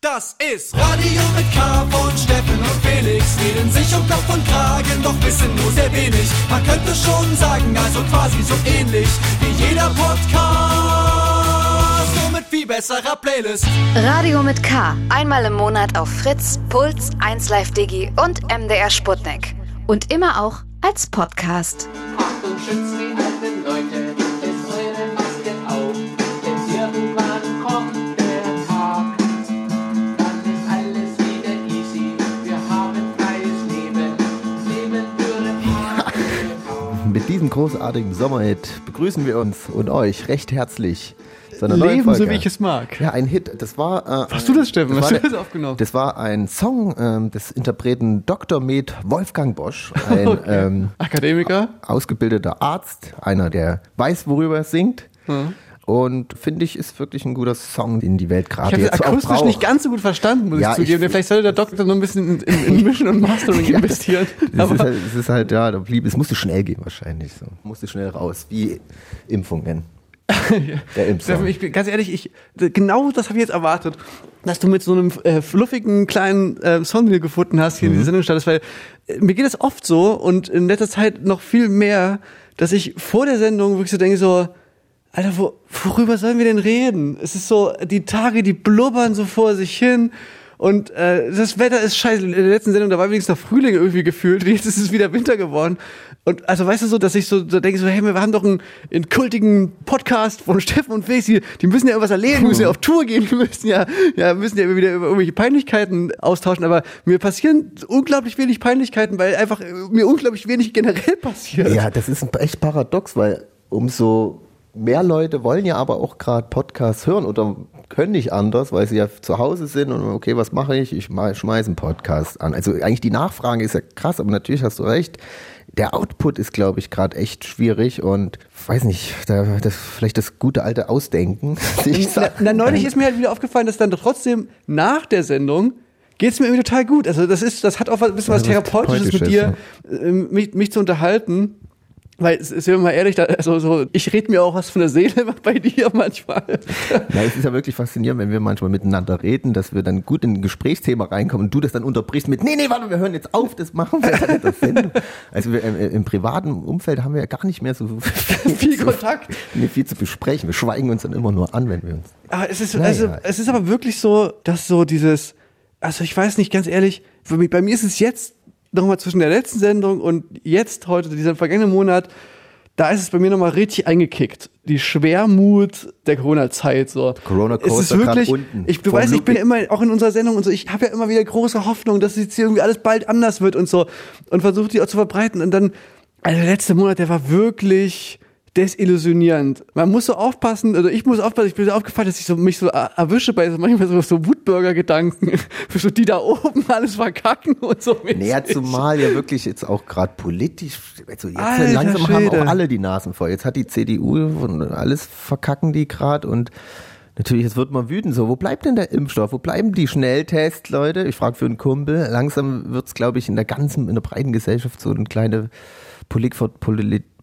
Das ist Radio mit K von Steffen und Felix. Reden sich um Kopf und Kragen, doch wissen nur sehr wenig. Man könnte schon sagen, also quasi so ähnlich wie jeder Podcast. Nur mit viel besserer Playlist. Radio mit K. Einmal im Monat auf Fritz, Puls, 1Live Digi und MDR Sputnik. Und immer auch als Podcast. Achtung, schützt diesem großartigen Sommerhit begrüßen wir uns und euch recht herzlich zu einer neuen Leben, Folge. so wie ich es mag. Ja, ein Hit. Das war. Äh, Hast du das, Steffen? Das Hast war, du das aufgenommen? Das war ein Song ähm, des Interpreten Dr. Med Wolfgang Bosch, ein Okay. ähm, Akademiker? ausgebildeter Arzt, einer, der weiß, worüber er singt. Und finde ich, ist wirklich ein guter Song, den die Welt Ich gerade habe es jetzt auch akustisch nicht ganz so gut verstanden, muss Ja, ich zugeben. ich- Vielleicht sollte der Doktor noch ein bisschen in, in, in Mischen und Mastering investieren. Es ist, halt, es ist halt, ja, da blieb, es musste schnell gehen wahrscheinlich so. Musste schnell raus, wie Impfungen. Der Impfsong. ich bin ganz ehrlich, ich genau das habe ich jetzt erwartet, dass du mit so einem äh, fluffigen kleinen äh, Song gefunden hast hier in Mhm. die Sendung startest, weil äh, mir geht das oft so und in letzter Zeit noch viel mehr, dass ich vor der Sendung wirklich so denke so Alter, wo, worüber sollen wir denn reden? Es ist so, die Tage, die blubbern so vor sich hin. Und äh, das Wetter ist scheiße. In der letzten Sendung, da war wenigstens noch Frühling irgendwie gefühlt. Jetzt ist es wieder Winter geworden. Und also weißt du so, dass ich so, so denke, so, hey, wir haben doch einen, einen kultigen Podcast von Steffen und Felix, die, die müssen ja irgendwas erleben, die müssen ja auf Tour gehen, die müssen ja, ja, müssen ja wieder über irgendwelche Peinlichkeiten austauschen. Aber mir passieren unglaublich wenig Peinlichkeiten, weil einfach mir unglaublich wenig generell passiert. Ja, das ist ein echt paradox, weil umso mehr Leute wollen ja aber auch gerade Podcasts hören oder können nicht anders, weil sie ja zu Hause sind und okay, was mache ich? Ich schmeiße einen Podcast an. Also eigentlich die Nachfrage ist ja krass, aber natürlich hast du recht. Der Output ist, glaube ich, gerade echt schwierig und weiß nicht, da, das vielleicht das gute alte Ausdenken. Na, na, neulich ist mir halt wieder aufgefallen, dass dann trotzdem nach der Sendung geht's mir irgendwie total gut. Also das ist, das hat auch was- ein bisschen was Therapeutisches mit dir, ähm, mich, mich zu unterhalten. Weil, es- sind wir mal ehrlich, da, also, so, ich rede mir auch was von der Seele bei dir manchmal. Ja, es ist ja wirklich faszinierend, wenn wir manchmal miteinander reden, dass wir dann gut in ein Gesprächsthema reinkommen und du das dann unterbrichst mit, nee, nee, warte, wir hören jetzt auf, das machen wir der Sendung. Also wir, äh, im privaten Umfeld haben wir ja gar nicht mehr so Viel zu, Kontakt. Nee, viel zu besprechen. Wir schweigen uns dann immer nur an, wenn wir uns. Aber es ist, Naja. also, es ist aber wirklich so, dass so dieses, also ich weiß nicht, ganz ehrlich, bei mir ist es jetzt nochmal zwischen der letzten Sendung und jetzt heute, diesem vergangenen Monat, da ist es bei mir nochmal richtig eingekickt. Die Schwermut der Corona-Zeit, so. Corona Es ist Coaster wirklich, unten, ich, du weißt, ich bin immer, auch in unserer Sendung und so, ich habe ja immer wieder große Hoffnung, dass jetzt hier irgendwie alles bald anders wird und so und versuche die auch zu verbreiten und dann, also der letzte Monat, der war wirklich desillusionierend. Man muss so aufpassen, oder ich muss aufpassen, ich bin so aufgefallen, dass ich so, mich so er- erwische bei so manchmal so, so Wutbürger-Gedanken, so die da oben alles verkacken und so. Naja, zumal ja wirklich jetzt auch gerade politisch, also jetzt Alter langsam haben Schwede. auch alle die Nasen voll. Jetzt hat die CDU und alles verkacken die gerade und natürlich, jetzt wird man wütend so, wo bleibt denn der Impfstoff? Wo bleiben die Schnelltests, Leute? Ich frage für einen Kumpel. Langsam wird's, glaube ich, in der ganzen, in der breiten Gesellschaft so eine kleine Polit,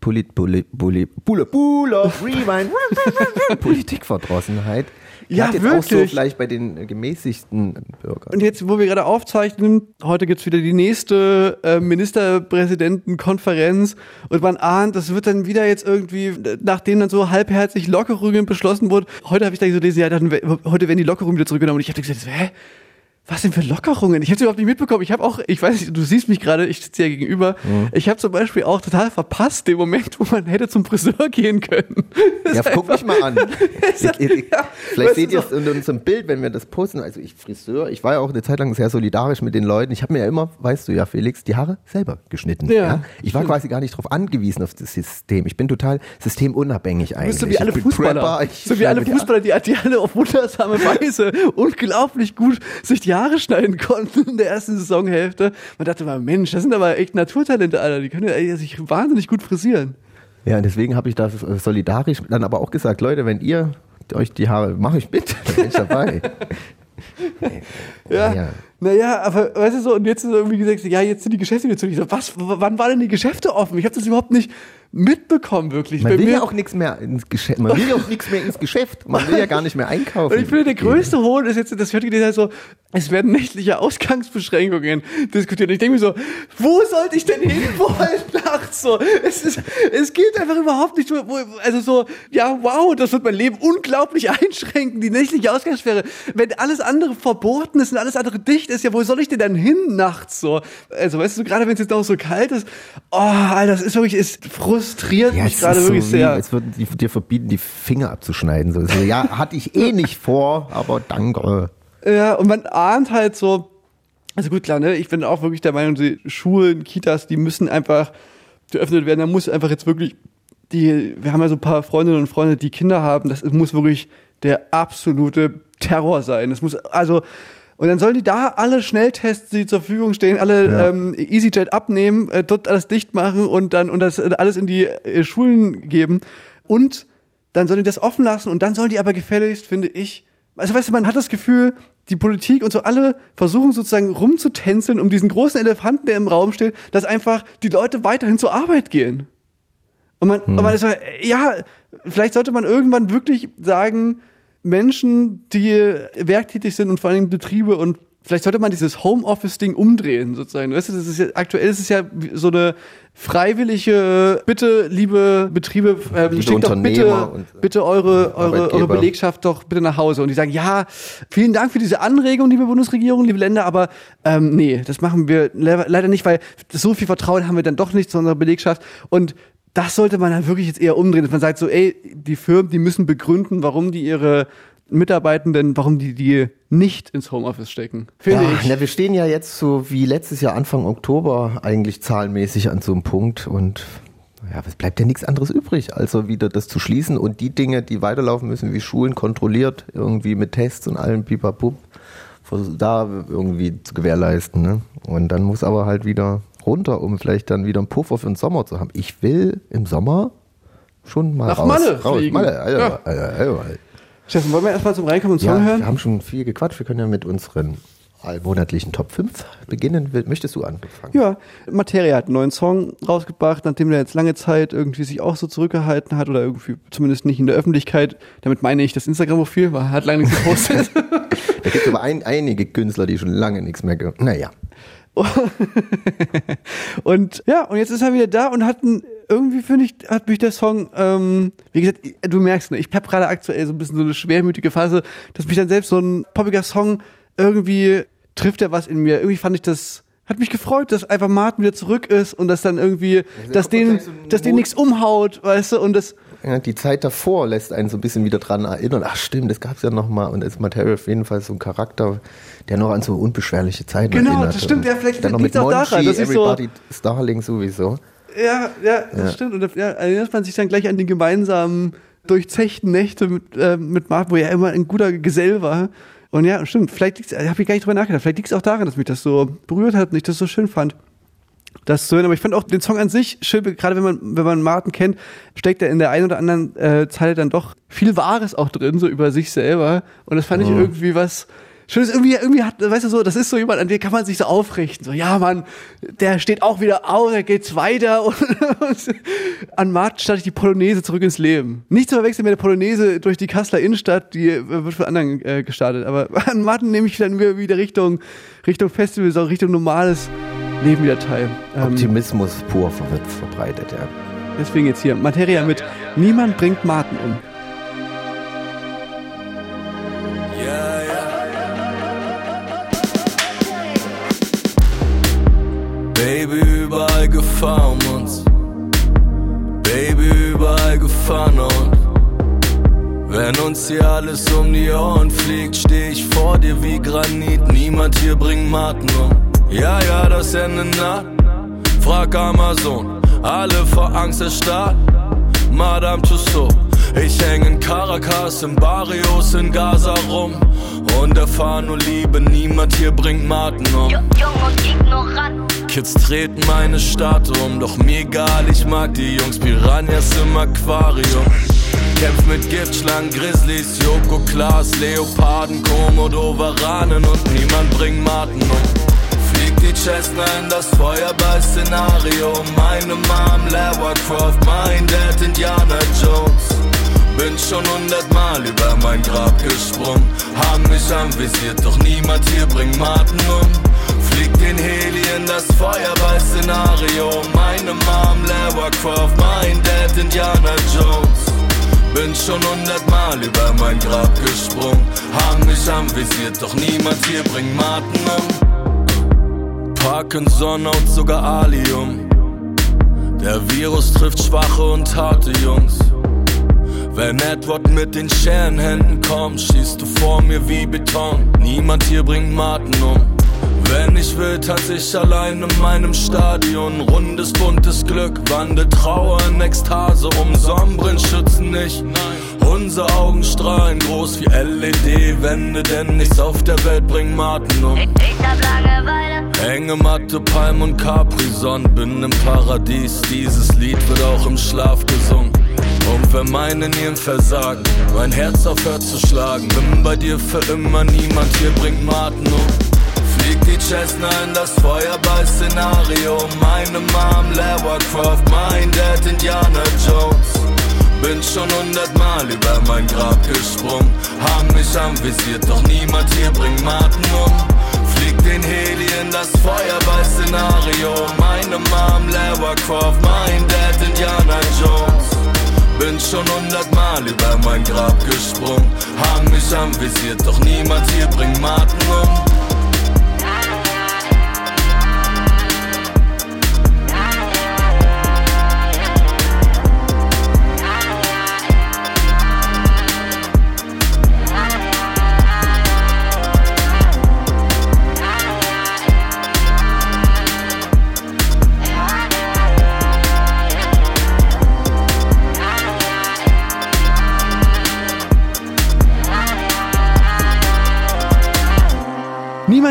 Polit, Polit, Polit, Pula, Pula, Rewind, Politikverdrossenheit. Ja, jetzt auch so wirklich. vielleicht bei den äh, gemäßigten Bürgern. Und jetzt, wo wir gerade aufzeichnen, heute gibt's wieder die nächste äh, Ministerpräsidentenkonferenz und man ahnt, das wird dann wieder jetzt irgendwie, nachdem dann so halbherzig Lockerungen beschlossen wurde. Heute habe ich dann so gelesen, ja, dann, heute werden die Lockerungen wieder zurückgenommen und ich habe gesagt, hä? Was denn für Lockerungen? Ich habe überhaupt nicht mitbekommen. Ich habe auch, ich weiß nicht, du siehst mich gerade, ich sitze hier gegenüber. Ich habe zum Beispiel auch total verpasst den Moment, wo man hätte zum Friseur gehen können. Das Ja, guck mich mal an. Ich, ich, Ja, vielleicht seht du ihr es in unserem Bild, wenn wir das posten. Also ich Friseur, ich war ja auch eine Zeit lang sehr solidarisch mit den Leuten. Ich habe mir ja immer, weißt du ja, Felix, die Haare selber geschnitten. Ja, Ich war quasi gar nicht darauf angewiesen auf das System. Ich bin total systemunabhängig Du eigentlich. bist so wie alle Fußballer. So wie alle Fußballer, die, die alle auf wundersame Weise unglaublich gut sich die Haare schneiden konnten in der ersten Saisonhälfte. Man dachte mal, Mensch, das sind aber echt Naturtalente, Alter. Die können ja sich wahnsinnig gut frisieren. die- Ja, und deswegen habe ich das äh, solidarisch dann aber auch gesagt, Leute, wenn ihr euch die Haare, mache ich mit, dann bin ich dabei. Ja. Ja. Naja, aber weißt du so, und jetzt ist irgendwie gesagt, ja, jetzt sind die Geschäfte wieder zu. Ich so, was, wann waren denn die Geschäfte offen? Ich habe das überhaupt nicht mitbekommen, wirklich. Man Bei will ja auch nichts mehr ins Geschäft. Man will ja auch nichts mehr ins Geschäft. Man will ja gar nicht mehr einkaufen. Und ich finde, der größte Hohn ist jetzt, das hört gelesen so, es werden nächtliche Ausgangsbeschränkungen diskutiert. Und ich denke mir so, wo sollte ich denn hinwollen nachts so? Es, ist, es geht einfach überhaupt nicht. Wo, also so, ja, wow, das wird mein Leben unglaublich einschränken, die nächtliche Ausgangssperre. Wenn alles andere verboten ist und alles andere dicht ist, ja, wo soll ich denn dann hin nachts so? Also, weißt du, gerade wenn es jetzt auch so kalt ist, oh, Alter, das ist wirklich, es frustriert Ja, mich gerade ist so wirklich wie, sehr. als würden die dir verbieten, die Finger abzuschneiden. So, so, ja, hatte ich eh nicht vor, aber danke. Ja, und man ahnt halt so, also gut, klar, ne, ich bin auch wirklich der Meinung, die Schulen, Kitas, die müssen einfach geöffnet werden. Da muss einfach jetzt wirklich die, wir haben ja so ein paar Freundinnen und Freunde, die Kinder haben, das muss wirklich der absolute Terror sein. Das muss, also, und dann sollen die da alle Schnelltests, die zur Verfügung stehen, alle Ja. ähm, EasyJet abnehmen, äh, dort alles dicht machen und dann und das äh, alles in die äh, Schulen geben. Und dann sollen die das offen lassen und dann sollen die aber gefälligst, finde ich, also weißt du, man hat das Gefühl, die Politik und so alle versuchen sozusagen rumzutänzeln um diesen großen Elefanten, der im Raum steht, dass einfach die Leute weiterhin zur Arbeit gehen. Und man, und man ist so, ja, vielleicht sollte man irgendwann wirklich sagen, Menschen, die werktätig sind und vor Dingen Betriebe und vielleicht sollte man dieses Homeoffice-Ding umdrehen, sozusagen. Weißt du, das ist ja, aktuell ist es ja so eine freiwillige, bitte, liebe Betriebe, ähm, Liebe schickt doch bitte, und bitte eure, eure, eure. Belegschaft doch bitte nach Hause. Und die sagen, ja, vielen Dank für diese Anregung, liebe Bundesregierung, liebe Länder, aber ähm, nee, das machen wir le leider nicht, weil so viel Vertrauen haben wir dann doch nicht zu unserer Belegschaft. Und das sollte man dann wirklich jetzt eher umdrehen, dass man sagt so, ey, die Firmen, die müssen begründen, warum die ihre Mitarbeitenden, warum die die nicht ins Homeoffice stecken. Finde Ja, ich. na, wir stehen ja jetzt so wie letztes Jahr Anfang Oktober eigentlich zahlenmäßig an so einem Punkt und ja, es bleibt ja nichts anderes übrig, also wieder das zu schließen und die Dinge, die weiterlaufen müssen, wie Schulen kontrolliert, irgendwie mit Tests und allem Pipapup, da irgendwie zu gewährleisten. Ne? Und dann muss aber halt wieder runter, um vielleicht dann wieder einen Puffer für den Sommer zu haben. Ich will im Sommer schon mal Nach raus. Malle raus. fliegen. Malle, Alter, Ja. Alter, Alter, Alter. Steffen, wollen wir erstmal zum Reinkommen und Song Ja, hören? wir haben schon viel gequatscht. Wir können ja mit unseren allmonatlichen Top 5 beginnen. Möchtest du anfangen? Ja, Materia hat einen neuen Song rausgebracht, nachdem er jetzt lange Zeit irgendwie sich auch so zurückgehalten hat oder irgendwie zumindest nicht in der Öffentlichkeit. Damit meine ich das Instagram-Profil, weil er hat lange nichts gepostet. Da gibt es aber ein, einige Künstler, die schon lange nichts mehr Naja. und ja, und jetzt ist er wieder da und hat ein, irgendwie finde ich, hat mich der Song, ähm, wie gesagt, du merkst, ne, ich habe gerade aktuell so ein bisschen so eine schwermütige Phase, dass mich dann selbst so ein poppiger Song irgendwie trifft er was in mir. Irgendwie fand ich das, hat mich gefreut, dass einfach Martin wieder zurück ist und dass dann irgendwie, dass den, so dass den nichts umhaut, weißt du, und das, die Zeit davor lässt einen so ein bisschen wieder dran erinnern. Ach stimmt, das gab es ja noch mal. Und ist Material auf jeden Fall so ein Charakter, der noch an so unbeschwerliche Zeiten Genau, erinnert. das stimmt. Ja, vielleicht dann noch mit auch daran, Monchi, dass ich so- Everybody Starling sowieso. Ja, ja, das stimmt. Und da ja, erinnert man sich dann gleich an die gemeinsamen durchzechten Nächte mit, äh, mit Marc, wo er immer ein guter Gesell war. Und ja, stimmt, vielleicht habe ich gar nicht drüber nachgedacht, vielleicht liegt es auch daran, dass mich das so berührt hat und ich das so schön fand. Das zu hören, aber ich fand auch den Song an sich schön, gerade wenn man, wenn man Martin kennt, steckt er in der einen oder anderen äh, Zeile dann doch viel Wahres auch drin, so über sich selber. Und das fand ich irgendwie was Schönes, irgendwie, irgendwie hat, weißt du so, das ist so jemand, an den kann man sich so aufrichten. So, ja, Mann, der steht auch wieder auf, da geht's weiter. Und, an Martin starte ich die Polonaise zurück ins Leben. Nicht zu verwechseln mit der Polonaise durch die Kasseler Innenstadt, die äh, wird von anderen äh, gestartet. Aber an Martin nehme ich dann wieder, wieder Richtung, Richtung Festival, so Richtung normales Leben wieder teil. Ähm, Optimismus pur wird verbreitet, ja. deswegen jetzt hier Materia mit Niemand bringt Martin um. Ja, ja. Baby, überall Gefahr um uns. Baby, überall Gefahren und wenn uns hier alles um die Ohren fliegt, steh ich vor dir wie Granit. Niemand hier bringt Maten um. Ja, ja, das Ende naht. Frag Amazon, alle vor Angst erstarrt. Madame Tussauds. Ich häng in Caracas, in Barrios, in Gaza rum und erfahr nur Liebe. Niemand hier bringt Maten um. Jung und ignorant. Kids treten meine Stadt um, doch mir egal, ich mag die Jungs, Piranhas im Aquarium. Kämpf mit Giftschlangen, Grizzlies, Joko Klaas, Leoparden, Komodo, Varanen und niemand bringt Maten um. Cessna in das Feuerball-Szenario. Meine Mom, Lara Croft, mein Dad, Indiana Jones. Bin schon hundertmal über mein Grab gesprungen. Haben mich anvisiert, doch niemand hier bringt Martin um. Fliegt den Heli in das Feuerball-Szenario. Meine Mom, Lara Croft, mein Dad, Indiana Jones. Bin schon hundertmal über mein Grab gesprungen. Haben mich anvisiert, doch niemand hier bringt Martin um. Parkinson und sogar Alium. Der Virus trifft schwache und harte Jungs. Wenn Edward mit den Scherenhänden kommt, schießt du vor mir wie Beton. Niemand hier bringt Martin um. Wenn ich will, tanze ich allein in meinem Stadion. Rundes, buntes Glück, wandelt Trauer in Ekstase. Um Sonnenbrillen schützen nicht. Unsere Augen strahlen groß wie LED-Wände, denn nichts auf der Welt bringt Martin um. Ich hab Langeweile. Hängematte, Palm und Capri-Sonn, bin im Paradies. Dieses Lied wird auch im Schlaf gesungen. Und wenn meine Nieren versagen, mein Herz aufhört zu schlagen, bin bei dir für immer niemand hier bringt Martin um. Fliegt die Cessna in das Feuerball-Szenario. Meine Mom, Lara Croft, mein Dad, Indiana Jones. Bin schon hundertmal über mein Grab gesprungen. Haben mich anvisiert, doch niemand hier bringt Martin um. Fliegt den Heli in das Feuerball-Szenario. Meine Mom, Lara Croft, mein Dad, Indiana Jones. Bin schon hundertmal über mein Grab gesprungen. Haben mich anvisiert, doch niemand hier bringt Martin um.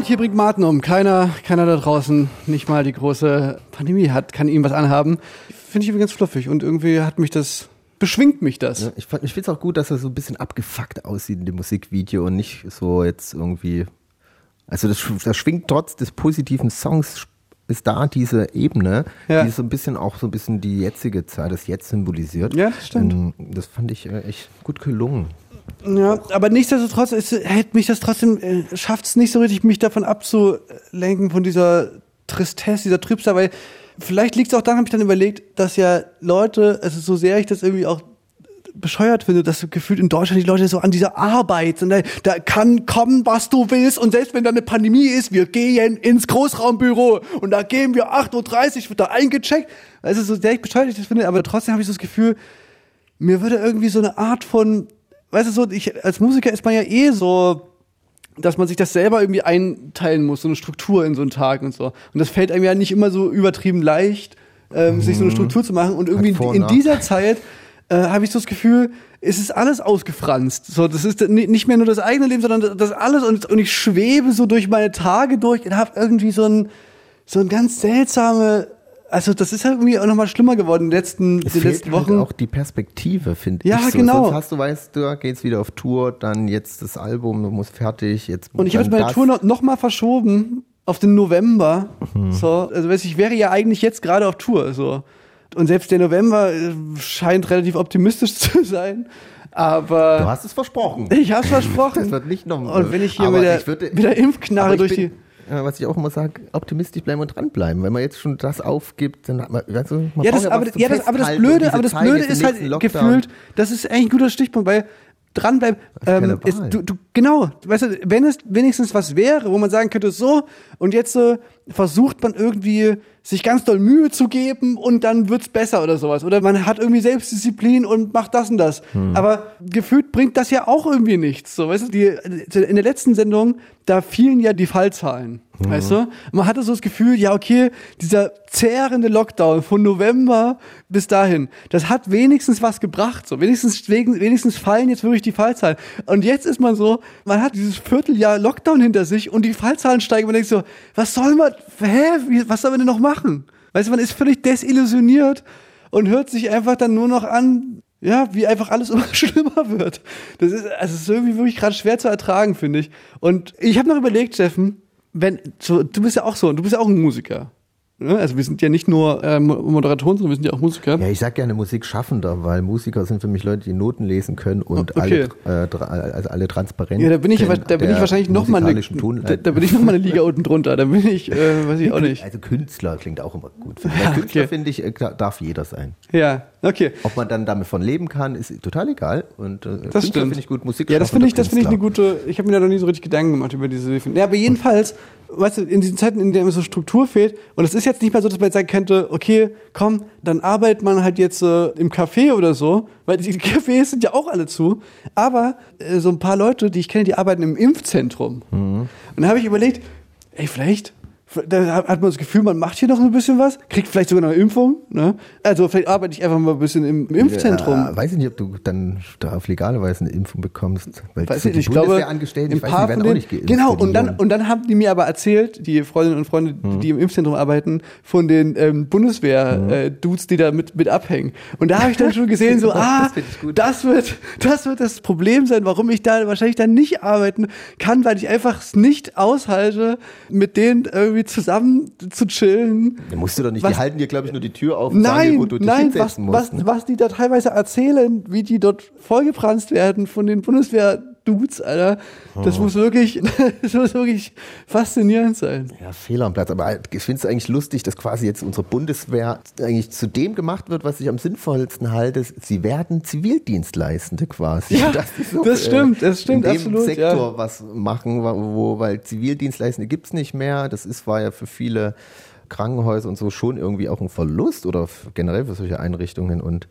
Niemand hier bringt Martin um. Keiner, keiner da draußen, nicht mal die große Pandemie hat, kann ihm was anhaben. Finde ich übrigens fluffig und irgendwie hat mich das, beschwingt mich das. Ja, ich fand- ich finde es auch gut, dass er so ein bisschen abgefuckt aussieht in dem Musikvideo und nicht so jetzt irgendwie. Also das, das schwingt trotz des positiven Songs ist da diese Ebene, Ja. die so ein bisschen auch so ein bisschen die jetzige Zeit, das Jetzt symbolisiert. Ja, das stimmt. Ähm, Das fand ich äh, echt gut gelungen. Ja, aber nichtsdestotrotz ist, hält mich das trotzdem, äh, schafft es nicht so richtig, mich davon abzulenken von dieser Tristesse, dieser Trübsal, weil vielleicht liegt es auch daran, habe ich dann überlegt, dass ja Leute, also so sehr ich das irgendwie auch bescheuert finde, dass gefühlt in Deutschland die Leute so an dieser Arbeit sind. Da, da kann kommen, was du willst. Und selbst wenn da eine Pandemie ist, wir gehen ins Großraumbüro und da gehen wir 8.30 Uhr, wird da eingecheckt. Also so sehr ich bescheuert ich das finde, aber trotzdem habe ich so das Gefühl, mir würde irgendwie so eine Art von, weißt du, so, ich, als Musiker ist man ja eh so, dass man sich das selber irgendwie einteilen muss, so eine Struktur in so einen Tag und so. Und das fällt einem ja nicht immer so übertrieben leicht, ähm, sich so eine Struktur zu machen. Und irgendwie in Nach- dieser Zeit äh, habe ich so das Gefühl, es ist alles ausgefranst. So, das ist ni- nicht mehr nur das eigene Leben, sondern das, das alles. Und, und ich schwebe so durch meine Tage durch und habe irgendwie so ein, so ein ganz seltsame, also das ist halt irgendwie auch nochmal schlimmer geworden in den letzten, Es den fehlt letzten halt Wochen. auch die Perspektive, finde Ja, ich. So. genau. Sonst hast du, weißt du, geht's wieder auf Tour, dann jetzt das Album, du musst fertig, jetzt Und ich habe jetzt meine das. Tour noch, noch mal verschoben auf den November. Mhm. So, also weiß ich, ich wäre ja eigentlich jetzt gerade auf Tour. So. Und selbst der November äh, scheint relativ optimistisch zu sein. Du Aber hast es versprochen. ich habe versprochen. Das wird nicht noch. Und wenn ich hier mit der, ich würde- mit der Impfknarre durch bin, die. Ja, was ich auch immer sage, optimistisch bleiben und dranbleiben. Wenn man jetzt schon das aufgibt, dann hat man, weißt du, man Ja, das, aber, ja, das, aber das Blöde, aber das Zeit Blöde ist halt Lockdown. gefühlt, das ist eigentlich ein guter Stichpunkt, weil dranbleiben, ähm, ist, du, du, genau, weißt du, wenn es wenigstens was wäre, wo man sagen könnte, so, und jetzt äh, versucht man irgendwie sich ganz doll Mühe zu geben und dann wird's besser oder sowas. Oder man hat irgendwie Selbstdisziplin und macht das und das. Hm. Aber gefühlt bringt das ja auch irgendwie nichts. So, weißt du, die, in der letzten Sendung, da fielen ja die Fallzahlen. Hm. Weißt du? Man hatte so das Gefühl, ja, okay, dieser zehrende Lockdown von November bis dahin, das hat wenigstens was gebracht. So, wenigstens, wenigstens fallen jetzt wirklich die Fallzahlen. Und jetzt ist man so, man hat dieses Vierteljahr Lockdown hinter sich und die Fallzahlen steigen. Man denkt so, was soll man, hä, was soll man denn noch machen? Weißt du, man ist völlig desillusioniert und hört sich einfach dann nur noch an, ja, wie einfach alles immer schlimmer wird. Das ist, also ist irgendwie wirklich gerade schwer zu ertragen, finde ich. Und ich habe noch überlegt, Steffen, wenn, so, du bist ja auch so, du bist ja auch ein Musiker. Ne? Also wir sind ja nicht nur äh, Mo- Moderatoren, sondern wir sind ja auch Musiker. Ja, ich sag gerne Musikschaffender, weil Musiker sind für mich Leute, die Noten lesen können und okay. alle, äh, also alle transparent. Ja, da bin ich, da bin ich wahrscheinlich noch mal eine, da, da bin ich noch mal eine Liga unten drunter. Da bin ich, äh, weiß ich auch nicht. Also Künstler klingt auch immer gut. Ja, Künstler okay. finde ich, äh, darf jeder sein. Ja, okay. Ob man dann damit von leben kann, ist total egal. Und äh, Das finde ich gut. Musik Ja, das finde ich, das finde ich eine gute. Ich habe mir da noch nie so richtig Gedanken gemacht über diese. Ja, aber jedenfalls, weißt du, in diesen Zeiten, in denen so Struktur fehlt, und es ist jetzt nicht mehr so, dass man jetzt sagen könnte, okay, komm, dann arbeitet man halt jetzt äh, im Café oder so, weil die Cafés sind ja auch alle zu. Aber äh, so ein paar Leute, die ich kenne, die arbeiten im Impfzentrum. Und da habe ich überlegt, ey, vielleicht. Da hat man das Gefühl, man macht hier noch ein bisschen was, kriegt vielleicht sogar noch eine Impfung. Ne? Also vielleicht arbeite ich einfach mal ein bisschen im, im Impfzentrum. Ja, weiß ich nicht, ob du dann da auf legale Weise eine Impfung bekommst. Weil Weiß ich ich glaube, ein ich weiß nicht, werden auch nicht geimpft. genau, und dann, und dann haben die mir aber erzählt, die Freundinnen und Freunde, Mhm. die im Impfzentrum arbeiten, von den ähm, Bundeswehr-Dudes, die da mit, mit abhängen. Und da habe ich dann schon gesehen, so, ah, gut. das wird, das wird das Problem sein, warum ich da wahrscheinlich dann nicht arbeiten kann, weil ich einfach es nicht aushalte, mit denen irgendwie zusammen zu chillen. Da musst du doch nicht, Was- die halten dir, glaube ich, nur die Tür auf und sagen Nein, wo du dich nein, was, musst. was, ne? was die da teilweise erzählen, wie die dort vollgepranzt werden von den Bundeswehr-Dudes, Alter. Oh. Das muss wirklich, das muss wirklich faszinierend sein. Ja, Fehler am Platz. Aber ich finde es eigentlich lustig, dass quasi jetzt unsere Bundeswehr eigentlich zu dem gemacht wird, was ich am sinnvollsten halte. Sie werden Zivildienstleistende quasi. Ja, Dass die das stimmt, das stimmt, in dem absolut, Sektor ja. was machen, wo, weil Zivildienstleistende gibt's nicht mehr. Das ist, war ja für viele Krankenhäuser und so schon irgendwie auch ein Verlust oder generell für solche Einrichtungen und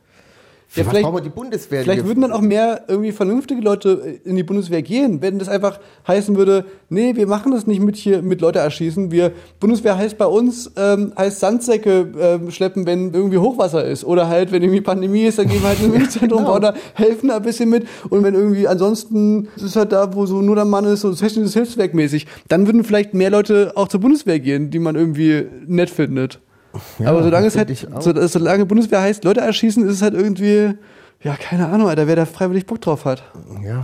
Ja, vielleicht- brauchen wir die Bundeswehr? Vielleicht würden dann auch mehr irgendwie vernünftige Leute in die Bundeswehr gehen, wenn das einfach heißen würde, nee, wir machen das nicht mit hier mit Leute erschießen. Wir Bundeswehr heißt bei uns ähm, heißt Sandsäcke ähm, schleppen, wenn irgendwie Hochwasser ist oder halt wenn irgendwie Pandemie ist, dann gehen wir halt ins Impfzentrum genau. oder helfen da ein bisschen mit und wenn irgendwie ansonsten ist es halt da, wo so nur der Mann ist, so technisches Hilfswerk mäßig, dann würden vielleicht mehr Leute auch zur Bundeswehr gehen, die man irgendwie nett findet. Aber solange es halt, so, solange Bundeswehr heißt, Leute erschießen, ist es halt irgendwie, ja, keine Ahnung, Alter, wer da freiwillig Bock drauf hat. ja,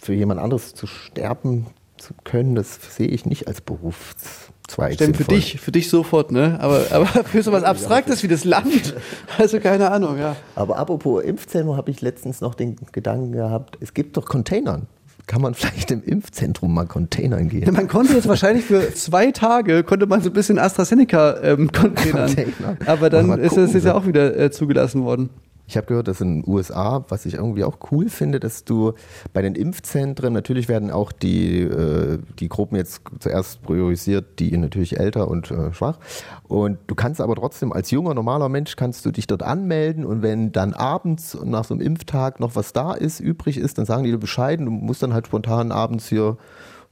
für jemand anderes zu sterben zu können, das sehe ich nicht als Berufszweig. Stimmt, für dich, für dich sofort, ne? Aber, aber für so was Abstraktes wie das Land, also keine Ahnung, ja. Aber apropos Impfzentrum, habe ich letztens noch den Gedanken gehabt, es gibt doch Containern. Kann man vielleicht im Impfzentrum mal Containern gehen? Man konnte jetzt wahrscheinlich für zwei Tage, konnte man so ein bisschen AstraZeneca ähm, containern. Container. Aber dann ist es jetzt ja auch wieder äh, zugelassen worden. Ich habe gehört, dass in den USA, was ich irgendwie auch cool finde, dass du bei den Impfzentren, natürlich werden auch die, äh, die Gruppen jetzt zuerst priorisiert, die natürlich älter und äh, schwach. Und du kannst aber trotzdem als junger, normaler Mensch, kannst du dich dort anmelden und wenn dann abends nach so einem Impftag noch was da ist, übrig ist, dann sagen die dir Bescheid und du musst dann halt spontan abends hier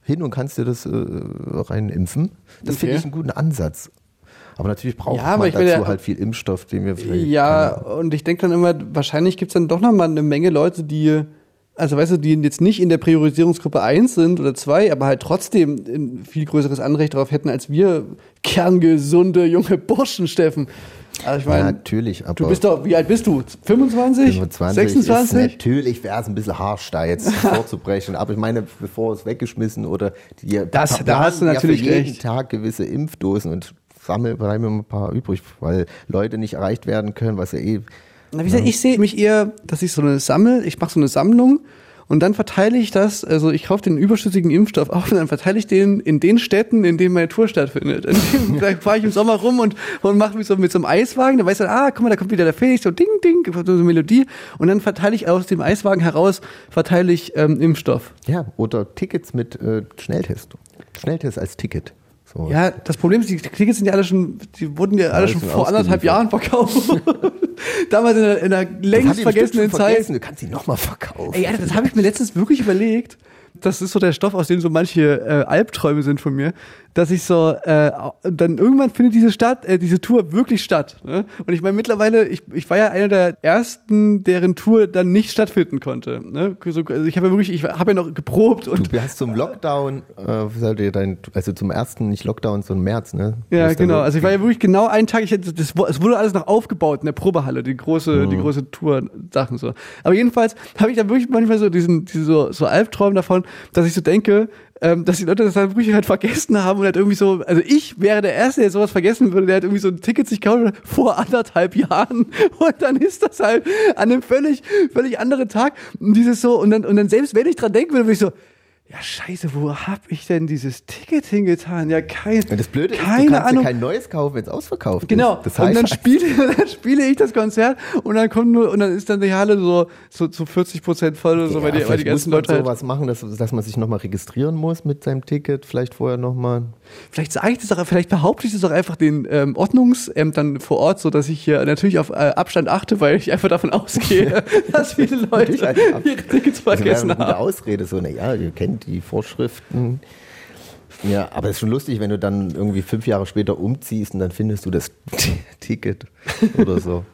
hin und kannst dir das äh, rein impfen. Das finde Okay. ich einen guten Ansatz. Aber natürlich braucht Ja, man dazu ja- halt viel Impfstoff, den wir vielleicht Ja, und ich denke dann immer, wahrscheinlich gibt's dann doch noch mal eine Menge Leute, die, also weißt du, die jetzt nicht in der Priorisierungsgruppe 1 sind oder 2, aber halt trotzdem ein viel größeres Anrecht darauf hätten als wir kerngesunde junge Burschen, Steffen. Also ich Ja, meine, natürlich, aber du bist doch, wie alt bist du? 25? 25 ist 26? natürlich wäre es ein bisschen harsch, da jetzt vorzubrechen. Aber ich meine, bevor es weggeschmissen oder die Das- da hast du natürlich ja für jeden recht. Tag gewisse Impfdosen und sammel bleiben mir ein paar übrig, weil Leute nicht erreicht werden können, was ja eh Na, wie gesagt, ich sehe mich eher, dass ich so eine Sammel, ich mache so eine Sammlung und dann verteile ich das, also ich kaufe den überschüssigen Impfstoff auf und dann verteile ich den in den Städten, in denen meine Tour stattfindet. In dem, da fahre ich im Sommer rum und, und mache mich so mit so einem Eiswagen, da weiß dann, ah, guck mal, da kommt wieder der Felix, so ding, ding, so eine Melodie und dann verteile ich aus dem Eiswagen heraus, verteile ich ähm, Impfstoff. ja oder Tickets mit äh, Schnelltest. Schnelltest als Ticket. So. Ja, das Problem ist, die Tickets sind ja alle schon, die wurden ja alle die schon vor anderthalb. Jahren verkauft. Damals in einer, in längst vergessenen Zeit. vergessen. Du kannst sie nochmal verkaufen. Ey, Alter, das habe ich mir letztens wirklich überlegt. Das ist so der Stoff, aus dem so manche äh, Albträume sind von mir, dass ich so äh, dann irgendwann findet diese Stadt, äh, diese Tour wirklich statt. Ne? Und ich meine mittlerweile, ich, ich war ja einer der ersten, deren Tour dann nicht stattfinden konnte. Ne? So, also ich habe ja wirklich, ich habe ja noch geprobt und Du hast zum Lockdown, äh, dein, also zum ersten, nicht Lockdown, sondern März, ne? Ja, genau. Also ich war ja wirklich- genau einen Tag, ich hätte, das, es wurde alles noch aufgebaut in der Probehalle, die große, die große Tour-Sachen so. Aber jedenfalls habe ich da wirklich manchmal so diesen, diese so, so Albträume davon, dass ich so denke, ähm, dass die Leute das dann wirklich halt vergessen haben und halt irgendwie so, also ich wäre der Erste, der sowas vergessen würde, der hat irgendwie so ein Ticket sich gekauft vor anderthalb Jahren. Und dann ist das halt an einem völlig, völlig anderen Tag. Und dieses so und dann, und dann selbst wenn ich dran denken würde, würde ich so, ja scheiße, wo hab ich denn dieses Ticket hingetan? Ja, kein, Ja, das Blöde ist, keine du kannst Ahnung. ja kein neues kaufen, wenn es ausverkauft Genau. ist. Das und dann spiele, dann spiele ich das Konzert und dann kommt nur, und dann ist dann die Halle so, so zu 40 Prozent voll oder so, weil, die, weil die vielleicht muss ganzen man Leute halt, sowas machen, dass, dass man sich nochmal registrieren muss mit seinem Ticket, vielleicht vorher nochmal. vielleicht sage ich das auch, vielleicht behaupte ich das auch einfach den ähm, Ordnungsämtern vor Ort, so dass ich hier natürlich auf äh, Abstand achte, weil ich einfach davon ausgehe, dass viele Leute ab- ihre Tickets Das wäre vergessen eine gute haben. Ausrede, so, naja, ihr kennt die Vorschriften. Ja, aber es ist schon lustig, wenn du dann irgendwie fünf Jahre später umziehst und dann findest du das Ticket oder so.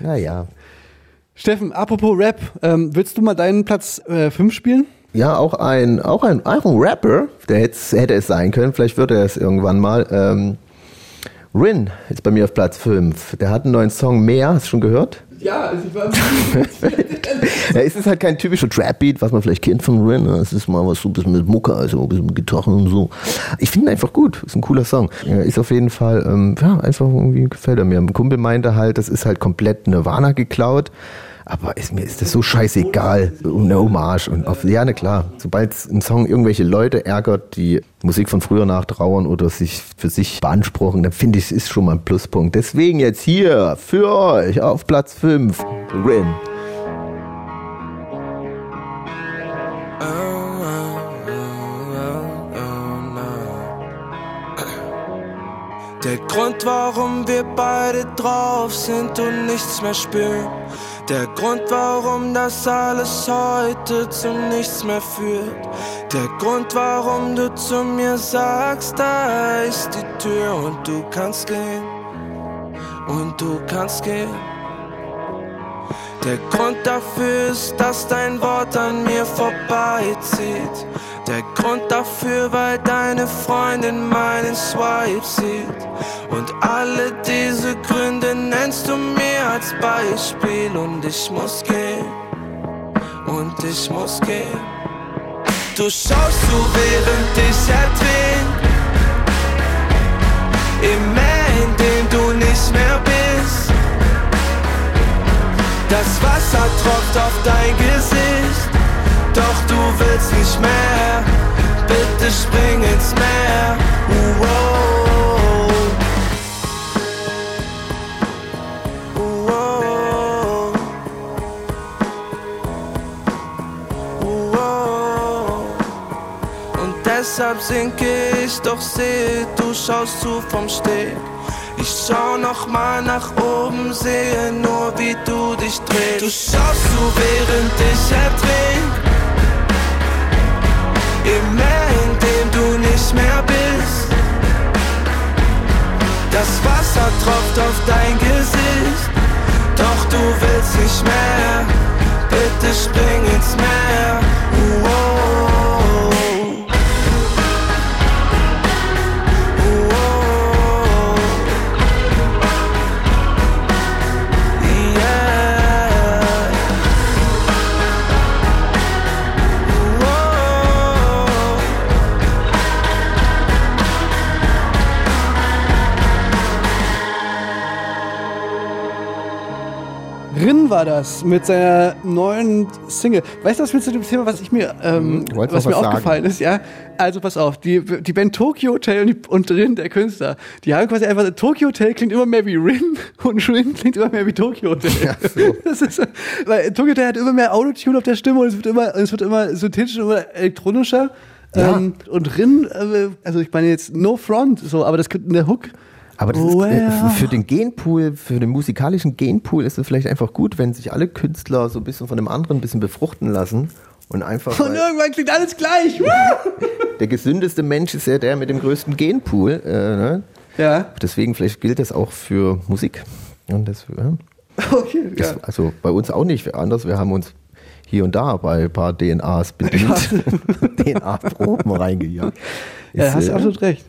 Naja. Steffen, apropos Rap, ähm, willst du mal deinen Platz 5 spielen? Ja, auch ein, auch ein, auch ein Rapper, der hätte, hätte es sein können, vielleicht wird er es irgendwann mal. Ähm, Rin ist bei mir auf Platz 5. Der hat einen neuen Song mehr, hast du schon gehört? Ja, also ich war Ja, es ist halt kein typischer Trap-Beat, was man vielleicht kennt von Rin. Es ist mal was so ein bisschen mit Mucke, also ein bisschen mit Gitarren und so. Ich finde ihn einfach gut. Ist ein cooler Song. Ist auf jeden Fall, ähm, ja, einfach irgendwie gefällt er mir. Ein Kumpel meinte halt, das ist halt komplett Nirvana geklaut. Aber ist, mir ist das so scheißegal. Eine Hommage. Und auf, ja, ne, klar. Sobald ein Song irgendwelche Leute ärgert, die Musik von früher nachtrauern oder sich für sich beanspruchen, dann finde ich, es ist schon mal ein Pluspunkt. Deswegen jetzt hier für euch auf Platz 5 Rin. Der Grund, warum wir beide drauf sind und nichts mehr spüren. Der Grund, warum das alles heute zu nichts mehr führt. Der Grund, warum du zu mir sagst, da ist die Tür und du kannst gehen. Und du kannst gehen. Der Grund dafür ist, dass dein Wort an mir vorbeizieht. Der Grund dafür, weil deine Freundin meinen Swipe sieht. Und alle diese Gründe nennst du mir als Beispiel. Und ich muss gehen. Und ich muss gehen. Du schaust zu, während ich ertrink. Im Meer, in dem du nicht mehr bist. Das Wasser tropft auf dein Gesicht, doch du willst nicht mehr. Bitte spring ins Meer. Uoh. Uoh. Uoh. Und deshalb sinke ich, doch sehe, du schaust zu vom Steg. Ich schau noch nach oben, sehe nur, wie du dich drehst. Du schaust zu, während ich ertrink. Im Meer, in dem du nicht mehr bist. Das Wasser tropft auf dein Gesicht, doch du willst nicht mehr. Bitte spring ins Meer. Uoh. Rin war das mit seiner neuen Single. Weißt du, was mit zu dem Thema, was ich mir, ähm, wolltest was mir was aufgefallen ist, ja? Also pass auf, die, die Band Tokyo Hotel und, die, und Rin, der Künstler, die haben quasi einfach, Tokyo Hotel klingt immer mehr wie Rin und Rin klingt immer mehr wie Tokyo Hotel. Ja, so. Das ist, weil Tokyo Hotel hat immer mehr Autotune auf der Stimme und es wird immer, es wird immer synthetischer, immer elektronischer. Ja. Ähm, und Rin, äh, also ich meine jetzt No Front, so, aber das könnte der Hook. Aber das ist, äh, für den Genpool, für den musikalischen Genpool ist es vielleicht einfach gut, wenn sich alle Künstler so ein bisschen von dem anderen ein bisschen befruchten lassen und einfach. Und irgendwann klingt alles gleich. der gesündeste Mensch ist ja der mit dem größten Genpool. Äh, ne? ja. Deswegen vielleicht gilt das auch für Musik. Und das, ja. Okay, ja. Also bei uns auch nicht anders. Wir haben uns hier und da bei ein paar DNAs bedient, DNA-Proben reingejagt. Ja, Ist, hast du äh, absolut recht.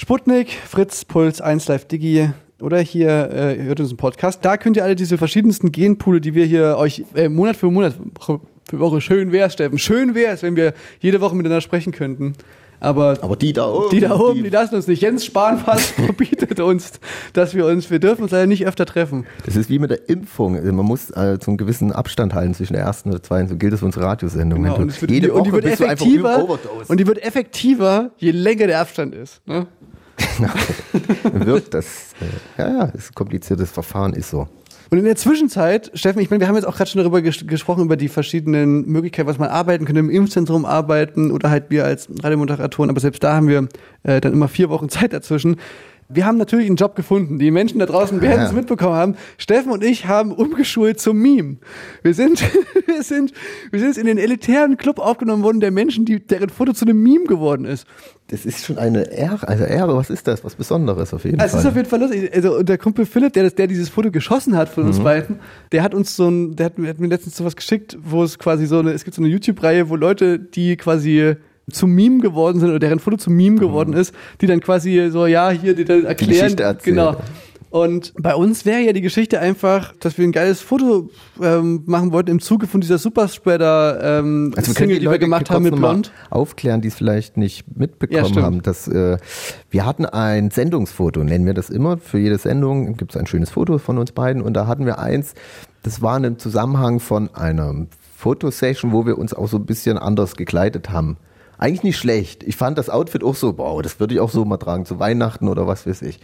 Sputnik, Fritz, Puls, 1 Live Digi oder hier äh, ihr hört unseren Podcast. Da könnt ihr alle diese verschiedensten Genpoole, die wir hier euch äh, Monat für Monat, für Woche. Schön wär's, Steffen. Schön wär's, wenn wir jede Woche miteinander sprechen könnten. Aber, Aber die da oben. die da oben, die lassen uns nicht. Jens Spahn fast verbietet uns, dass wir uns, wir dürfen uns leider nicht öfter treffen. Das ist wie mit der Impfung. Also Man muss äh, so einen gewissen Abstand halten zwischen der ersten und der zweiten. So gilt das für unsere Radiosendung. Genau, und, du es wird, jede und die wird effektiver und die wird effektiver, je länger der Abstand ist. Ne? wirkt das. Äh, ja, ja, ist ein kompliziertes Verfahren, ist so. Und in der Zwischenzeit, Steffen, ich meine, wir haben jetzt auch gerade schon darüber ges gesprochen, über die verschiedenen Möglichkeiten, was man arbeiten könnte, im Impfzentrum arbeiten oder halt wir als Radiomoderatoren, aber selbst da haben wir äh, dann immer vier Wochen Zeit dazwischen. Wir haben natürlich einen Job gefunden. Die Menschen da draußen werden es mitbekommen haben. Steffen und ich haben umgeschult zum Meme. Wir sind, wir sind, wir sind in den elitären Club aufgenommen worden der Menschen, die, deren Foto zu einem Meme geworden ist. Das ist schon eine Ehre. Also Ehre, was ist das? Was Besonderes auf jeden Also es ist Fall. auf jeden Fall lustig. Also und der Kumpel Philipp, der, das, der dieses Foto geschossen hat von Mhm. uns beiden, der hat uns so ein, der hat, mir- hat mir letztens sowas geschickt, wo es quasi so eine, es gibt so eine YouTube-Reihe, wo Leute, die quasi zum Meme geworden sind oder deren Foto zum Meme geworden ist, die dann quasi so, ja, hier, die dann erklären. Mhm. Geschichte erzählen. Genau. Und bei uns wäre ja die Geschichte einfach, dass wir ein geiles Foto ähm, machen wollten im Zuge von dieser Superspreader ähm, Also wir Single, die die wir gemacht haben mit Blond. aufklären, die es vielleicht nicht Ja, mitbekommen stimmt. haben. Dass, äh, wir hatten ein Sendungsfoto, nennen wir das immer. Für jede Sendung gibt es ein schönes Foto von uns beiden. Und da hatten wir eins, das war im Zusammenhang von einer Fotosession, wo wir uns auch so ein bisschen anders gekleidet haben. Eigentlich nicht schlecht. Ich fand das Outfit auch so, wow, das würde ich auch so mal tragen zu Weihnachten oder was weiß ich.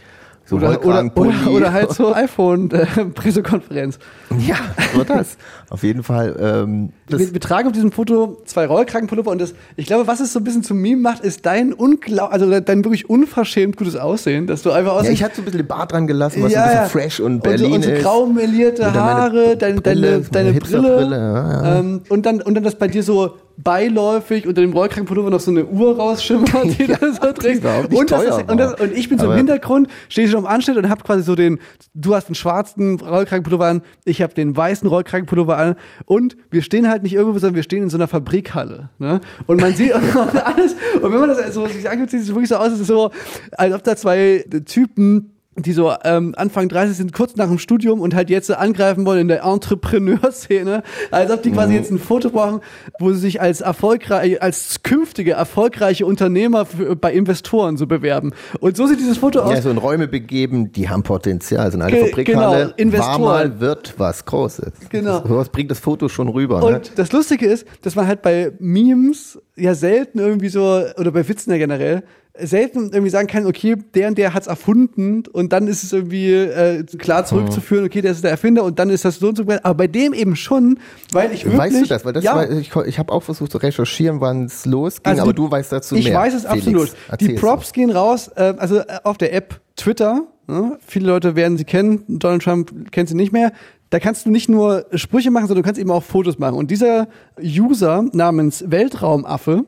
So Oder, oder, oder, oder halt so iPhone äh. Ja, so das. Auf jeden Fall. Ähm, wir, wir tragen auf diesem Foto zwei Rollkragenpullover und das, ich glaube, was es so ein bisschen zum Meme macht, ist dein unglaub, also dein wirklich unverschämt gutes Aussehen, dass du einfach ja, aussiehst. ich hatte so ein bisschen den Bart dran gelassen, was Ja, ein bisschen ja. fresh und und Berlin so, und so ist. grau melierte Und Haare, deine, Brille, deine, meine deine Brille, Hipsterbrille, ja, ja. Ähm, und dann und dann das bei dir so beiläufig unter dem Rollkragenpullover noch so eine Uhr rausschimmert, die du so trägst. Und, das teuer ist, und, das, und ich bin so im Hintergrund, stehe schon am Anschnitt und hab quasi so den, du hast einen schwarzen Rollkragenpullover an, ich habe den weißen Rollkragenpullover an und wir stehen halt nicht irgendwo, sondern wir stehen in so einer Fabrikhalle. Ne? Und man sieht und alles, und wenn man das so sich anguckt, sieht es wirklich so aus, ist so, als ob da zwei Typen die so ähm, Anfang 30 sind, kurz nach dem Studium und halt jetzt so angreifen wollen in der Entrepreneur-Szene, als ob die quasi Mhm. jetzt ein Foto brauchen, wo sie sich als erfolgreich, als künftige erfolgreiche Unternehmer für, bei Investoren so bewerben. Und so sieht dieses Foto aus. ja, so in Räume begeben, die haben Potenzial. So eine Ge- Fabrikhalle genau, Investoren. war mal, wird was Großes. Genau. Das, sowas bringt das Foto schon rüber. ne? Und das Lustige ist, dass man halt bei Memes ja selten irgendwie so, oder bei Witzen ja generell, selten irgendwie sagen kann, okay, der und der hat's erfunden und dann ist es irgendwie äh, klar zurückzuführen, okay, der ist der Erfinder und dann ist das so und so. Aber bei dem eben schon, weil ich wirklich... Weißt du das? Weil das ja, war, ich, ich habe auch versucht zu recherchieren, wann es losging, Also aber die- du weißt dazu ich mehr. weiß es Felix. absolut. Die Props gehen raus, äh, also äh, auf der App Twitter. Ne? Viele Leute werden sie kennen. Donald Trump kennt sie nicht mehr. Da kannst du nicht nur Sprüche machen, sondern du kannst eben auch Fotos machen. Und dieser User namens Weltraumaffe,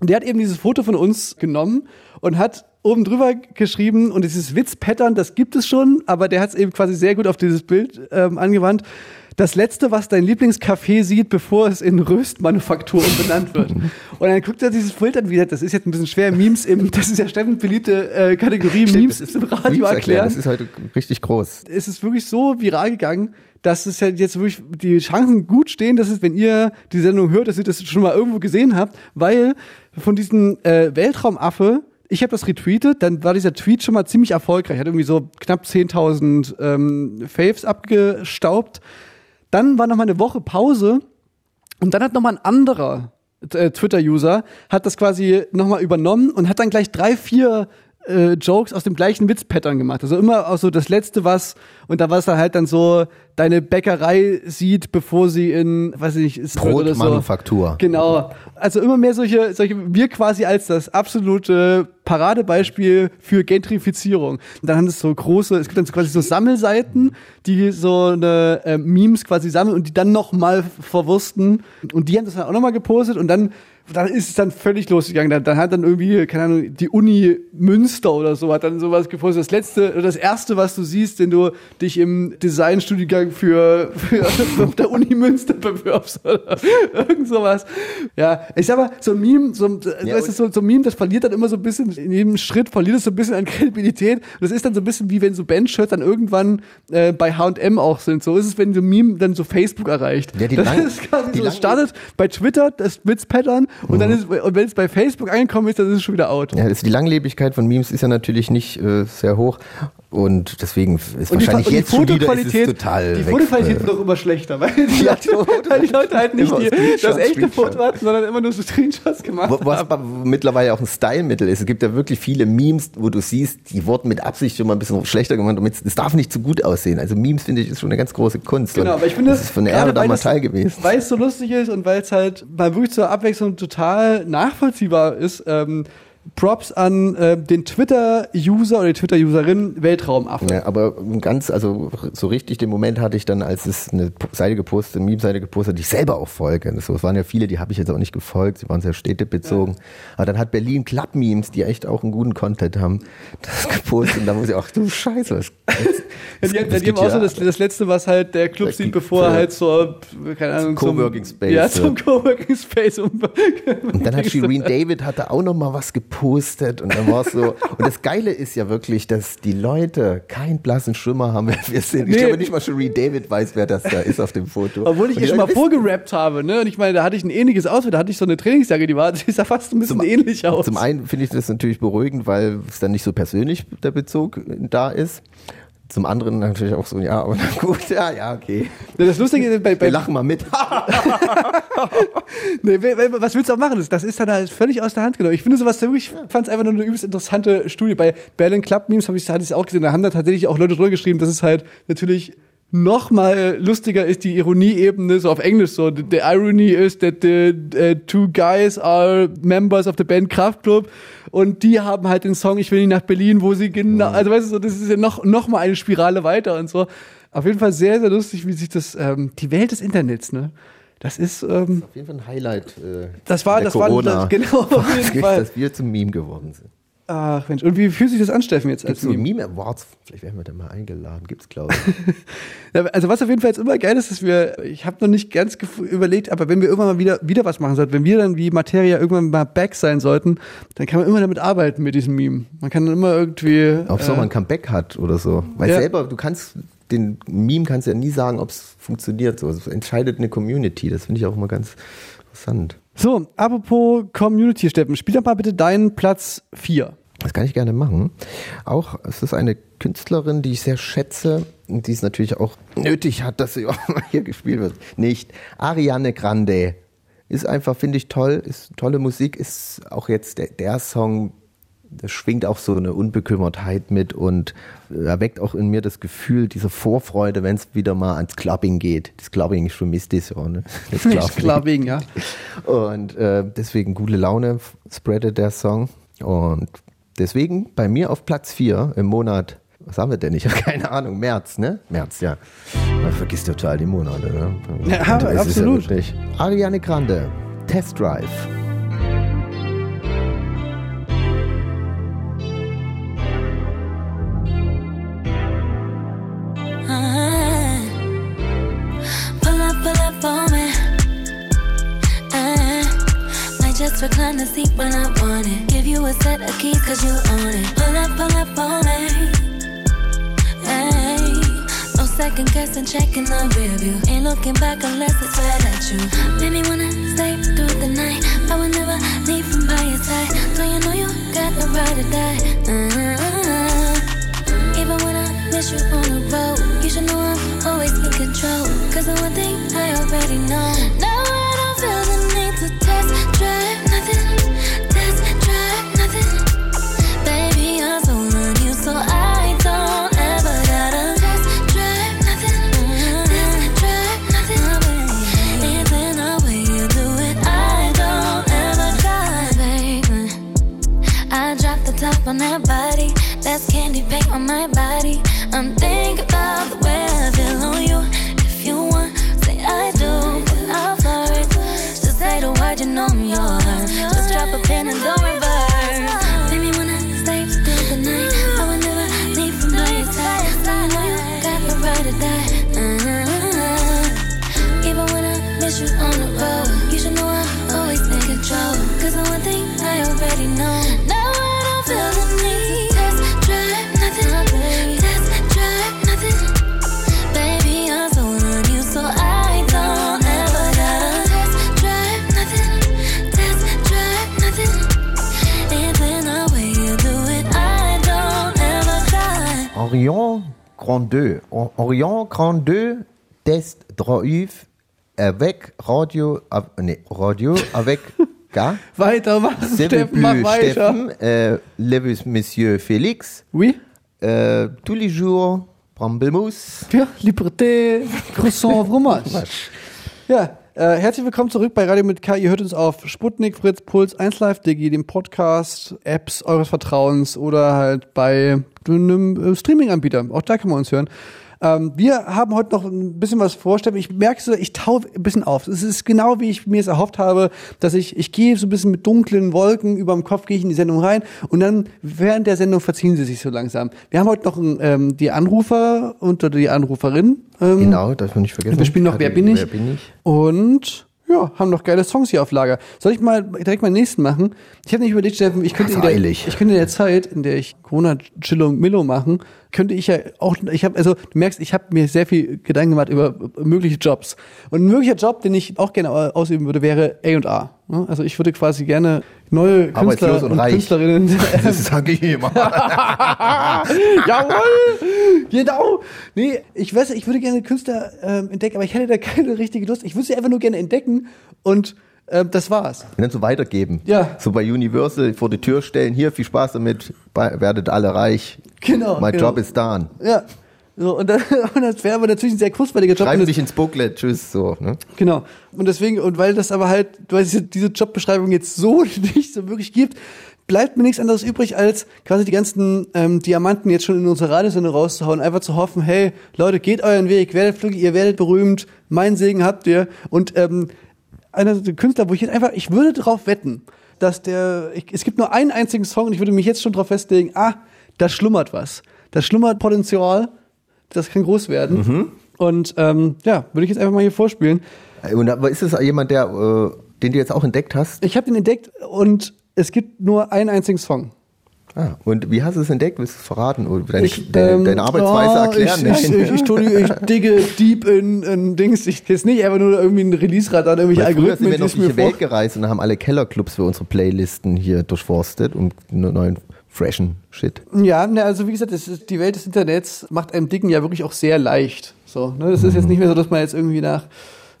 der hat eben dieses Foto von uns genommen und hat oben drüber geschrieben und dieses Witz-Pattern, das gibt es schon, aber der hat es eben quasi sehr gut auf dieses Bild ähm, angewandt. Das letzte, was dein Lieblingscafé sieht, bevor es in Röstmanufakturen benannt wird. Und dann guckt er dieses Bild an, wie gesagt, das ist jetzt ein bisschen schwer, Memes im, das ist ja Steffens beliebte äh, Kategorie, Stimmt, Memes im Radio Memes erklären Das ist heute richtig groß. es ist wirklich so viral gegangen, dass es ja jetzt wirklich die Chancen gut stehen, dass es, wenn ihr die Sendung hört, dass ihr das schon mal irgendwo gesehen habt, weil von diesem äh, Weltraumaffe, ich habe das retweetet, dann war dieser Tweet schon mal ziemlich erfolgreich, hat irgendwie so knapp 10.000 ähm, Faves abgestaubt. Dann war noch mal eine Woche Pause und dann hat noch mal ein anderer äh, Twitter-User hat das quasi noch mal übernommen und hat dann gleich drei, vier äh, Jokes aus dem gleichen Witz-Pattern gemacht. Also immer auch so das letzte was und da war es dann halt dann so, deine Bäckerei sieht, bevor sie in, weiß ich nicht, oder so. Brotmanufaktur. Genau. Also immer mehr solche, solche, wir quasi als das absolute Paradebeispiel für Gentrifizierung. Und dann haben es so große, es gibt dann so quasi so Sammelseiten, die so eine äh, Memes quasi sammeln und die dann nochmal verwursten. Und die haben das dann auch nochmal gepostet und dann da ist es dann völlig losgegangen. Dann, dann hat dann irgendwie, keine Ahnung, die Uni Münster oder so hat dann sowas gepostet. Das letzte, oder das erste, was du siehst, wenn du dich im Designstudiengang für, für auf der Uni Münster bewirbst oder irgend sowas. Ja, ich sag mal, so ein Meme, so, Ja, weißt du, so, so ein Meme, das verliert dann immer so ein bisschen, in jedem Schritt verliert es so ein bisschen an Kredibilität. Und das ist dann so ein bisschen wie wenn so Bandshirts dann irgendwann äh, bei H&M auch sind. So ist es, wenn so ein Meme dann so Facebook erreicht. Ja, die das lang- ist quasi die so, es lang- startet bei Twitter, das Witz-Pattern und dann ist, und wenn es bei Facebook angekommen ist, dann ist es schon wieder out. Ja, das, die Langlebigkeit von Memes ist ja natürlich nicht äh, sehr hoch und deswegen ist Und die, wahrscheinlich die jetzt schon wieder ist es total die Fotoqualität wird auch immer schlechter, weil die, Leute, die weil die Leute halt nicht die, das echte. Foto hatten, sondern immer nur so Screenshots gemacht Wo- Was aber mittlerweile auch ein Style-Mittel ist. Es gibt ja wirklich viele Memes, wo du siehst, die wurden mit Absicht schon mal ein bisschen schlechter gemacht, damit es darf nicht zu gut aussehen. Also Memes finde ich ist schon eine ganz große Kunst. Genau, aber ich finde, das ist von der weil damals Teil gewesen. Weil es so lustig ist und weil es halt mal wirklich zur Abwechslung total nachvollziehbar ist, ähm, Props an äh, den Twitter-User oder die Twitter-Userin Weltraumaffe. Ja, aber ganz, also so richtig den Moment hatte ich dann, als es eine Seite gepostet, eine Meme-Seite gepostet, die ich selber auch folge. Das, waren ja viele, die habe ich jetzt auch nicht gefolgt, sie waren sehr städtebezogen. Aber dann hat Berlin Club-Memes, die echt auch einen guten Content haben, das gepostet. Und da muss ich auch, du Scheiße, was, Ja, die, haben auch so ja- das, das letzte, was halt der Club sieht, bevor er halt zur, keine Ahnung, zum- Coworking Space, Ja, ja. zum Coworking Space. Um, Und dann hat Shireen David hatte auch noch mal was gepostet und dann war es so. Und das Geile ist ja wirklich, dass die Leute keinen blassen Schimmer haben, wer wir sind. Ich Nee. glaube nicht mal Shireen David weiß, wer das da ist auf dem Foto. Obwohl ich ihr schon mal vorgerappt habe, ne? Und ich meine, da hatte ich ein ähnliches Outfit, da hatte ich so eine Trainingsjacke, die war, die sah fast ein bisschen Zum- ähnlich aus. Zum einen finde ich das natürlich beruhigend, weil es dann nicht so persönlich der Bezug da ist. Zum anderen natürlich auch so, ja, aber na gut, ja, ja, okay. Das Lustige ist, bei, Wir bei, lachen mal mit. nee, was willst du auch machen? Das, das ist dann halt völlig aus der Hand genommen. Ich finde sowas ich fand es einfach nur eine übelst interessante Studie. Bei Berlin Club Memes habe ich es auch gesehen, da haben da tatsächlich auch Leute drüber geschrieben, dass es halt natürlich noch mal lustiger ist die Ironieebene so auf Englisch so the irony is that the uh, two guys are members of the band Kraftklub und die haben halt den Song ich will nicht nach Berlin wo sie genau also weißt du so das ist ja noch noch mal eine Spirale weiter und so auf jeden Fall sehr sehr lustig wie sich das ähm, die Welt des Internets ne das ist ähm, Auf jeden Fall ein Highlight. Äh, das war das war Corona. das, genau auf jeden Fall dass wir zum Meme geworden sind. Ach Mensch und wie fühlt sich das an Steffen jetzt als Gibt's Meme? Meme Awards? Vielleicht werden wir da mal eingeladen. Gibt's, glaube ich. Also was auf jeden Fall jetzt immer geil ist, dass wir, ich habe noch nicht ganz überlegt, aber wenn wir irgendwann mal wieder, wieder was machen sollten, wenn wir dann wie Materia irgendwann mal back sein sollten, dann kann man immer damit arbeiten mit diesem Meme. Man kann dann immer irgendwie. Ob so äh, mal ein Comeback hat oder so. Weil Ja. selber, du kannst den Meme kannst ja nie sagen, ob es funktioniert. So, es entscheidet eine Community. Das finde ich auch immer ganz interessant. So, apropos Community Steppen, spiel doch mal bitte deinen Platz 4. Das kann ich gerne machen. Auch es ist eine Künstlerin, die ich sehr schätze und die es natürlich auch nötig hat, dass sie auch mal hier gespielt wird. Nicht Ariane Grande ist einfach finde ich toll, ist tolle Musik, ist auch jetzt der, der Song, das schwingt auch so eine Unbekümmertheit mit und erweckt auch in mir das Gefühl, diese Vorfreude, wenn es wieder mal ans Clubbing geht. Das Clubbing, ich vermisse das ja, ne? Das Clubbing. Klar wegen, ja. Und äh, deswegen gute Laune spreadet der Song. Und deswegen bei mir auf Platz 4 im Monat, was haben wir denn? Ich habe keine Ahnung, März, ne? März, ja. Man vergisst total die Monate, ne? Ja, ist absolut. wirklich- Ariane Grande, Test Drive. Recline the seat when I want it. Give you a set of keys cause you own it. Pull up, pull up on me. Hey, no second guessing, checking the rear view. Ain't looking back unless it's right at you. Made me wanna stay through the night. I would never leave from by your side. So you know you got the right to die. Uh, even when I miss you on the road, you should know I'm always in control. Cause the one thing I already know. Now I don't feel the need to test drive paint on my body. 32, Orient 32, test drauf avec Radio, euh, nee, Radio avec K. Weiter, euh, Monsieur Félix. Oui. Euh, tous les jours, Bramblemousse. Ja, Liberté, Croissant, Fromage. Äh, herzlich willkommen zurück bei Radio mit K. Ihr hört uns auf Sputnik, Fritz, Puls, 1 Live Digi, dem Podcast, Apps eures Vertrauens oder halt bei einem äh, Streaming-Anbieter. Auch da kann man uns hören. Ähm, wir haben heute noch ein bisschen was vorstellen. Ich merke so, ich tau ein bisschen auf. Es ist genau wie ich mir es erhofft habe, dass ich, ich gehe so ein bisschen mit dunklen Wolken über dem Kopf, gehe ich in die Sendung rein und dann während der Sendung verziehen sie sich so langsam. Wir haben heute noch ähm, die Anrufer und oder die Anruferin. Ähm, Genau, darf man nicht vergessen. wir spielen noch Wer bin ich? Wer bin ich? Und ja, haben noch geile Songs hier auf Lager. Soll ich mal direkt mal den nächsten machen? Ich habe nicht überlegt, Steffen, ich könnte, in der, ich könnte in der Zeit, in der ich Corona Chillo Millo machen, könnte ich ja auch, ich habe, also du merkst, ich habe mir sehr viel Gedanken gemacht über mögliche Jobs. Und ein möglicher Job, den ich auch gerne ausüben würde, wäre A&R. ne? Also ich würde quasi gerne neue Künstler und und. Künstlerinnen Das sage ich immer. Jawohl! Genau! Nee, ich weiß, ich würde gerne Künstler ähm, entdecken, aber ich hätte da keine richtige Lust. Ich würde sie einfach nur gerne entdecken und ähm, das war's. Und dann so weitergeben. Ja. So bei Universal vor die Tür stellen. Hier, viel Spaß damit. Werdet alle reich. Genau. My genau. job is done. Ja. So, und, dann, und das wäre aber natürlich ein sehr kurzweiliger Job. Das, dich ins Booklet. Tschüss. So, ne? Genau. Und deswegen, und weil das aber halt, weil es diese, Jobbeschreibung jetzt so nicht so wirklich gibt, bleibt mir nichts anderes übrig, als quasi die ganzen ähm, Diamanten jetzt schon in unsere Radiosendung rauszuhauen, einfach zu hoffen, hey, Leute, geht euren Weg, werdet flügge, ihr werdet berühmt, meinen Segen habt ihr. Und ähm, einer der Künstler, wo ich jetzt einfach, ich würde darauf wetten, dass der, ich, es gibt nur einen einzigen Song und ich würde mich jetzt schon darauf festlegen, ah, da schlummert was. Da schlummert Potenzial, das kann groß werden. Mhm. Und ähm, ja, würde ich jetzt einfach mal hier vorspielen. Und aber ist es jemand, der, äh, den du jetzt auch entdeckt hast? Ich habe den entdeckt und es gibt nur einen einzigen Song. Ah, und wie hast du es entdeckt? Willst du es verraten? Oder deine, Ich, ähm, deine Arbeitsweise oh, erklären? Ich, ich, ich, ich, tu- ich digge deep in, in Dings. Ich jetzt nicht einfach nur irgendwie ein Release-Rad an irgendwelche Weil früher sind Algorithmen, wir noch durch die. Welt gereist und haben alle Kellerclubs für unsere Playlisten hier durchforstet und neuen freshen Shit. Ja, ne, also wie gesagt, ist, die Welt des Internets macht einem Dicken ja wirklich auch sehr leicht. So, ne? Das ist jetzt nicht mehr so, dass man jetzt irgendwie nach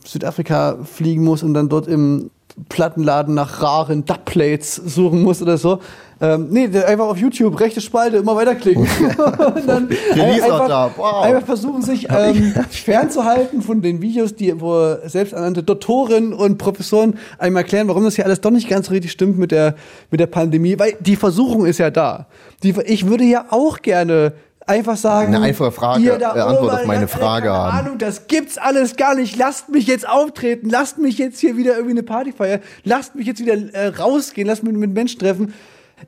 Südafrika fliegen muss und dann dort im Plattenladen nach raren Dubplates suchen muss oder so. Ähm, nee, einfach auf YouTube, rechte Spalte, immer weiterklicken. und dann Release einfach, da, wow. einfach versuchen, sich ähm, fernzuhalten von den Videos, die wo selbsternannte Doktoren und Professoren einem erklären, warum das hier alles doch nicht ganz so richtig stimmt mit der, mit der Pandemie. Weil die Versuchung ist ja da. Die, ich würde ja auch gerne einfach sagen, Eine einfache Frage, ihr da äh, Antwort oben, auf meine Frage keine haben. Ahnung, das gibt's alles gar nicht. Lasst mich jetzt auftreten, lasst mich jetzt hier wieder irgendwie eine Party feiern, lasst mich jetzt wieder äh, rausgehen, lasst mich mit Menschen treffen.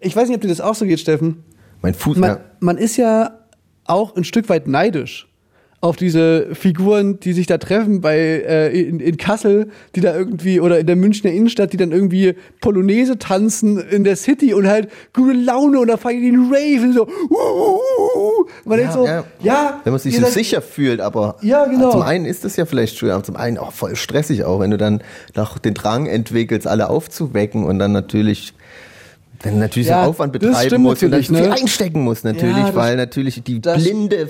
Ich weiß nicht, ob dir das auch so geht, Steffen. Mein Fuß, Man, ja, man ist ja auch ein Stück weit neidisch auf diese Figuren, die sich da treffen bei äh, in, in Kassel, die da irgendwie oder in der Münchner Innenstadt, die dann irgendwie Polonaise tanzen in der City und halt gute Laune und da feiern die einen Rave und so. Uh, uh, uh. Man denkt so, ja, wenn man sich so seid- sicher fühlt, aber Ja, genau. zum einen ist das ja vielleicht schwer, aber zum einen auch voll stressig auch, wenn du dann noch den Drang entwickelst, alle aufzuwecken und dann natürlich dann natürlich Ja, so Aufwand betreiben musst und dann viel ne? einstecken musst natürlich, Ja, das- weil natürlich die blinde,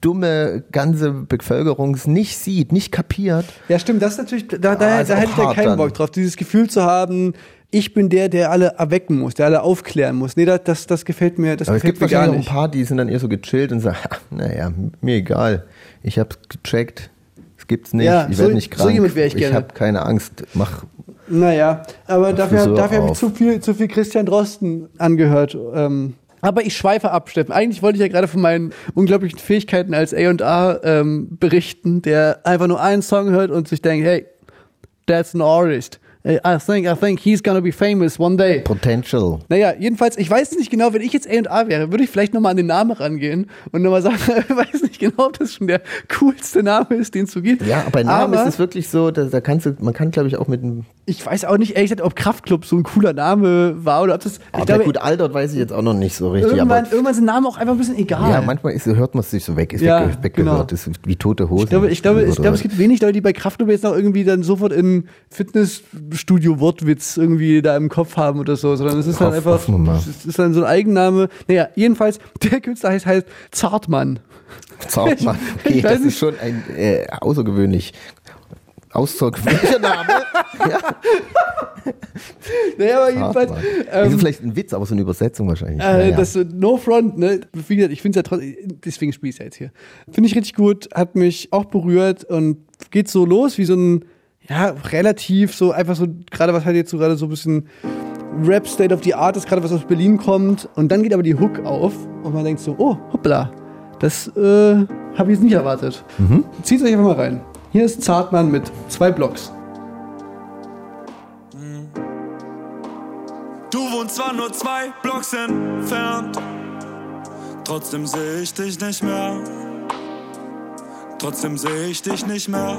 dumme ganze Bevölkerung es nicht sieht, nicht kapiert. Ja, stimmt, das ist natürlich, da, da, da auch hätte ich keinen. Bock drauf, dieses Gefühl zu haben, ich bin der, der alle erwecken muss, der alle aufklären muss. Nee, das, das, das gefällt mir, das Aber es gefällt gibt mir gar nicht. ein paar, die sind dann eher so gechillt und sagen, "Ha, naja, mir egal, ich hab's gecheckt, es gibt's nicht, Ja, ich so- werde nicht so krank, jemand wär ich habe keine Angst, mach Naja, aber dafür, Friseur dafür habe ich zu viel, zu viel Christian Drosten angehört. Ähm, aber ich schweife ab, Steffen. Eigentlich wollte ich ja gerade von meinen unglaublichen Fähigkeiten als A&R ähm, berichten, der einfach nur einen Song hört und sich denkt, hey, that's an artist. I think, I think he's gonna be famous one day. Potential. Naja, jedenfalls, ich weiß nicht genau, wenn ich jetzt A&A wäre, würde ich vielleicht nochmal an den Namen rangehen und nochmal sagen, ich weiß nicht genau, ob das schon der coolste Name ist, den es so gibt. Ja, bei Namen Aber ist es wirklich so, da, da kannst du, man kann glaube ich auch mit einem, ich weiß auch nicht, ehrlich gesagt, ob Kraftclub so ein cooler Name war oder ob das, ich aber glaube, gut altert weiß ich jetzt auch noch nicht so richtig, irgendwann, aber irgendwann sind Namen auch einfach ein bisschen egal. ja, manchmal ist, hört man es sich so weg, ist Ja, wegge weggehört, genau. ist wie tote Hose. Ich glaube, ich glaube, ich glaube, es gibt wenig Leute, die bei Kraftclub jetzt noch irgendwie dann sofort in Fitnessstudio Wortwitz irgendwie da im Kopf haben oder so, sondern es ist dann einfach, es ist dann so ein Eigenname. Naja, jedenfalls, der Künstler heißt, heißt Zartmann. Ich Okay, das ist schon ein äh, außergewöhnlich außergewöhnlicher Name. ja, Naja, aber jedenfalls, Zartmann. das ähm, ist vielleicht ein Witz, aber so eine Übersetzung wahrscheinlich. Äh, Ja, ja. Das äh, No Front, ne? Wie gesagt, ich finde es ja trotzdem, deswegen spiele ich ja jetzt hier. Finde ich richtig gut, hat mich auch berührt und geht so los wie so ein, ja, relativ so, einfach so, gerade was halt jetzt so gerade so ein bisschen Rap State of the Art ist, gerade was aus Berlin kommt. Und dann geht aber die Hook auf und man denkt so, oh, hoppla, das äh, habe ich jetzt nicht erwartet. Zieht euch einfach mal rein. Hier ist Zartmann mit zwei Blocks. Du wohnst zwar nur zwei Blocks entfernt, trotzdem sehe ich dich nicht mehr. Trotzdem sehe ich dich nicht mehr.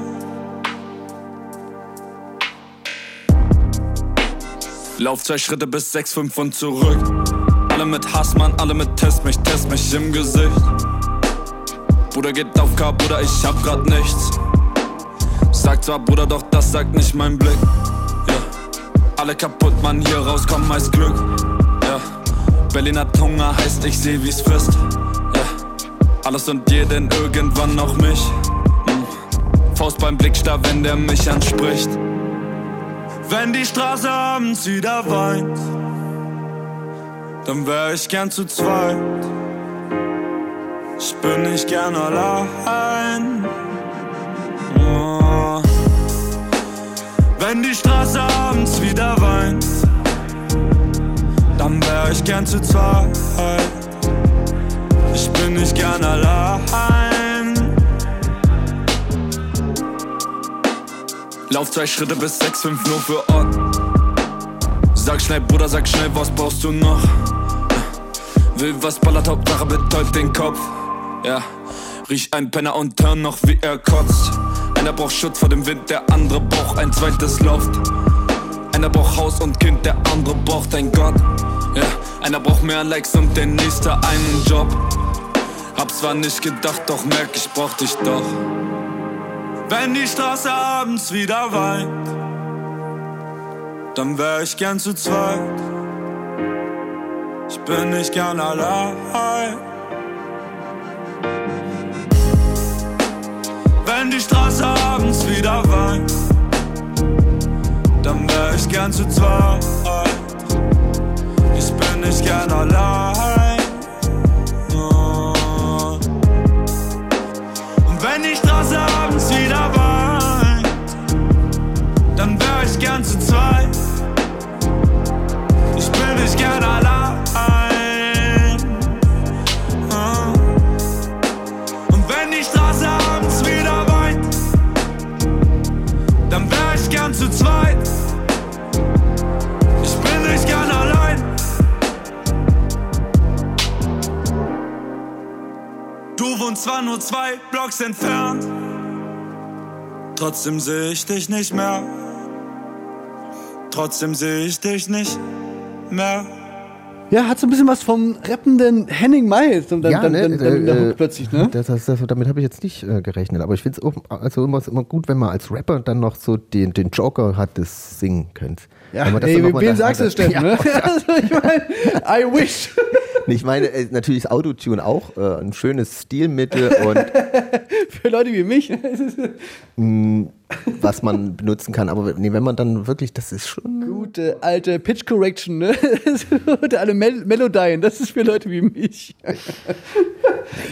Lauf zwei Schritte bis sechs, fünf und zurück. Alle mit Hassmann, alle mit Test mich, test mich im Gesicht. Bruder geht auf K, Bruder, ich hab grad nichts. Sag zwar Bruder, doch das sagt nicht mein Blick. Ja. Alle kaputt, Mann, hier rauskommen meist Glück. Ja. Berlin hat Hunger, heißt ich seh, wie's frisst. Ja. Alles und jeden irgendwann noch mich. Hm. Faust beim Blickstar, wenn der mich anspricht. Wenn die Straße abends wieder weint, dann wär ich gern zu zweit. Ich bin nicht gern allein. Oh. Wenn die Straße abends wieder weint, dann wär ich gern zu zweit. Ich bin nicht gern allein. Lauf zwei Schritte bis sechs, fünf nur für Ort. Sag schnell, Bruder, sag schnell, was brauchst du noch? Will was ballert, Hauptsache betäubt den Kopf. Ja, riech ein Penner und hör noch, wie er kotzt. Einer braucht Schutz vor dem Wind, der andere braucht ein zweites Loft. Einer braucht Haus und Kind, der andere braucht ein Gott. Ja, einer braucht mehr Likes und der nächste einen Job. Hab zwar nicht gedacht, doch merk, ich brauch dich doch. Wenn die Straße abends wieder weint, dann wär ich gern zu zweit. Ich bin nicht gern allein. Wenn die Straße abends wieder weint, dann wär ich gern zu zweit. Ich bin nicht gern allein. Wenn die Straße abends wieder weint, dann wär ich gern zu zweit. Ich bin nicht gern allein. Du wohnst zwar nur zwei Blocks entfernt, trotzdem sehe ich dich nicht mehr. Trotzdem sehe ich dich nicht mehr. Ja, hat so ein bisschen was vom rappenden Henning May dann, dann, Ja, dann, ne, dann, dann äh, plötzlich, ne? Das, das, das, damit habe ich jetzt nicht äh, gerechnet. Aber ich finde es also immer, immer gut, wenn man als Rapper dann noch so den, den Joker hat, das singen könnte. Ja, Wenn man das ey, da- sagst du das denn, Ja, ne? Also, ich meine, I wish. Ich meine, äh, natürlich ist Autotune auch äh, ein schönes Stilmittel und Für Leute wie mich. was man benutzen kann. Aber nee, wenn man dann wirklich, das ist schon. Gute alte Pitch Correction, ne? Gute alle Mel Melodien, das ist für Leute wie mich.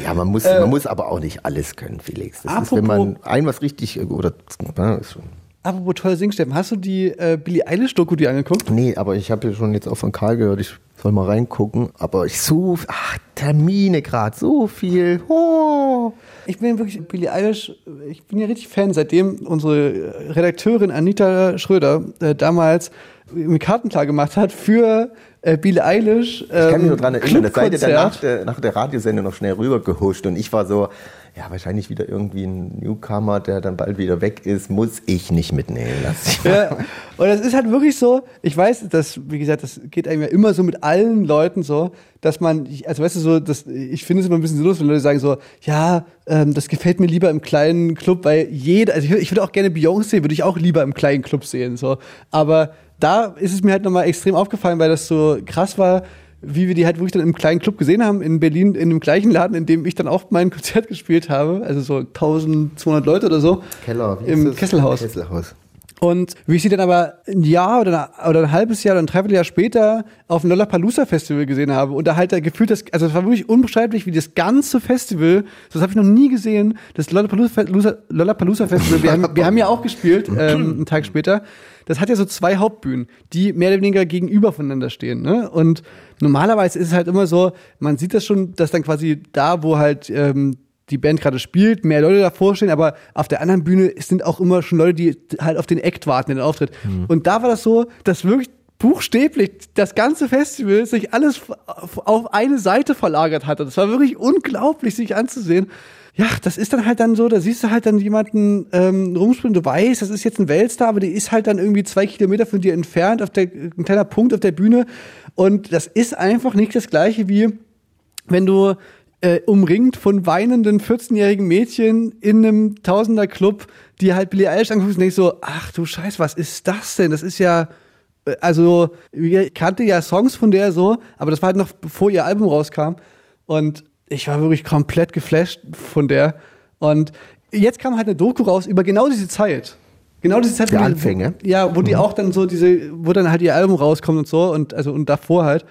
Ja, man muss, man muss aber auch nicht alles können, Felix. Das ist, wenn man Äh, apropos- ein was richtig äh, oder ja, ist schon. Apropos toll singen, Steffen, hast du die äh, Billie Eilish-Doku dir angeguckt? Nee, aber ich habe ja schon jetzt auch von Karl gehört, ich soll mal reingucken. Aber ich so, ach, Termine gerade, so viel. Oh. Ich bin wirklich Billie Eilish, ich bin ja richtig Fan, seitdem unsere Redakteurin Anita Schröder äh, damals mir Karten klar gemacht hat für äh, Billie Eilish. Ich kann mich nur dran erinnern, da seid ihr dann nach Clubkonzert. der, nach der Radiosendung noch schnell rübergehuscht und ich war so, ja, wahrscheinlich wieder irgendwie ein Newcomer, der dann bald wieder weg ist, muss ich nicht mitnehmen. Lass Ja, und das ist halt wirklich so, ich weiß, dass, wie gesagt, das geht ja immer so mit allen Leuten so, dass man, also weißt du so, das, ich finde es immer ein bisschen sinnlos, wenn Leute sagen so, ja, ähm, das gefällt mir lieber im kleinen Club, weil jeder, also ich, ich würde auch gerne Beyoncé, würde ich auch lieber im kleinen Club sehen, so. Aber da ist es mir halt nochmal extrem aufgefallen, weil das so krass war, wie wir die halt wirklich dann im kleinen Club gesehen haben, in Berlin, in dem gleichen Laden, in dem ich dann auch mein Konzert gespielt habe, also so 1200 Leute oder so. Keller, wie Im? Kesselhaus. Kesselhaus. Und wie ich sie dann aber ein Jahr oder, ein- oder ein halbes Jahr oder ein Dreivierteljahr später auf dem Lollapalooza Festival gesehen habe und da halt da gefühlt das, also es war wirklich unbeschreiblich, wie das ganze Festival, das habe ich noch nie gesehen, das Lollapalooza- Lollapalooza Festival, wir haben, wir haben ja auch gespielt, ähm, einen Tag später, das hat ja so zwei Hauptbühnen, die mehr oder weniger gegenüber voneinander stehen, ne? Und normalerweise ist es halt immer so, man sieht das schon, dass dann quasi da, wo halt ähm, die Band gerade spielt, mehr Leute davor stehen, aber auf der anderen Bühne sind auch immer schon Leute, die halt auf den Act warten, den Auftritt. Und da war das so, dass wirklich buchstäblich das ganze Festival sich alles auf auf eine Seite verlagert hatte. Das war wirklich unglaublich, sich anzusehen. Ja, das ist dann halt dann so, da siehst du halt dann jemanden ähm, rumspringen, du weißt, das ist jetzt ein Weltstar, aber der ist halt dann irgendwie zwei Kilometer von dir entfernt, auf der, ein kleiner Punkt auf der Bühne. Und das ist einfach nicht das gleiche wie wenn du äh, umringt von weinenden 14-jährigen Mädchen in einem Tausender-Club, die halt Billie Eilish anguckst und denkst so, ach du Scheiß, was ist das denn? Das ist ja, äh, also, ich kannte ja Songs von der so, aber das war halt noch bevor ihr Album rauskam. Und ich war wirklich komplett geflasht von der. Und jetzt kam halt eine Doku raus über genau diese Zeit. Genau diese Zeit, Die wo Anfänge. ja, wo die auch dann so diese, wo dann halt ihr Album rauskommt und so und also und davor halt.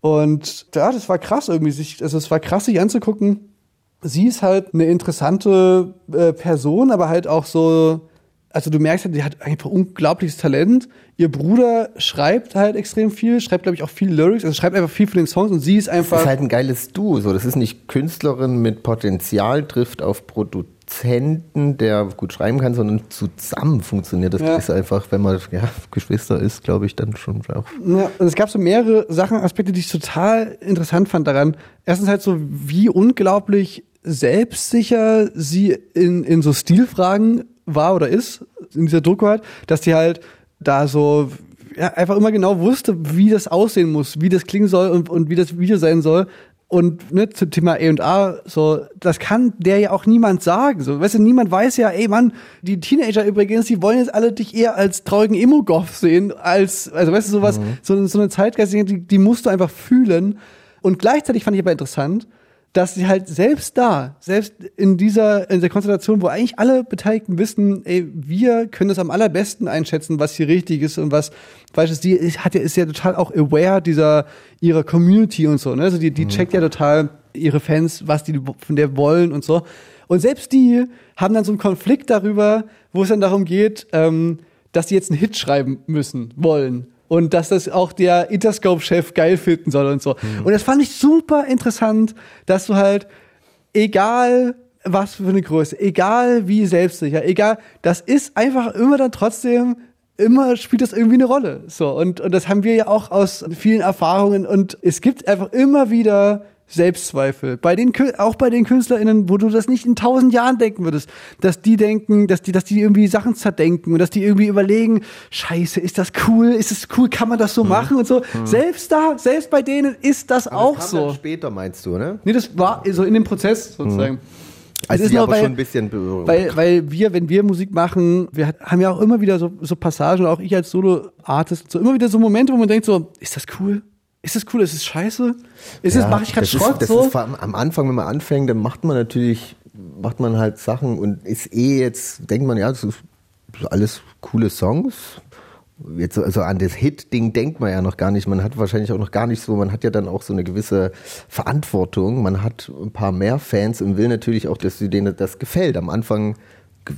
Und ja, das war krass irgendwie, sich, also es war krass, sich anzugucken. Sie ist halt eine interessante äh, Person, aber halt auch so, also du merkst halt, die hat einfach unglaubliches Talent. Ihr Bruder schreibt halt extrem viel, schreibt, glaube ich, auch viel Lyrics, also schreibt einfach viel von den Songs und sie ist Das einfach. ist halt ein geiles Duo. So, das ist nicht Künstlerin mit Potenzial, trifft auf Produzenten, der gut schreiben kann, sondern zusammen funktioniert. Das Ja. ist einfach, wenn man ja, Geschwister ist, glaube ich, dann schon auch. Ja, und es gab so mehrere Sachen, Aspekte, die ich total interessant fand daran. Erstens halt so, wie unglaublich selbstsicher sie in, in so Stilfragen war oder ist, in dieser Doku halt, dass die halt da so ja, einfach immer genau wusste, wie das aussehen muss, wie das klingen soll und, und wie das Video sein soll. Und ne, zum Thema A&A, so, das kann der ja auch niemand sagen. So, weißt du, niemand weiß ja, ey Mann, die Teenager übrigens, die wollen jetzt alle dich eher als traurigen Emo-Goth sehen, als, also weißt du, sowas, so, so eine Zeitgeist, die, die musst du einfach fühlen. Und gleichzeitig fand ich aber interessant, dass sie halt selbst da, selbst in dieser, in der Konstellation, wo eigentlich alle Beteiligten wissen, ey, wir können das am allerbesten einschätzen, was hier richtig ist und was, sie ist, hat ja, ist ja total auch aware dieser, ihrer Community und so, ne, also die, die checkt ja total ihre Fans, was die von der wollen und so. Und selbst die haben dann so einen Konflikt darüber, wo es dann darum geht, ähm, dass die jetzt einen Hit schreiben müssen, wollen. Und dass das auch der Interscope-Chef geil finden soll und so. Und das fand ich super interessant, dass du halt, egal was für eine Größe, egal wie selbstsicher, egal, das ist einfach immer dann trotzdem, immer spielt das irgendwie eine Rolle. So. Und, und das haben wir ja auch aus vielen Erfahrungen. Und es gibt einfach immer wieder Selbstzweifel. Bei den, Kü- auch bei den KünstlerInnen, wo du das nicht in tausend Jahren denken würdest, dass die denken, dass die, dass die irgendwie Sachen zerdenken und dass die irgendwie überlegen, scheiße, ist das cool? Ist es cool? Kann man das so machen und so? Selbst da, selbst bei denen ist das auch das kam dann so. später, meinst du, ne? Nee, das war so in dem Prozess sozusagen. Also Es ist aber weil- schon ein bisschen Berührung. Weil, weil wir, wenn wir Musik machen, wir haben ja auch immer wieder so, so Passagen, auch ich als Solo-Artist, so immer wieder so Momente, wo man denkt so, ist das cool? Ist das cool? Ist es scheiße? Ist es, mache ich gerade das ist- Schrott das so? Ist, am Anfang, wenn man anfängt, dann macht man natürlich, macht man halt Sachen und ist eh jetzt, denkt man, ja, das ist alles coole Songs. Jetzt, also an das Hit-Ding denkt man ja noch gar nicht. Man hat wahrscheinlich auch noch gar nicht so, man hat ja dann auch so eine gewisse Verantwortung. Man hat ein paar mehr Fans und will natürlich auch, dass denen das gefällt. Am Anfang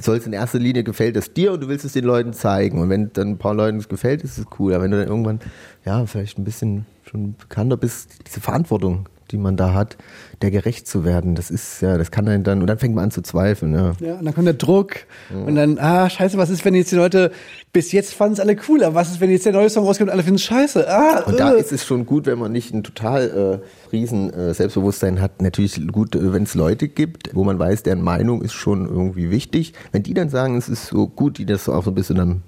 soll es in erster Linie gefällt es dir und du willst es den Leuten zeigen. Und wenn dann ein paar Leuten es gefällt, ist es cool. Aber wenn du dann irgendwann, ja, vielleicht ein bisschen schon bekannter bist, diese Verantwortung, die man da hat, der gerecht zu werden. Das ist ja, das kann einen dann, und dann fängt man an zu zweifeln. Ja. Ja, und dann kommt der Druck und dann, ah, scheiße, was ist, wenn jetzt die Leute, bis jetzt fanden es alle cool, aber was ist, wenn jetzt der neue Song rauskommt und alle finden es scheiße? Ah, Und da äh. ist es schon gut, wenn man nicht ein total äh, riesen äh, Selbstbewusstsein hat. Natürlich gut, äh, wenn es Leute gibt, wo man weiß, deren Meinung ist schon irgendwie wichtig. Wenn die dann sagen, es ist so gut, die das so auch so ein bisschen dann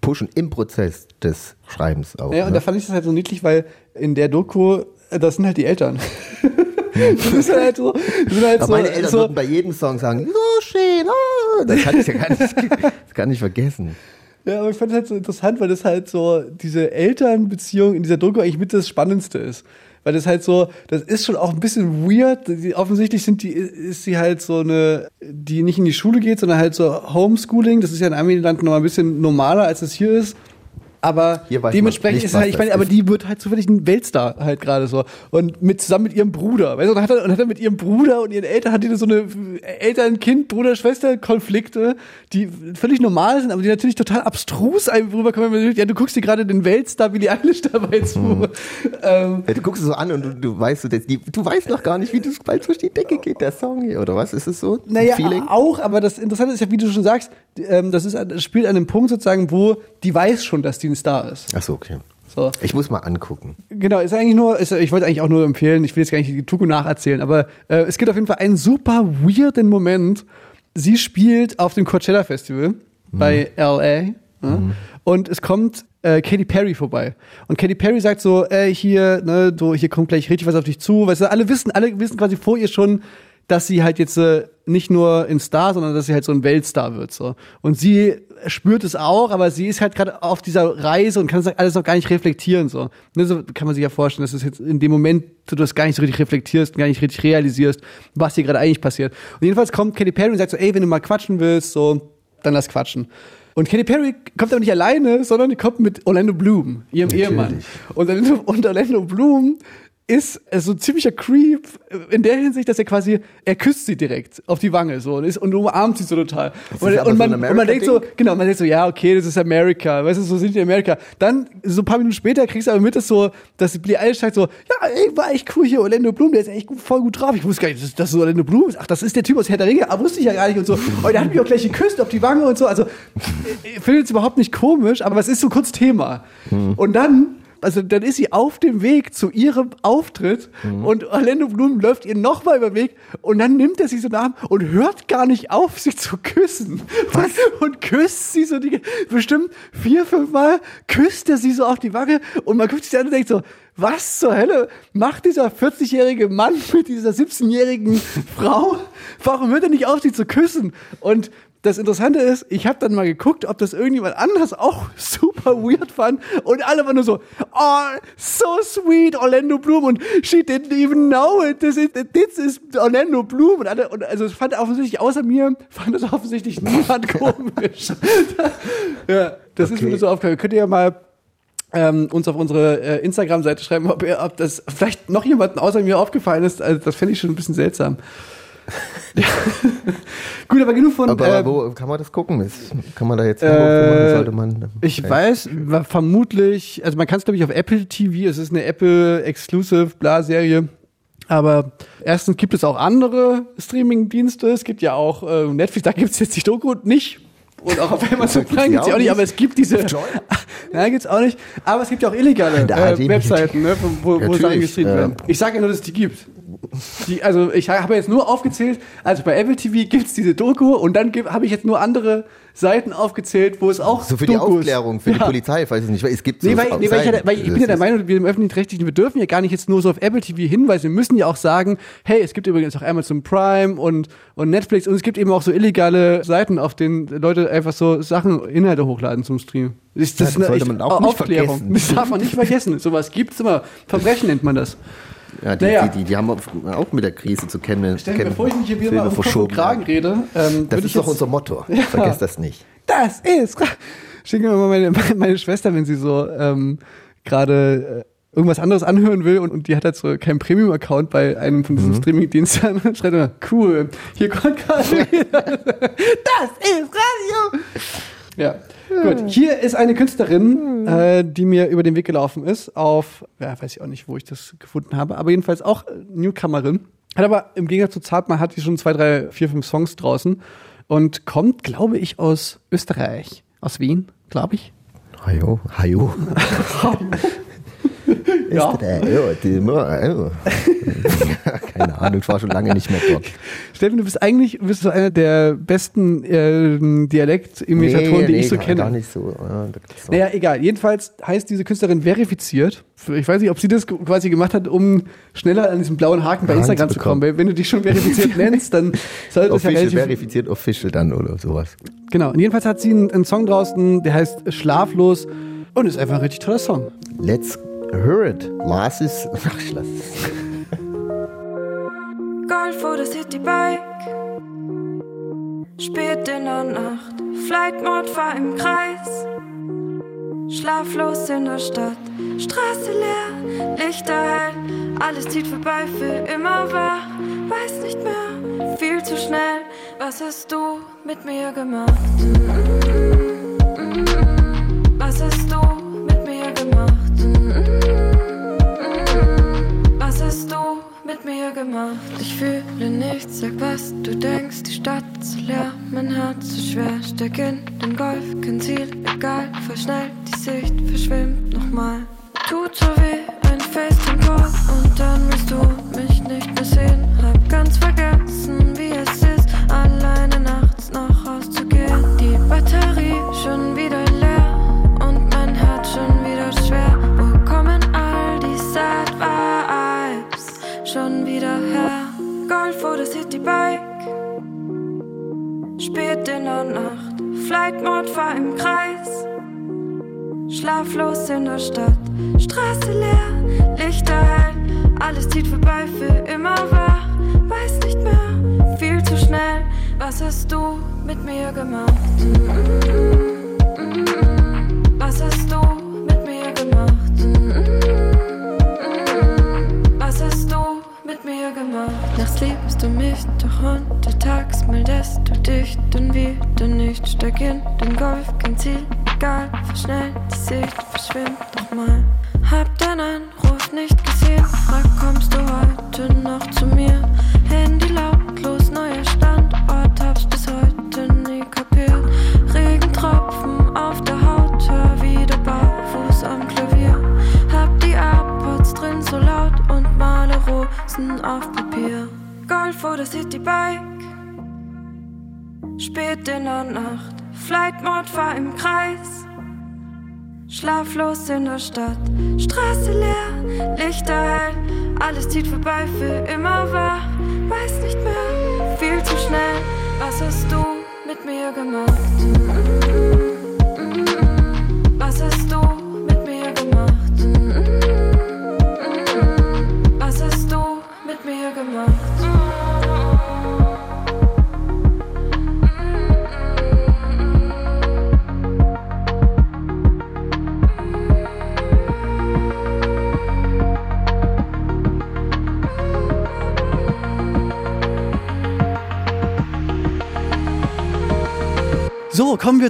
pushen im Prozess des Schreibens auch. Ja, und ne? da fand ich das halt so niedlich, weil in der Doku, äh, das sind halt die Eltern. das ist halt so, das halt Aber so, meine Eltern so würden bei jedem Song sagen, so schön, ah. das kann ich ja gar nicht, das kann ich vergessen. Ja, aber ich fand es halt so interessant, weil das halt so diese Elternbeziehung in dieser Doku eigentlich mit das Spannendste ist. Weil das halt so, das ist schon auch ein bisschen weird. Die, offensichtlich sind die, ist sie halt so eine, die nicht in die Schule geht, sondern halt so Homeschooling. Das ist ja in einem Land noch ein bisschen normaler, als es hier ist. Aber dementsprechend ist halt, ich meine, aber die wird halt zufällig ein Weltstar halt gerade so. Und mit, zusammen mit ihrem Bruder. Weißt du, und hat er, und hat er mit ihrem Bruder und ihren Eltern, hat die so eine Eltern-Kind, Bruder-Schwester-Konflikte, die völlig normal sind, aber die natürlich total abstrus einem rüberkommen. wenn man sagt, Ja, du guckst dir gerade den Weltstar Billie Eilish dabei zu. Mhm. Ähm, Ja, du guckst es so an und du, du weißt, die, du weißt noch gar nicht, wie das bald durch die Decke geht, der Song hier, oder was? Ist es so? Naja, Feeling? auch, aber das Interessante ist ja, wie du schon sagst, ähm, das, ist, das spielt an einem Punkt sozusagen, wo die weiß schon, dass die ein Star ist. Ach so, okay. So. Ich muss mal angucken. Genau, ist eigentlich nur, ist, ich wollte eigentlich auch nur empfehlen, ich will jetzt gar nicht die Tuku nacherzählen, aber äh, es gibt auf jeden Fall einen super weirden Moment. Sie spielt auf dem Coachella Festival bei LA ne? und es kommt äh, Katy Perry vorbei. Und Katy Perry sagt so, äh, hier, ne, du, hier kommt gleich richtig was auf dich zu. Weißt du, alle wissen, alle wissen quasi vor ihr schon, dass sie halt jetzt äh, nicht nur ein Star, sondern dass sie halt so ein Weltstar wird. So. Und sie spürt es auch, aber sie ist halt gerade auf dieser Reise und kann das alles noch gar nicht reflektieren. So. Ne, so kann man sich ja vorstellen, dass es jetzt in dem Moment du das gar nicht so richtig reflektierst, gar nicht richtig realisierst, was hier gerade eigentlich passiert. Und jedenfalls kommt Katy Perry und sagt so, ey, wenn du mal quatschen willst, so, dann lass quatschen. Und Katy Perry kommt aber nicht alleine, sondern die kommt mit Orlando Bloom, ihrem Ehemann. Und Orlando, und Orlando Bloom ist äh, so ein ziemlicher Creep äh, in der Hinsicht, dass er quasi, er küsst sie direkt auf die Wange so und, ist, und umarmt sie so total. Und, und, so man, ein und man denkt so, genau, man denkt so, ja, okay, das ist Amerika, weißt du, so sind die Amerika. Dann, so ein paar Minuten später, kriegst du aber mit, dass so, dass Billie Eilish sagt so, ja, ey, war echt cool hier, Orlando Bloom, der ist echt gut, voll gut drauf. Ich wusste gar nicht, dass das so Orlando Bloom ist. Ach, das ist der Typ aus Herr der Ringe, ah, wusste ich ja gar nicht und so. Und der hat mich auch gleich geküsst auf die Wange und so. Also, ich finde es überhaupt nicht komisch, aber es ist so kurz Thema. Und dann also dann ist sie auf dem Weg zu ihrem Auftritt und Orlando Bloom läuft ihr nochmal über den Weg und dann nimmt er sie so nach und hört gar nicht auf, sie zu küssen. Und, und küsst sie so die, bestimmt vier, fünf Mal, küsst er sie so auf die Wange und man guckt sich an und denkt so, was zur Hölle macht dieser 40-jährige Mann mit dieser 17-jährigen Frau? Warum hört er nicht auf, sie zu küssen? Und das Interessante ist, ich habe dann mal geguckt, ob das irgendjemand anders auch super weird fand und alle waren nur so, oh, so sweet, Orlando Bloom und she didn't even know it, this is, this is Orlando Bloom und alle, und also es fand offensichtlich, außer mir, fand das offensichtlich niemand komisch. ja, das ist Okay. mir so aufgefallen. Könnt ihr ja mal ähm, uns auf unsere äh, Instagram-Seite schreiben, ob, ihr, ob das vielleicht noch jemandem außer mir aufgefallen ist. Also das fände ich schon ein bisschen seltsam. Ja. Gut, aber genug von. Aber äh, wo kann man das gucken? Ist, kann man da jetzt äh, machen? Sollte man, ich weiß, wa- vermutlich, also man kann es glaube ich auf Apple TV, es ist eine Apple Exclusive Bla Serie. Aber erstens gibt es auch andere Streaming-Dienste. Es gibt ja auch äh, Netflix, da gibt es jetzt die Doku nicht. Und auch auf Amazon Prime gibt es auch auch nicht, aber es gibt diese. Nein, gibt's auch nicht. Aber es gibt ja auch illegale äh, Webseiten, ne, wo, wo Sachen geschrieben ja. werden. Ich sage ja nur, dass es die gibt. Die, also ich habe jetzt nur aufgezählt, also bei Apple TV gibt's diese Doku und dann habe ich jetzt nur andere Seiten aufgezählt, wo es auch So für die Dokus- Aufklärung, für die Ja. Polizei, ich weiß es nicht, weil es gibt Nee, so weil, nee, weil, ich, weil ich bin ja der Meinung, wir im öffentlich-rechtlichen, wir dürfen ja gar nicht jetzt nur so auf Apple TV hinweisen. Wir müssen ja auch sagen, hey, es gibt übrigens auch Amazon Prime und, und Netflix und es gibt eben auch so illegale Seiten, auf denen Leute einfach so Sachen, Inhalte hochladen zum Stream. Das, Ja, das sollte man auch nicht Aufklärung. vergessen. Das darf man nicht vergessen. Sowas gibt's immer. Verbrechen nennt man das. Ja, die, Naja. die, die, die haben auch mit der Krise zu kennen. Stell mir, bevor ich mich hier wieder mal um Kopf und Kragen rede, ähm, Das ist doch unser Motto. Vergesst das nicht. Das ist. Schicken wir mal meine, meine Schwester, wenn sie so ähm, gerade äh, irgendwas anderes anhören will und, und die hat halt so keinen Premium-Account bei einem von Mhm. diesen Streaming-Diensten, dann schreibt immer, cool, hier kommt gerade wieder. Das ist Radio! Ja. Gut, hier ist eine Künstlerin, äh, die mir über den Weg gelaufen ist, auf, ja, weiß ich auch nicht, wo ich das gefunden habe, aber jedenfalls auch äh, Newcomerin. Hat aber im Gegensatz zu Zartmann hat die schon zwei, drei, vier, fünf Songs draußen und kommt, glaube ich, aus Österreich, aus Wien, glaube ich. Hajo, hajo. Ja. Ja. Keine Ahnung, ich war schon lange nicht mehr dort. Steffen, du bist eigentlich bist du einer der besten ähm, Dialekt-Imitatoren, die ich so gar- kenne. Gar nicht so. Ja, Naja, egal. Jedenfalls heißt diese Künstlerin verifiziert. Ich weiß nicht, ob sie das quasi gemacht hat, um schneller an diesen blauen Haken bei Instagram zu kommen. Weil wenn du dich schon verifiziert nennst, dann sollte das ja relativ... verifiziert official dann oder sowas. Genau. Und jedenfalls hat sie einen, einen Song draußen, der heißt Schlaflos und ist einfach ein richtig toller Song. Let's hear it. Lars ist. Ach, lass es. Golf oder Citybike. Spät in der Nacht, Flight Mode fahr im Kreis. Schlaflos in der Stadt, Straße leer, Lichter hell, alles zieht vorbei, für immer wach. Weiß nicht mehr, viel zu schnell, was hast du mit mir gemacht? Was hast du mit mir gemacht? Hast du mit mir gemacht? Ich fühle nichts, sag was du denkst. Die Stadt so leer, mein Herz so schwer. Steck in den Golf, kein Ziel, egal, fahr schnell. Die Sicht verschwimmt nochmal. Tut so weh, ein FaceTime-Call und dann willst du mich nicht mehr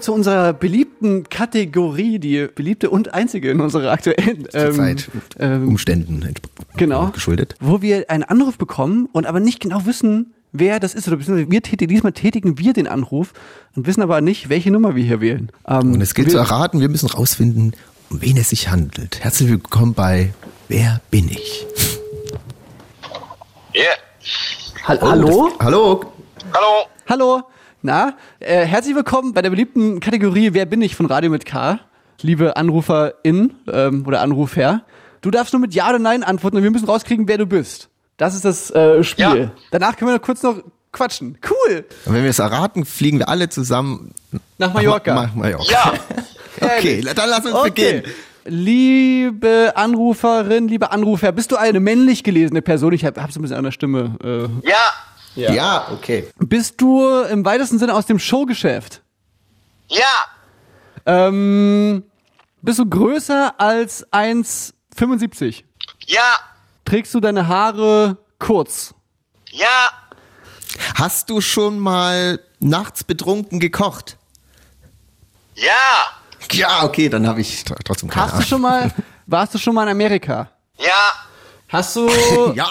wir zu unserer beliebten Kategorie, die beliebte und einzige in unserer aktuellen ähm, Zeit. ähm, Umständen entsp- genau, geschuldet. wo wir einen Anruf bekommen und aber nicht genau wissen, wer das ist. Oder beziehungsweise wir tätigen, diesmal tätigen wir den Anruf und wissen aber nicht, welche Nummer wir hier wählen. Ähm, Und es gilt wir, zu erraten, wir müssen rausfinden, um wen es sich handelt. Herzlich willkommen bei Wer bin ich? Yeah. Hall- Hallo? Das, hallo? Hallo. Hallo? Na, äh, herzlich willkommen bei der beliebten Kategorie Wer bin ich von Radio mit K. Liebe Anruferin ähm, oder Anrufer, du darfst nur mit Ja oder Nein antworten und wir müssen rauskriegen, wer du bist. Das ist das äh, Spiel. Ja. Danach können wir noch kurz noch quatschen. Cool. Und wenn wir es erraten, fliegen wir alle zusammen Nach Mallorca. Nach Mallorca. Ja. Okay, dann lass uns beginnen. Liebe Anruferin, liebe Anrufer, bist du eine männlich gelesene Person? Ich habe hab so ein bisschen an der Stimme. Äh. Ja. Ja. okay. Bist du im weitesten Sinne aus dem Showgeschäft? Ja. Ähm, bist du größer als 1,75? Ja. Trägst du deine Haare kurz? Ja. Hast du schon mal nachts betrunken gekocht? Ja. Ja, okay, dann habe ich tr- trotzdem keine Hast du Ahnung. schon mal, warst du schon mal in Amerika? Ja. Hast du, Ja,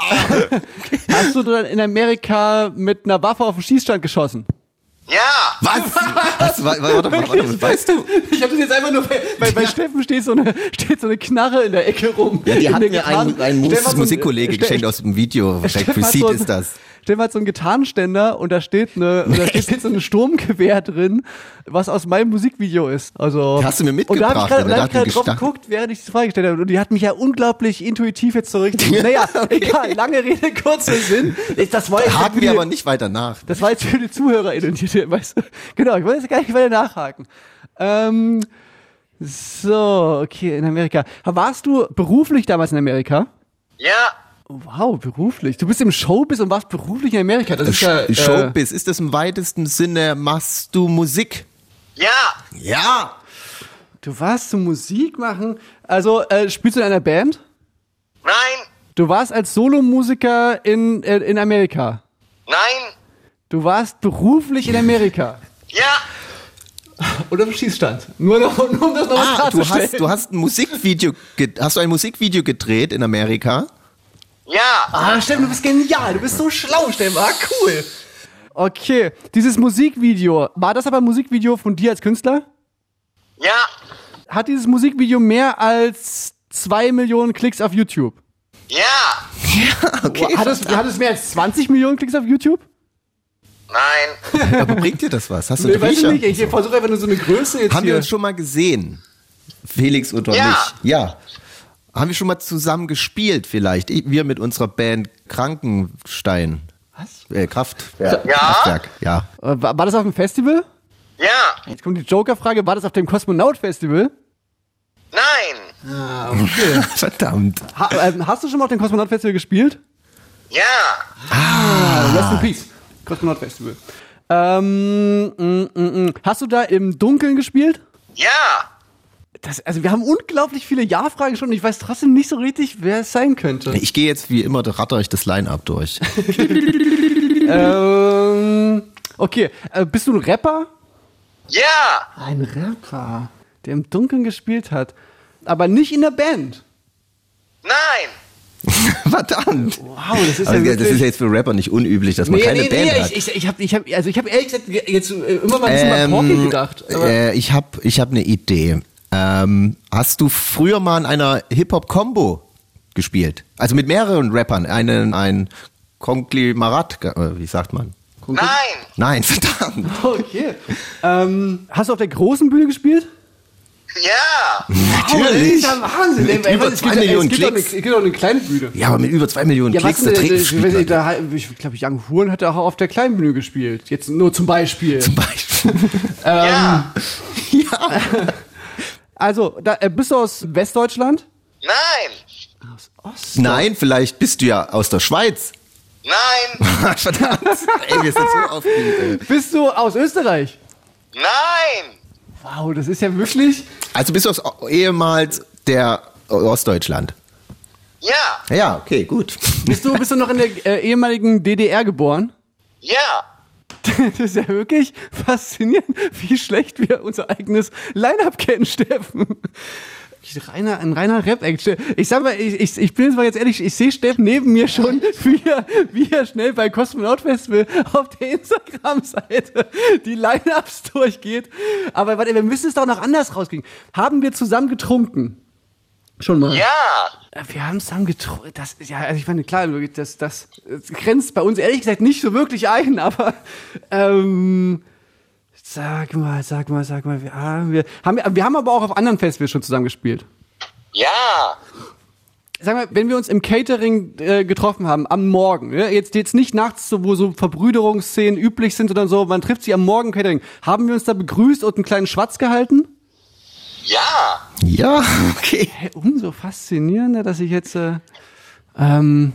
hast du dann in Amerika mit einer Waffe auf den Schießstand geschossen? Ja. was? was? Warte, warte, warte, warte, weißt du? Ich habe das jetzt einfach nur, weil, weil bei Steffen steht so, eine, steht so eine Knarre in der Ecke rum. Ja, die hat mir ein, ein Musikkollege geschenkt aus dem Video. Steffen Für hat Seed so ist das. Steffen hat so einen Gitarrenständer und da steht eine, da steht so ein Sturmgewehr drin, was aus meinem Musikvideo ist. Also Hast du mir Und da habe ich mitgebracht, gerade hab ich hat gerade die drauf geguckt, während ich die Frage gestellt habe. Und die hat mich ja unglaublich intuitiv jetzt zurück. Naja, egal, lange Rede, kurzer Sinn. Ich- Das war jetzt Haken wir die- aber nicht weiter nach. Das war jetzt für die ZuhörerInnen, die, weißt du? Genau, ich wollte jetzt gar nicht weiter nachhaken. Ähm, so, okay, in Amerika. Warst du beruflich damals in Amerika? Ja. Wow, beruflich. Du bist im Showbiz und warst beruflich in Amerika. Das ist ja, äh, Showbiz, ist das im weitesten Sinne, machst du Musik? Ja. Ja. Du warst zum Musik machen. Also, äh, spielst du in einer Band? Nein. Du warst als Solomusiker in, äh, in Amerika. Nein. Du warst beruflich in Amerika. Ja. Oder im Schießstand. Nur, noch, nur um das nochmal Ah, du hast, du hast ein Musikvideo, hast du ein Musikvideo gedreht in Amerika? Ja. Ah, Steffen, du bist genial. Du bist so schlau, Steffen. Ah, cool. Okay, dieses Musikvideo, war das aber ein Musikvideo von dir als Künstler? Ja. Hat dieses Musikvideo mehr als zwei Millionen Klicks auf YouTube? Ja. Okay. Hat es, hat es mehr als 20 Millionen Klicks auf YouTube? Nein. Aber bringt dir das was? Hast du Nee, weiß ich nicht. Ich versuche einfach nur so eine Größe jetzt Haben wir hier. uns schon mal gesehen? Felix oder Ja. mich? Ja. Haben wir schon mal zusammen gespielt vielleicht? Ich- Wir mit unserer Band Krankenstein. Was? Äh, Kraft. Ja. Kraftwerk. Ja. Äh, war, war das auf dem Festival? Ja. Jetzt kommt die Joker-Frage. War das auf dem Kosmonaut-Festival? Nein. Verdammt. Ha, ähm, hast du schon mal auf dem Kosmonaut-Festival gespielt? Ja. Ah, Rest in Peace. Kosmonaut-Festival. Ähm, mm, mm, mm. Hast du da im Dunkeln gespielt? Ja. Das, also wir haben unglaublich viele Ja-Fragen schon und ich weiß trotzdem nicht so richtig, wer es sein könnte. Ich gehe jetzt wie immer, da ratter ich das Line-Up durch. ähm, okay, äh, bist du ein Rapper? Ja. Ein Rapper, der im Dunkeln gespielt hat, aber nicht in der Band. Nein. Verdammt. Wow, das ist ja das ist ja jetzt für Rapper nicht unüblich, dass man nee, keine nee, Band nee, hat. ich, ich, ich habe ich hab, also ich hab ehrlich gesagt jetzt immer mal ein bisschen mal Talking gedacht. Aber äh, ich habe ich hab eine Idee. Ähm, hast du früher mal in einer Hip-Hop-Combo gespielt? Also mit mehreren Rappern. Einen, ein Konglomerat, äh, wie sagt man? Nein. Nein, verdammt. okay. Ähm, hast du auf der großen Bühne gespielt? Ja. Natürlich. Das ist ja Wahnsinn. Mit ey, über es zwei gibt, Millionen es gibt auch eine, Klicks. es gibt auch eine kleine Bühne. Ja, aber mit über zwei Millionen Ja, Klicks, da denn, trägt äh, ich, ich glaube, Young Huren hat auch auf der kleinen Bühne gespielt. Jetzt nur zum Beispiel. Zum Beispiel. Ja. ja. Also, da, äh, bist du aus Westdeutschland? Nein. Nein, vielleicht bist du ja aus der Schweiz. Nein. Verdammt. Ey, wir sind so aufgeregt. Bist du aus Österreich? Nein. Wow, das ist ja wirklich. Also bist du aus ehemals der Ostdeutschland. Ja. Ja, okay, gut. Bist du, bist du noch in der äh, ehemaligen DDR geboren? Ja. Das ist ja wirklich faszinierend, wie schlecht wir unser eigenes Line-Up kennen, Steffen. Reiner, ein reiner Rap-Act. Ich sag mal, ich, ich, ich bin jetzt mal jetzt ehrlich, ich sehe Steffen neben mir schon, wie er, wie er schnell bei Cosmonaut Festival auf der Instagram-Seite die Line-Ups durchgeht. Aber warte, wir müssen es doch noch anders rauskriegen. Haben wir zusammen getrunken? Schon mal? Ja. Wir haben zusammen getrunken. Das, ja, also ich meine, klar, das, das, das grenzt bei uns ehrlich gesagt nicht so wirklich ein, aber ähm, sag mal, sag mal, sag mal, wir haben, wir, haben, wir haben aber auch auf anderen Festivals schon zusammen gespielt. Ja. Sag mal, wenn wir uns im Catering äh, getroffen haben, am Morgen, ne? jetzt, jetzt nicht nachts, so, wo so Verbrüderungsszenen üblich sind oder so, man trifft sich am Morgen im Catering, haben wir uns da begrüßt und einen kleinen Schwatz gehalten? Ja. Ja, okay. Umso faszinierender, dass ich jetzt, äh, ähm,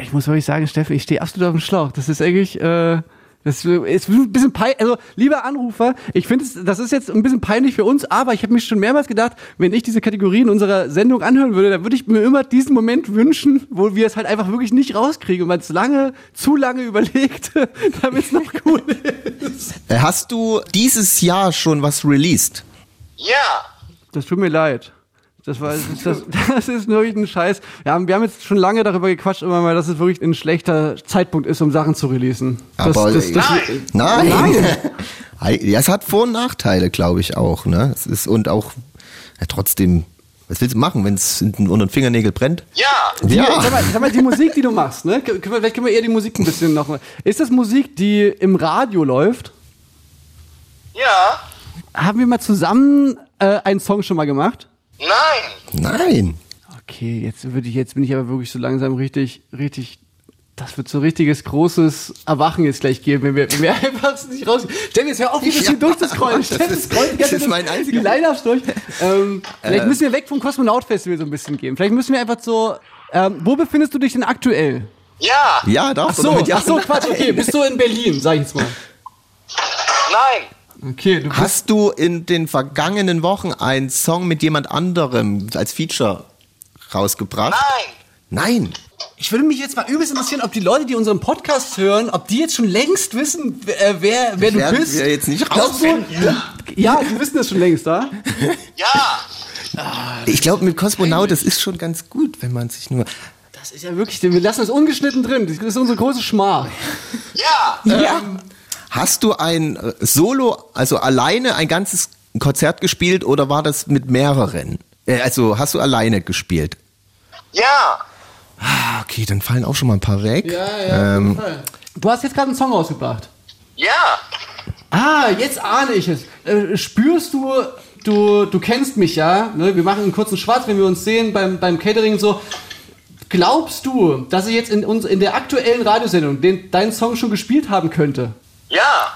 ich muss wirklich sagen, Steffen, ich stehe absolut auf dem Schlauch. Das ist eigentlich, äh, das ist ein bisschen peinlich. Also, lieber Anrufer, ich finde, es- das ist jetzt ein bisschen peinlich für uns, aber ich habe mich schon mehrmals gedacht, wenn ich diese Kategorien unserer Sendung anhören würde, dann würde ich mir immer diesen Moment wünschen, wo wir es halt einfach wirklich nicht rauskriegen und man es lange, zu lange überlegt, damit es noch cool ist. Äh, Hast du dieses Jahr schon was released? Ja. Das tut mir leid. Das, war, das, das, das ist wirklich ein Scheiß. Wir haben, wir haben jetzt schon lange darüber gequatscht, immer mal, dass es wirklich ein schlechter Zeitpunkt ist, um Sachen zu releasen. Das, Aber das, das, Nein. Nein. ja, es hat Vor- und Nachteile, glaube ich auch. Ne? Es ist und auch ja, trotzdem. Was willst du machen, wenn es unter den Fingernägel brennt? Ja. Die, Ja. sag, mal, sag mal, die Musik, die du machst, ne? Können wir, vielleicht können wir eher die Musik ein bisschen noch. Ist das Musik, die im Radio läuft? Ja. Haben wir mal zusammen äh, einen Song schon mal gemacht? Nein. Nein. Okay, jetzt würde ich, jetzt bin ich aber wirklich so langsam richtig, richtig. Das wird so richtiges großes Erwachen jetzt gleich geben, wenn wir, wenn wir einfach nicht raus. Stell mir jetzt hör auf, hier ein bisschen Ja, durchzuscrollen. Stell das das ist- das ist Zeit mein einziger- Die Line-Ups durch. Ähm, vielleicht Äh. müssen wir weg vom Kosmonaut-Festival so ein bisschen gehen. Vielleicht müssen wir einfach so. Ähm, wo befindest du dich denn aktuell? Ja. Ja, doch. Ach so, mit Ja. ach so, Quatsch, okay. Bist du in Berlin, sag ich jetzt mal. Nein. Okay, du. Hast du in den vergangenen Wochen einen Song mit jemand anderem als Feature rausgebracht? Nein. Nein. Ich würde mich jetzt mal übelst interessieren, ob die Leute, die unseren Podcast hören, ob die jetzt schon längst wissen, wer, wer, wer du bist. wir jetzt nicht du? rausfinden. Ja, die wissen das schon längst, da? Ja. Ich glaube, mit Kosmonaut, das ist schon ganz gut, wenn man sich nur. Das ist ja wirklich, wir lassen das ungeschnitten drin. Das ist unsere große Schmach. Ja. Ja. Hast du ein äh, Solo, also alleine ein ganzes Konzert gespielt oder war das mit mehreren? Äh, Also hast du alleine gespielt? Ja. Ah, Okay, dann fallen auch schon mal ein paar weg. Ja, ja, Ähm, Du hast jetzt gerade einen Song rausgebracht. Ja. Ah, jetzt ahne ich es. Äh, spürst du, du, du kennst mich ja, ne? wir machen einen kurzen Schwarz, wenn wir uns sehen beim, beim Catering und so. Glaubst du, dass ich jetzt in, uns, in der aktuellen Radiosendung den, deinen Song schon gespielt haben könnte? Ja.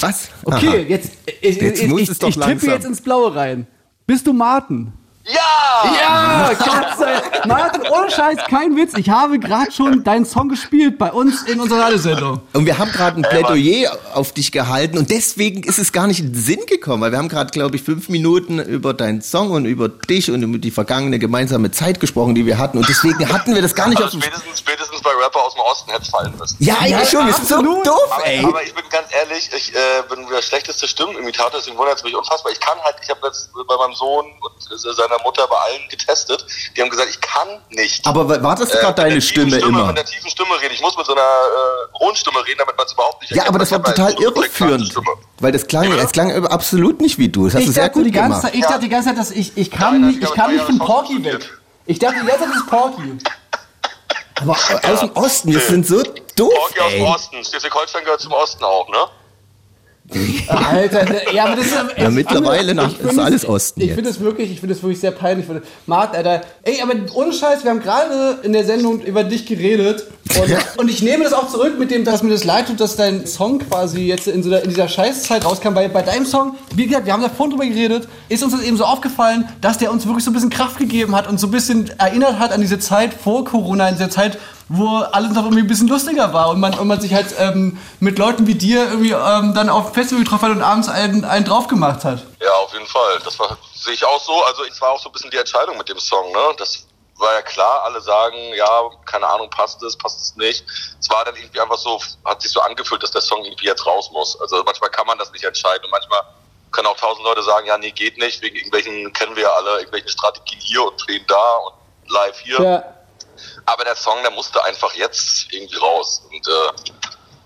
was? Okay, Aha. jetzt, ich, Jetzt ich, muss ich, doch ich tippe langsam. jetzt ins Blaue rein. Bist du Martin? Ja. Ja, Dank. Martin, ohne Scheiß, kein Witz. Ich habe gerade schon deinen Song gespielt bei uns in unserer Radiosendung. Und wir haben gerade ein Plädoyer auf dich gehalten und deswegen ist es gar nicht in den Sinn gekommen, weil wir haben gerade, glaube ich, fünf Minuten über deinen Song und über dich und über die vergangene gemeinsame Zeit gesprochen, die wir hatten und deswegen hatten wir das gar nicht auf Also dem... spätestens, spätestens bei Rapper aus dem Osten hätte es fallen müssen. Ja, ja, schon, wir sind so doof, Aber, ey. aber ich bin ganz ehrlich, ich äh, bin der schlechteste Stimmenimitator, deswegen wundert es mich unfassbar. Ich kann halt, ich habe jetzt bei meinem Sohn und äh, seiner Mutter bei allen getestet. Die haben gesagt, ich kann nicht. Aber wa- war das äh, gerade mit deine tiefen Stimme immer? Mit der tiefen Stimme reden. Ich muss mit so einer äh, hohen Stimme reden, damit man es überhaupt nicht Ja, erkennt. aber das war halt total irreführend, Stimme. weil das klang, es klang absolut nicht wie du. Das hast du Ich sehr dachte, gut die ganze gemacht. Zeit, ich dachte die ganze Zeit, dass ich, ich Nein, kam das nicht, ich kann nicht von ja Porky weg. Ich dachte die ganze Zeit, das ist Porky. Aber aus dem Osten, wir sind so doof, Porky aus dem. Osten. Schleswig-Holstein gehört zum Osten auch, ne? Alter, ja, aber das ist Ja, mittlerweile nach- ist es- alles Osten Ich finde es wirklich, ich finde es wirklich sehr peinlich. Marc, Alter, ey, aber ohne Scheiß, wir haben gerade in der Sendung über dich geredet und, und ich nehme das auch zurück mit dem, dass mir das leid tut, dass dein Song quasi jetzt in, so der, in dieser Scheißzeit rauskam, weil bei deinem Song, wie gesagt, wir haben da vorhin drüber geredet, ist uns das eben so aufgefallen, dass der uns wirklich so ein bisschen Kraft gegeben hat und so ein bisschen erinnert hat an diese Zeit vor Corona, in dieser Zeit, wo alles noch irgendwie ein bisschen lustiger war und man, und man sich halt ähm, mit Leuten wie dir irgendwie ähm, dann auf Festival getroffen hat und abends einen, einen drauf gemacht hat. Ja, auf jeden Fall. Das war, sehe ich auch so. Also es war auch so ein bisschen die Entscheidung mit dem Song, ne? Das war ja klar, alle sagen, ja, keine Ahnung, passt es, passt es nicht. Es war dann irgendwie einfach so, hat sich so angefühlt, dass der Song irgendwie jetzt raus muss. Also manchmal kann man das nicht entscheiden und manchmal können auch tausend Leute sagen, ja, nee, geht nicht, wegen irgendwelchen, kennen wir ja alle, irgendwelchen Strategien hier und Plänen da und live hier. Ja. Aber der Song, der musste einfach jetzt irgendwie raus. Und äh,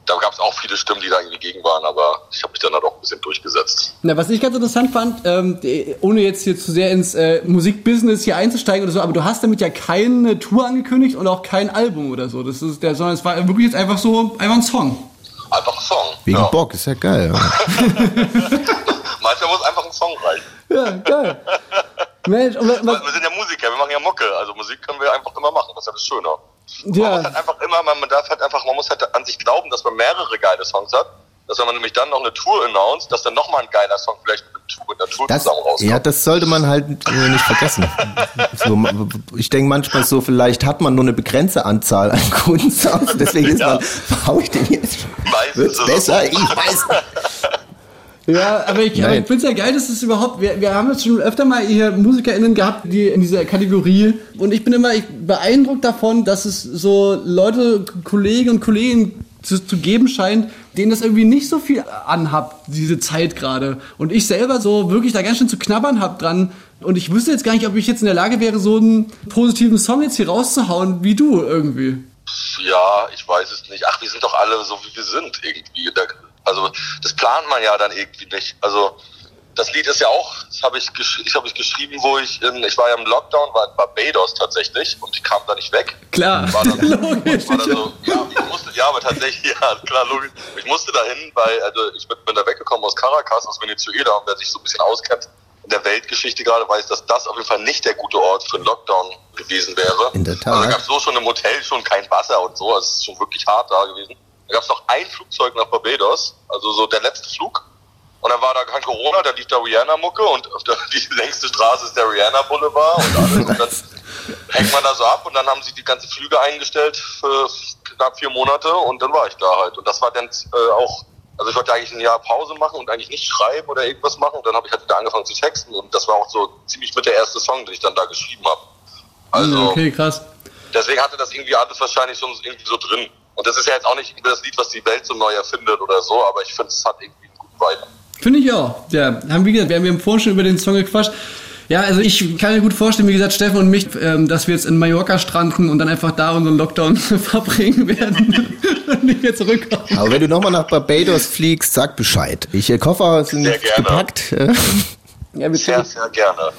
da gab es auch viele Stimmen, die da irgendwie gegen waren, aber ich habe mich dann halt auch ein bisschen durchgesetzt. Na, was ich ganz interessant fand, ähm, die- ohne jetzt hier zu sehr ins äh, Musikbusiness hier einzusteigen oder so, aber du hast damit ja keine Tour angekündigt und auch kein Album oder so. Das ist der, sondern es war wirklich jetzt einfach so einfach ein Song. Einfach ein Song. Wegen ja. Bock, ist ja geil. Manchmal muss einfach ein Song reichen. Ja, geil. Mensch, und was, was, Wir sind ja Musiker, wir machen ja Mucke. Also Musik können wir einfach immer machen. Das ist ja das Schöne. Man muss ja, halt einfach immer, man, man darf halt einfach, man muss halt an sich glauben, dass man mehrere geile Songs hat. dass wenn man nämlich dann noch eine Tour announced, dass dann nochmal ein geiler Song vielleicht mit, Tour, mit einer Tour Das, zusammen rauskommt. ja, das sollte man halt äh, nicht vergessen. So, ich denke manchmal so, vielleicht hat man nur eine begrenzte Anzahl an Kunstsongs, deswegen ist man, brauche ich den jetzt? Meistens Wird's besser? so. Ich weiß nicht. Ja, aber ich, aber ich finde es ja geil, dass es überhaupt, wir, wir haben jetzt schon öfter mal hier MusikerInnen gehabt, die in dieser Kategorie und ich bin immer ich, beeindruckt davon, dass es so Leute, Kollegen und Kollegen zu, zu geben scheint, denen das irgendwie nicht so viel anhabt, diese Zeit gerade. Und ich selber so wirklich da ganz schön zu knabbern hab dran. Und ich wüsste jetzt gar nicht, ob ich jetzt in der Lage wäre, so einen positiven Song jetzt hier rauszuhauen, wie du irgendwie. Ja, ich weiß es nicht. Ach, wir sind doch alle so, wie wir sind irgendwie. Da, also das plant man ja dann irgendwie nicht. Also das Lied ist ja auch, das habe ich, gesch ich, hab ich geschrieben, wo ich, in, ich war ja im Lockdown, war in Barbados tatsächlich und ich kam da nicht weg. Klar, War dann, logisch. war dann so, ja, ich musste, ja, aber tatsächlich, ja, klar, logisch. Ich musste dahin, weil, also ich bin, bin da weggekommen aus Caracas, aus Venezuela und wer sich so ein bisschen auskennt in der Weltgeschichte gerade, weiß, dass das auf jeden Fall nicht der gute Ort für einen Lockdown gewesen wäre. In der Tat. Also da gab es so schon im Hotel schon kein Wasser und so, also es ist schon wirklich hart da gewesen. Da gab es noch ein Flugzeug nach Barbados, also so der letzte Flug. Und dann war da kein Corona, da lief da Rihanna-Mucke und auf der, die längste Straße ist der Rihanna-Boulevard und alles. Und dann hängt man da so ab und dann haben sie die ganzen Flüge eingestellt für knapp vier Monate und dann war ich da halt. Und das war dann äh, auch, also ich wollte eigentlich ein Jahr Pause machen und eigentlich nicht schreiben oder irgendwas machen. Und dann habe ich halt wieder angefangen zu texten und das war auch so ziemlich mit der erste Song, den ich dann da geschrieben habe. Also Okay, krass. deswegen hatte das irgendwie alles wahrscheinlich schon irgendwie so drin. Und das ist ja jetzt auch nicht das Lied, was die Welt so neu erfindet oder so, aber ich finde, es hat irgendwie einen guten Vibe. Finde ich auch. Ja, haben wie gesagt, wir haben ja vorhin schon über den Song gequatscht. Ja, also ich kann mir gut vorstellen, wie gesagt, Steffen und mich, ähm, dass wir jetzt in Mallorca stranden und dann einfach da unseren Lockdown verbringen werden und nicht mehr zurückkommen. Aber wenn du nochmal nach Barbados fliegst, sag Bescheid. Ich, äh, Koffer sind gepackt. äh, Ja, wir Sehr, sehr gerne.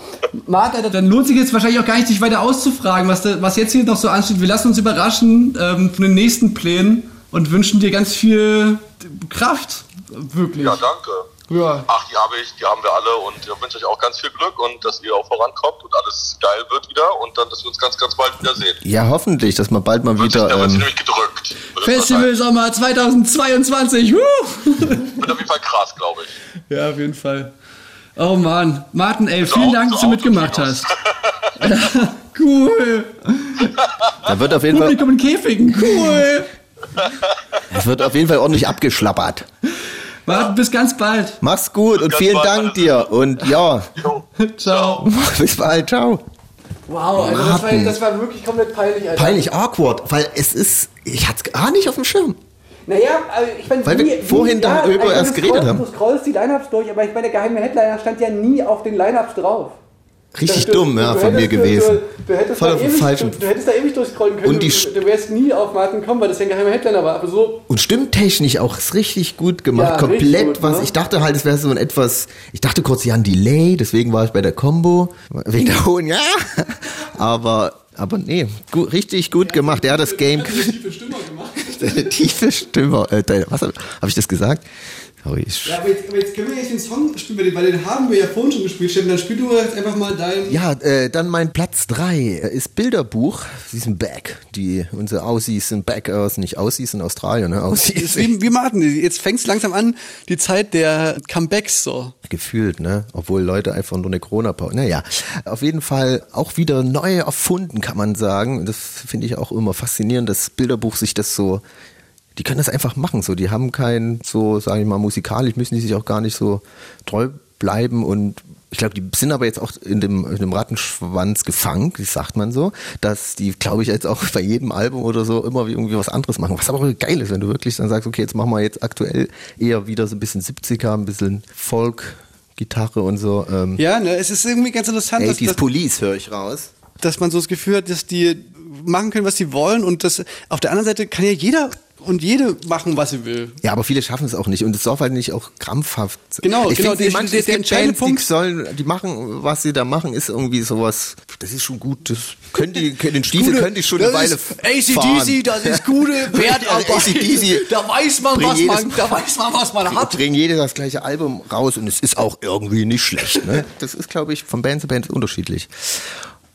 Martha, dann lohnt sich jetzt wahrscheinlich auch gar nicht, dich weiter auszufragen, was, da, was jetzt hier noch so ansteht. Wir lassen uns überraschen ähm, von den nächsten Plänen und wünschen dir ganz viel Kraft. Wirklich. Ja, danke. Ja. Ach, die habe ich, die haben wir alle und ich wünsche euch auch ganz viel Glück und dass ihr auch vorankommt und alles geil wird wieder und dann, dass wir uns ganz, ganz bald wiedersehen. Ja, hoffentlich, dass man bald mal Wird sich, wieder. da wird sich Ähm, nämlich gedrückt. Festival Sommer 2022. Woo! wahrscheinlich- Wird auf jeden Fall krass, glaube ich. Ja, auf jeden Fall. Oh Mann, Martin, ey, vielen auch- Dank, so dass du mitgemacht Autokinos. hast. cool. da wird auf jeden Fall, Publikum in Käfigen, cool. es wird auf jeden Fall ordentlich abgeschlappert. Martin, bis ganz bald. Mach's gut und ganz vielen bald, Dank dir. Und ja, Jo. Ciao. bis bald. Ciao. Wow, also das war, das war wirklich komplett peinlich, Alter. Peinlich awkward, weil es ist, ich hatte es gar nicht auf dem Schirm. Naja, also ich meine, Weil wir vorhin darüber erst geredet haben. Du scrollst die Lineups durch, aber ich meine, der geheime Headliner stand ja nie auf den Lineups drauf. Richtig Du- dumm, du- ja, du von mir gewesen. Du, du, hättest Voll da auf ewig, falschen- du, hättest da ewig durchscrollen können Und die du, wärst nie auf Martin gekommen, weil das ja ein geheimer Headliner war. Aber so, Und stimmtechnisch auch ist richtig gut gemacht. Ja, Komplett gut, was. ne? Ich dachte halt, es wäre so ein etwas. Ich dachte kurz, ja, ein Delay, deswegen war ich bei der Combo. Wegen der hohen, ja. Aber, aber nee, gut, richtig gut gemacht. Er hat das Game. tiefe Stimme gemacht. Deine tiefe Stimme. Äh, deine, was habe hab ich das gesagt? Sorry. Ich, Ja, aber jetzt, aber jetzt können wir jetzt den Song spielen, weil den haben wir ja vorhin schon gespielt. Steffen. Dann spiel du jetzt einfach mal deinen. Ja, äh, dann mein Platz 3 ist Bilderbuch. Sie sind back. Die, unsere Aussies sind back aus, nicht Aussies in Australien, ne? Aussies. Wie, wie Martin, jetzt fängt es langsam an, die Zeit der Comebacks so. gefühlt, ne? Obwohl Leute einfach nur eine Corona-Pause. Naja, auf jeden Fall auch wieder neu erfunden, kann man sagen. Das finde ich auch immer faszinierend, dass Bilderbuch sich das so, die können das einfach machen. So, die haben kein, so, sage ich mal, musikalisch müssen die sich auch gar nicht so treu bleiben und ich glaube, die sind aber jetzt auch in dem, in dem Rattenschwanz gefangen, wie sagt man so, dass die, glaube ich, jetzt auch bei jedem Album oder so immer irgendwie was anderes machen. Was aber auch geil ist, wenn du wirklich dann sagst, okay, jetzt machen wir jetzt aktuell eher wieder so ein bisschen 70er, ein bisschen Folk, Gitarre und so. Ähm, Ja, ne, es ist irgendwie ganz interessant, dass, 80s dass, Police höre ich raus. dass man so das Gefühl hat, dass die machen können, was sie wollen und das auf der anderen Seite kann ja jeder und jede machen, was sie will. Ja, aber viele schaffen es auch nicht und es darf halt nicht auch krampfhaft. Genau, ich genau, Finde, der- manche der- es der entscheidende Bands, die Punkt- sollen, die machen, was sie da machen, ist irgendwie sowas. Das ist schon gut. Das können die, den Stiefel können die schon eine Weile ACDC, das ist gute Wertarbeit. Da weiß man, was jedes- man, da weiß man, was man Die hat. bringen jedes das gleiche Album raus und es ist auch irgendwie nicht schlecht. Ne? Das ist, glaube ich, von Band zu Band unterschiedlich.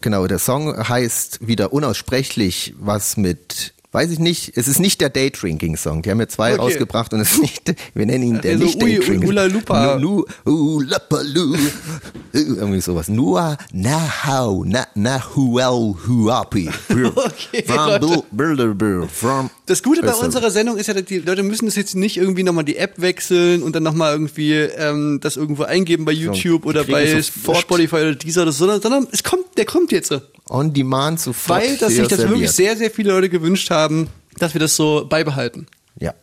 Genau, der Song heißt wieder unaussprechlich was mit weiß ich nicht, es ist nicht der Daydrinking-Song. Die haben ja zwei Okay. rausgebracht und es ist nicht, wir nennen ihn der Also nicht Daydrinking. Ula Lupa. Palu. Irgendwie sowas. Nur na how, na na huel huapi. Okay, Das Gute bei du, unserer Sendung ist ja, dass die Leute müssen das jetzt nicht irgendwie nochmal die App wechseln und dann nochmal irgendwie ähm, das irgendwo eingeben bei YouTube die oder bei Spotify oder dieser, oder so, sondern, sondern es kommt, der kommt jetzt. On Demand sofort. Weil dass sich das wirklich serviert. sehr, sehr viele Leute gewünscht haben, dass wir das so beibehalten. Ja,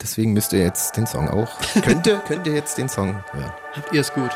deswegen müsst ihr jetzt den Song auch. Könnt ihr, könnt ihr jetzt den Song hören. Habt ihr es gut?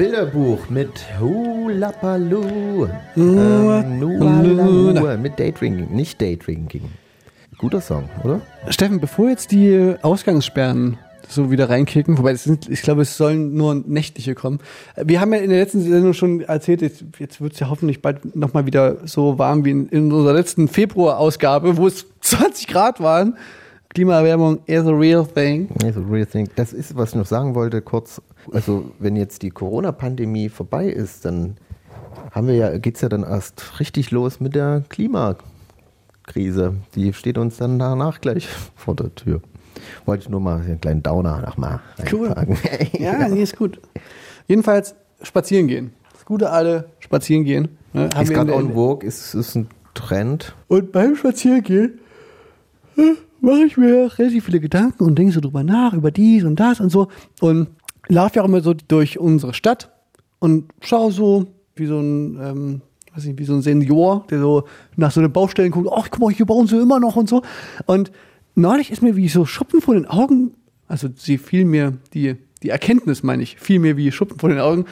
Bilderbuch mit Hulapalu. Ähm, mit Daydrinking, nicht Daydrinking. Guter Song, oder? Steffen, bevor jetzt die Ausgangssperren so wieder reinkicken, wobei sind, ich glaube, es sollen nur nächtliche kommen. Wir haben ja in der letzten Sendung schon erzählt, jetzt, jetzt wird es ja hoffentlich bald nochmal wieder so warm wie in, in unserer letzten Februar-Ausgabe, wo es 20 Grad waren. Klimaerwärmung is a real thing. Ja, so real thing. Das ist, was ich noch sagen wollte, kurz. Also, wenn jetzt die Corona-Pandemie vorbei ist, dann haben wir ja, geht's ja dann erst richtig los mit der Klimakrise. Die steht uns dann danach gleich vor der Tür. Wollte ich nur mal einen kleinen Downer nochmal Cool. reinpacken. Ja, nee, ist gut. Jedenfalls spazieren gehen. Das gute alle spazieren gehen. Ne, Ist gerade on vogue, ist, ist ein Trend. Und beim Spazierengehen äh, mache ich mir relativ viele Gedanken und denke so drüber nach, über dies und das und so. Und laufe ja auch immer so durch unsere Stadt und schaue so wie so ein, ähm, weiß nicht, wie so ein Senior, der so nach so den Baustellen guckt, ach, guck mal, hier bauen sie immer noch und so. Und neulich ist mir wie so Schuppen vor den Augen, also sie fiel mir, die, die Erkenntnis meine ich, fiel mir wie Schuppen vor den Augen,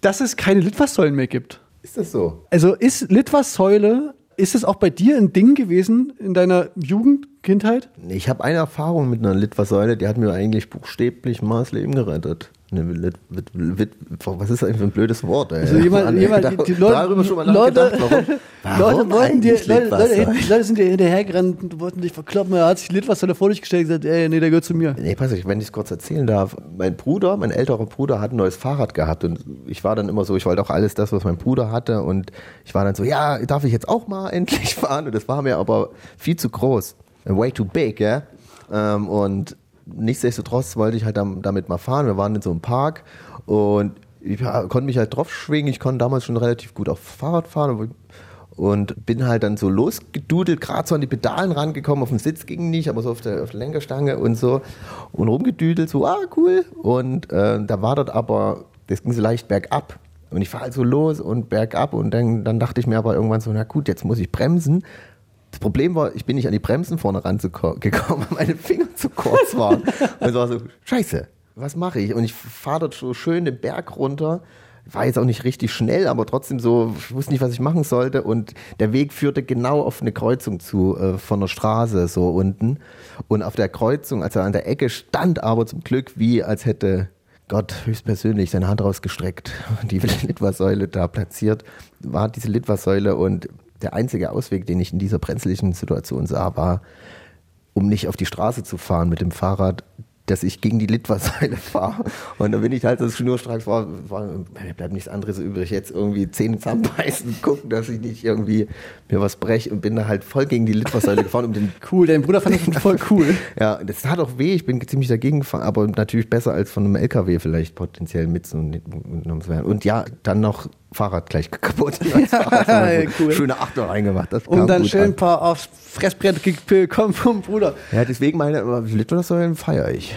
dass es keine Litfaßsäulen mehr gibt. Ist das so? Also ist Litfaßsäule, ist es auch bei dir ein Ding gewesen in deiner Jugend, Kindheit? Ich habe eine Erfahrung mit einer Litfaßsäule, die hat mir eigentlich buchstäblich mal das Leben gerettet. Eine Lit, Lit, Lit, was ist das eigentlich für ein blödes Wort? Ey? Also jemand, Mann, ey, jemand, da- die, die Leute, darüber schon mal Leute, nachgedacht, warum? Warum Leute wollten dir, Leute, Leute? Leute sind dir hinterhergerannt und wollten dich verkloppen. Er hat sich Litfaßsäule vor dich gestellt und gesagt, ey, nee, der gehört zu mir. Nee, pass auf, wenn ich es kurz erzählen darf. Mein Bruder, mein älterer Bruder, hat ein neues Fahrrad gehabt und ich war dann immer so, ich wollte auch alles das, was mein Bruder hatte und ich war dann so, ja, darf ich jetzt auch mal endlich fahren? Und das war mir aber viel zu groß. Way too big, ja. Ähm, und nichtsdestotrotz wollte ich halt dam- damit mal fahren. Wir waren in so einem Park und ich konnte mich halt drauf schwingen. Ich konnte damals schon relativ gut auf Fahrrad fahren und bin halt dann so losgedudelt, gerade so an die Pedalen rangekommen, auf den Sitz ging nicht, aber so auf der, auf der Lenkerstange und so und rumgedüdelt, so, ah, cool. Und äh, da war dort aber, das ging so leicht bergab. Und ich fahre halt so los und bergab und dann, dann dachte ich mir aber irgendwann so, na gut, jetzt muss ich bremsen. Das Problem war, ich bin nicht an die Bremsen vorne rangekommen, weil meine Finger zu kurz waren. Und es war so, scheiße, was mache ich? Und ich fahre dort so schön den Berg runter. War jetzt auch nicht richtig schnell, aber trotzdem so, ich wusste nicht, was ich machen sollte. Und der Weg führte genau auf eine Kreuzung zu, äh, von der Straße, so unten. Und auf der Kreuzung, also an der Ecke, stand aber zum Glück wie, als hätte Gott höchstpersönlich seine Hand rausgestreckt, die Litfaßsäule da platziert, war diese Litfaßsäule und der einzige Ausweg, den ich in dieser brenzlichen Situation sah, war, um nicht auf die Straße zu fahren mit dem Fahrrad, dass ich gegen die Litfaßsäule fahre. Und dann bin ich halt so schnurstracks, war, war, mir bleibt nichts anderes übrig, jetzt irgendwie Zähne zusammenbeißen, gucken, dass ich nicht irgendwie mir was breche und bin da halt voll gegen die Litfaßsäule gefahren, um den Cool, dein Bruder fand das voll cool. ja, das tat auch weh, ich bin ziemlich dagegen gefahren, aber natürlich besser als von einem LKW vielleicht potenziell mitgenommen zu werden. Und ja, dann noch Fahrrad gleich kaputt. Das so cool. Schöne Achter reingemacht. Das Und dann schön ein paar aufs Fressbrett gekommen vom Bruder. Ja, deswegen meine Litfaßsäulen feiere ich.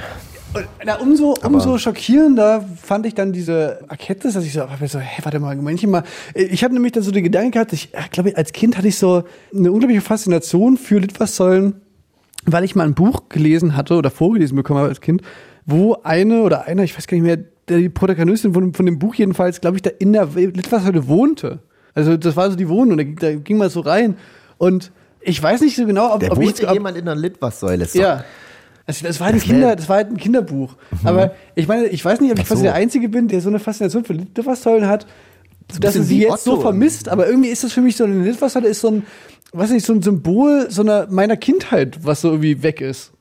Und, na, umso, umso schockierender fand ich dann diese Erkenntnis, dass ich so, hab mir so, hey, warte mal, manche mal. Ich habe nämlich dann so den Gedanken gehabt, ich glaube, als Kind hatte ich so eine unglaubliche Faszination für Litfaßsäulen, weil ich mal ein Buch gelesen hatte oder vorgelesen bekommen habe als Kind, wo eine oder einer, ich weiß gar nicht mehr, die Protagonistin von, von dem Buch jedenfalls, glaube ich, da in der Litfaßsäule wohnte. Also das war so die Wohnung, da, ging- da ging man so rein und ich weiß nicht so genau, ob, Da ob ich ob, jemand in einer Litfaßsäule. Ist ja. Also das war ein Das wär- Kinder, das war halt ein Kinderbuch. Aber ich meine, ich weiß nicht, ob ich so. quasi der Einzige bin, der so eine Faszination für Litfaßsäulen hat, dass bisschen er sie jetzt so Otto. vermisst. Aber irgendwie ist das für mich so eine Litfaßsäule ist so ein, weiß nicht, so ein Symbol so einer meiner Kindheit, was so irgendwie weg ist.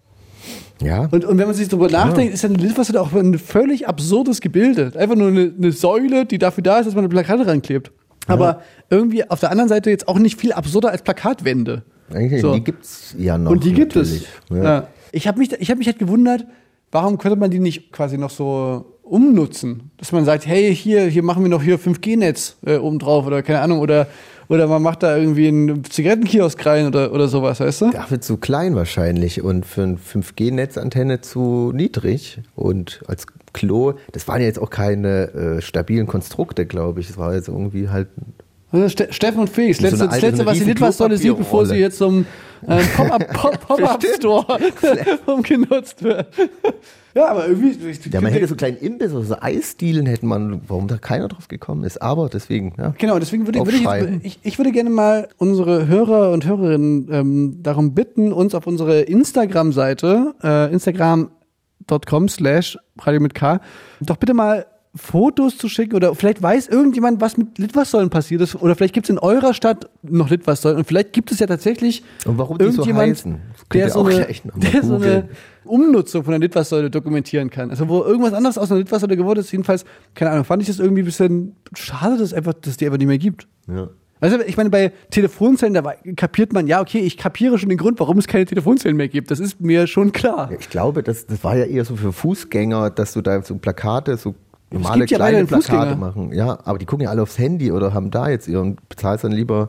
Ja. Und, und wenn man sich darüber nachdenkt, ist ja eine Litfaßsäule auch ein völlig absurdes Gebilde. Einfach nur eine, eine Säule, die dafür da ist, dass man eine Plakate ranklebt. Aber irgendwie auf der anderen Seite jetzt auch nicht viel absurder als Plakatwände. Eigentlich, So. Die gibt's ja noch. Und die gibt es. natürlich. Ja. Ich habe mich, ich hab mich halt gewundert, warum könnte man die nicht quasi noch so umnutzen? Dass man sagt, hey, hier, hier machen wir noch hier 5G-Netz äh, oben drauf oder keine Ahnung, oder, oder man macht da irgendwie einen Zigarettenkiosk rein oder, oder sowas, weißt du? Dafür zu klein wahrscheinlich und für eine 5G-Netzantenne zu niedrig. Und als Klo, das waren ja jetzt auch keine äh, stabilen Konstrukte, glaube ich. Es war jetzt irgendwie halt. Also Ste Steffen und Felix, So letzte, das letzte, was die riesen Litfaßsäule sieht, bevor sie jetzt zum äh, Pop-Up Pop Pop Store umgenutzt wird. Ja, aber irgendwie. Ja, man hätte so kleinen Imbiss oder so Eisdielen hätte man, warum da keiner drauf gekommen ist. Aber deswegen, ja. Genau, deswegen würde, würde ich, Aufschreiben. ich, ich würde gerne mal unsere Hörer und Hörerinnen ähm, darum bitten, uns auf unsere Instagram-Seite, äh, instagram.com slash radio mit K, doch bitte mal Fotos zu schicken oder vielleicht weiß irgendjemand, was mit Litfaßsäulen passiert ist oder vielleicht gibt es in eurer Stadt noch Litfaßsäulen und vielleicht gibt es ja tatsächlich Und warum so irgendjemand, könnt der, so eine, der so eine. Umnutzung von der Litfaßsäule dokumentieren kann. Also wo irgendwas anderes aus einer Litfaßsäule geworden ist, jedenfalls, keine Ahnung, fand ich das irgendwie ein bisschen schade, dass, einfach, dass es die einfach nicht mehr gibt. ja. Also ich meine, bei Telefonzellen, da kapiert man, ja, okay, ich kapiere schon den Grund, warum es keine Telefonzellen mehr gibt. Das ist mir schon klar. Ich glaube, das, das war ja eher so für Fußgänger, dass du da so Plakate, so normale ja kleine Plakate Fußgänger. machen. Ja, aber die gucken ja alle aufs Handy oder haben da jetzt ihren, bezahlst dann lieber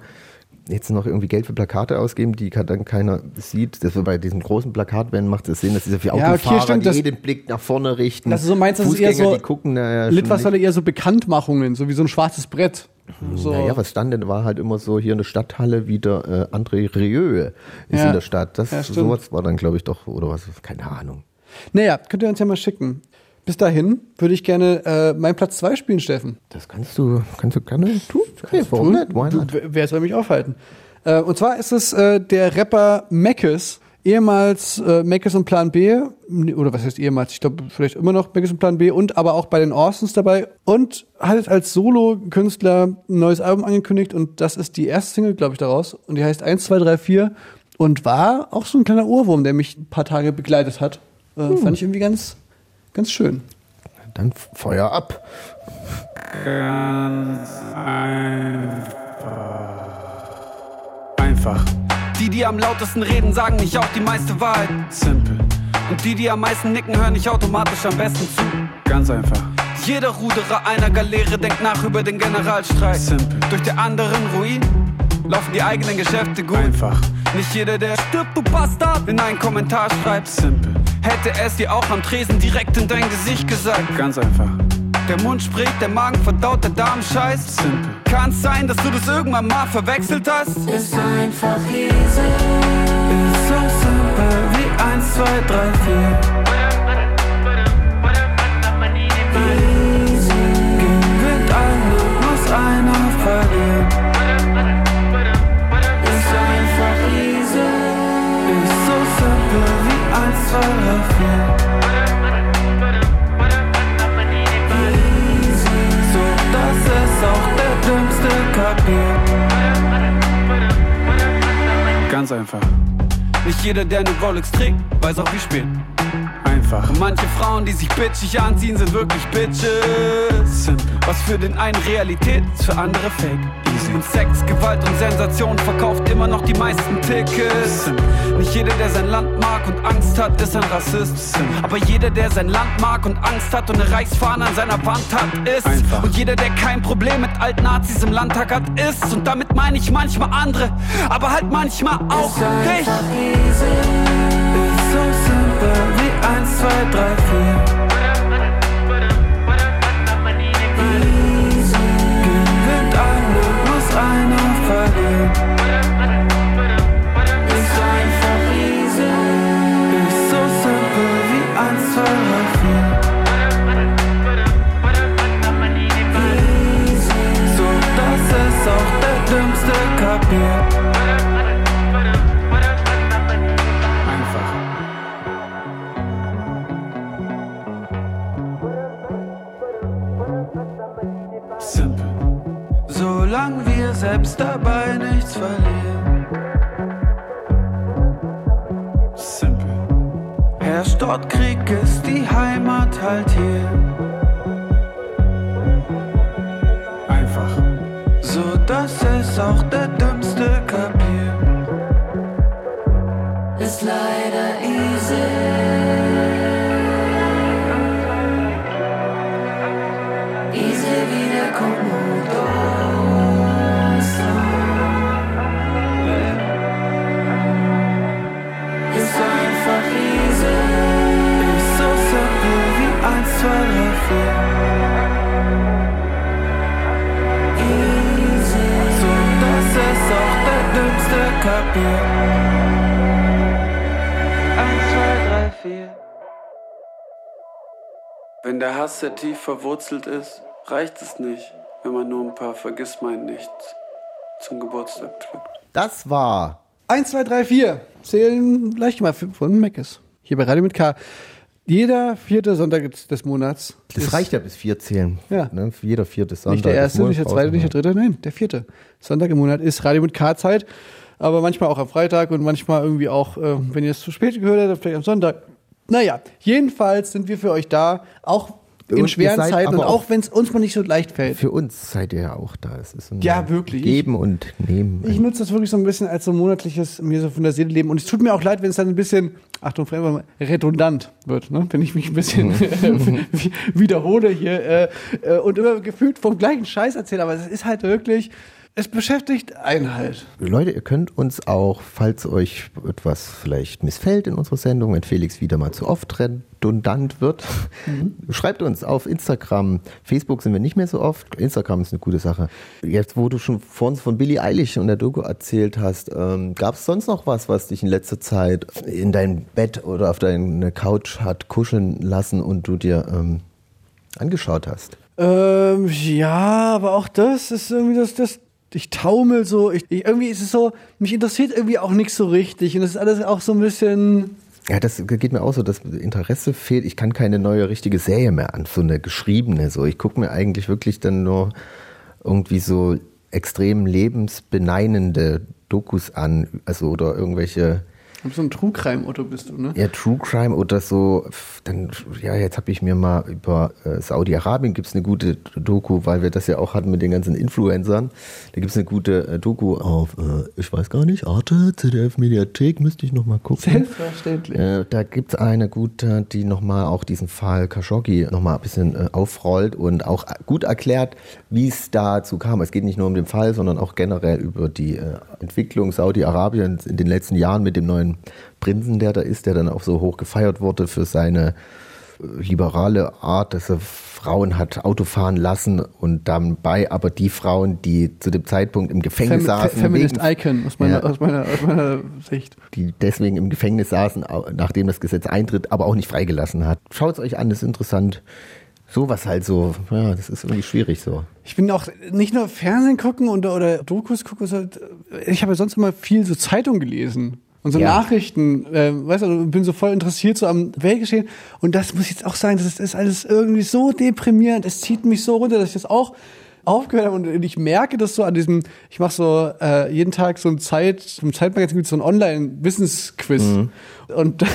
jetzt noch irgendwie Geld für Plakate ausgeben, die dann keiner sieht. Das wir bei diesen großen Plakatwänden macht es Sinn, dass diese für Ja, Autofahrer, stimmt, die das- den Blick nach vorne richten. Das ist so meinst, das ist eher Fußgänger, so die gucken, naja, nicht. eher so Bekanntmachungen, so wie so ein schwarzes Brett. So. Naja, was stand denn? War halt immer so hier in der Stadthalle wieder äh, André Rieu ist Ja. in der Stadt. Das Ja, sowas war dann, glaube ich, doch, oder was, keine Ahnung. Naja, könnt ihr uns ja mal schicken. Bis dahin würde ich gerne äh, meinen Platz 2 spielen, Steffen. Das kannst du, kannst du gerne tun. Okay, warum nicht? Why Du, not? wer wer soll mich aufhalten? Äh, und zwar ist es äh, der Rapper Mackes, ehemals äh, Mackes und Plan B, oder was heißt ehemals? Ich glaube, vielleicht immer noch Mackes und Plan B und aber auch bei den Orsons dabei und hat jetzt als Solo-Künstler ein neues Album angekündigt und das ist die erste Single, glaube ich, daraus und die heißt 1, 2, 3, 4 und war auch so ein kleiner Ohrwurm, der mich ein paar Tage begleitet hat. Äh, Fand ich irgendwie ganz, ganz schön. Dann Feuer ab. Einfach. Die, die am lautesten reden, sagen nicht auch die meiste Wahrheit. Simpel. Und die, die am meisten nicken, hören nicht automatisch am besten zu. Ganz einfach. Jeder Ruderer einer Galeere denkt nach über den Generalstreik. Simpel. Durch die anderen Ruin laufen die eigenen Geschäfte gut. Einfach. Nicht jeder, der stirbt, du Bastard, in einen Kommentar schreibt. Simpel. Hätte es dir auch am Tresen direkt in dein Gesicht gesagt. Ganz einfach. Der Mund spricht, der Magen verdaut, der Darm scheißt. Simpel. Kann's sein, dass du das irgendwann mal verwechselt hast? Ist einfach easy. Ist so simpel wie 1, 2, 3, 4. Easy. Gewinnt einer, muss einer verlieren. Ganz einfach. Nicht jeder, der eine Rolex trägt, weiß auch wie spät. Einfach. Und manche Frauen, die sich bitchig anziehen, sind wirklich Bitches. Was für den einen Realität ist, für andere Fake. Easy. Und Sex, Gewalt und Sensation verkauft immer noch die meisten Tickets. Nicht jeder, der sein Land mag und Angst hat, ist ein Rassist. Aber jeder, der sein Land mag und Angst hat und eine Reichsfahne an seiner Wand hat, ist. Einfach. Und jeder, der kein Problem mit Alt-Nazis im Landtag hat, ist. Und damit meine ich manchmal andere, aber halt manchmal auch dich. Ist so simpel wie 1, 2, 3, 4. Gewinnt einer, muss einer verlieren. Ist einfach easy. Ist so simpel wie 1, 2, 3, 4. Easy. So dass es auch der Dümmste kapiert. Selbst dabei nichts verlieren. Simpel. Herrscht dort Krieg, ist die Heimat halt hier. Einfach. So dass es auch der Dümmste kapiert. Ist leider. Easy Wenn der Hass sehr tief verwurzelt ist, reicht es nicht, wenn man nur ein paar Vergissmeinnichts zum Geburtstag drückt. Das war 1, 2, 3, 4 zählen gleich mal von Meckes. Hier bei Radio mit K. Jeder vierte Sonntag des Monats. Das reicht ja bis vier zählen. Ja. Ne? Jeder vierte Sonntag. Nicht der erste, nicht der zweite, nicht der dritte, nein, der vierte. Sonntag im Monat ist Radio mit K-Zeit. Aber manchmal auch am Freitag und manchmal irgendwie auch, äh, wenn ihr es zu spät gehört habt, vielleicht am Sonntag. Naja, jedenfalls sind wir für euch da, auch in schweren Zeiten und auch auch- wenn es uns mal nicht so leicht fällt. Für uns seid ihr ja auch da. Es ist ein Ja, wirklich. Geben und Nehmen. Ich nutze das wirklich so ein bisschen als so monatliches mir so von der Seele leben. Und es tut mir auch leid, wenn es dann ein bisschen, Achtung, Fremd, redundant wird, ne? wenn ich mich ein bisschen wie- wiederhole hier äh, äh, und immer gefühlt vom gleichen Scheiß erzähle. Aber es ist halt wirklich, es beschäftigt einen halt. Leute, ihr könnt uns auch, falls euch etwas vielleicht missfällt in unserer Sendung, wenn Felix wieder mal zu oft redundant wird, schreibt uns auf Instagram. Facebook sind wir nicht mehr so oft. Instagram ist eine gute Sache. Jetzt, wo du schon vor uns von Billie Eilish und der Doku erzählt hast, ähm, gab es sonst noch was, was dich in letzter Zeit in dein Bett oder auf deine Couch hat kuscheln lassen und du dir ähm, angeschaut hast? Ähm, ja, aber auch das ist irgendwie das, das ich taumel so, ich, ich, irgendwie ist es so, mich interessiert irgendwie auch nichts so richtig und das ist alles auch so ein bisschen, Ja, das geht mir auch so, das Interesse fehlt. Ich kann keine neue richtige Serie mehr an, so eine geschriebene. So, ich gucke mir eigentlich wirklich dann nur irgendwie so extrem lebensbeneinende Dokus an, also oder irgendwelche so ein True Crime Otto bist du, ne? ja, True Crime oder so. Dann, ja, jetzt habe ich mir mal über äh, Saudi-Arabien gibt es eine gute Doku, weil wir das ja auch hatten mit den ganzen Influencern. Da gibt es eine gute äh, Doku auf, äh, ich weiß gar nicht, Arte, ZDF Mediathek, müsste ich noch mal gucken. Selbstverständlich. Äh, da gibt es eine gute, die nochmal auch diesen Fall Khashoggi nochmal ein bisschen äh, aufrollt und auch gut erklärt, wie es dazu kam. Es geht nicht nur um den Fall, sondern auch generell über die äh, Entwicklung Saudi-Arabiens in den letzten Jahren mit dem neuen Prinzen, der da ist, der dann auch so hoch gefeiert wurde für seine äh, liberale Art, dass er Frauen hat Auto fahren lassen und dabei aber die Frauen, die zu dem Zeitpunkt im Gefängnis Fem saßen, Feminist wegen- Icon aus meiner, Ja. aus, meiner, aus meiner Sicht. die deswegen im Gefängnis saßen, nachdem das Gesetz eintritt, aber auch nicht freigelassen hat. Schaut es euch an, das ist interessant. Sowas halt so, ja, das ist irgendwie schwierig so. Ich bin auch nicht nur Fernsehen gucken und, oder Dokus gucken, sondern ich habe ja sonst immer viel so Zeitung gelesen. Und so Ja. Nachrichten, äh, weißt du, und bin so voll interessiert so am Weltgeschehen. Und das muss ich jetzt auch sagen, das ist, alles irgendwie so deprimierend. Es zieht mich so runter, dass ich das auch aufgehört habe. Und ich merke das so an diesem, ich mache so äh, jeden Tag so ein Zeit, vom Zeitmagazin gibt es so ein Online-Wissensquiz. Und das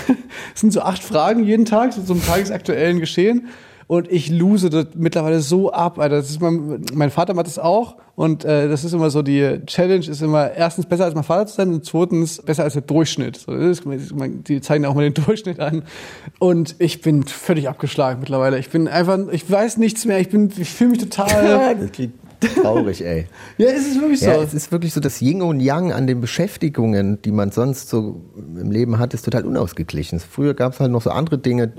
sind so acht Fragen jeden Tag, so zum tagesaktuellen Geschehen. Und ich lose das mittlerweile so ab, Alter. Das ist mein, mein Vater macht das auch. Und äh, das ist immer so, die Challenge ist immer erstens besser als mein Vater zu sein und zweitens besser als der Durchschnitt. So, das ist, die zeigen auch mal den Durchschnitt an. Und ich bin völlig abgeschlagen mittlerweile. Ich bin einfach, ich weiß nichts mehr. Ich bin, ich fühle mich total. traurig, ey. ja, ist es wirklich so. Ja, es ist wirklich so, das Yin und Yang an den Beschäftigungen, die man sonst so im Leben hat, ist total unausgeglichen. Früher gab es halt noch so andere Dinge,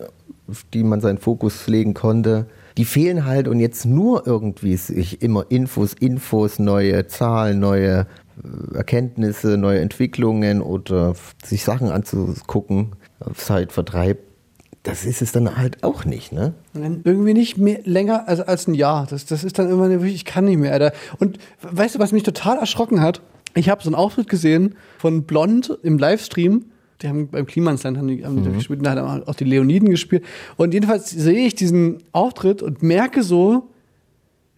auf die man seinen Fokus legen konnte. Die fehlen halt und jetzt nur irgendwie sich immer Infos, Infos, neue Zahlen, neue äh, Erkenntnisse, neue Entwicklungen oder sich Sachen anzugucken, Zeitvertreib. Das ist es dann halt auch nicht, ne? Irgendwie nicht mehr länger als, als ein Jahr. Das, das ist dann immer wirklich, ich kann nicht mehr, Alter. Und weißt du, was mich total erschrocken hat? Ich habe so einen Auftritt gesehen von Blond im Livestream. Die haben beim Klimansland haben die, haben die gespielt und da haben auch die Leoniden gespielt. Und jedenfalls sehe ich diesen Auftritt und merke so,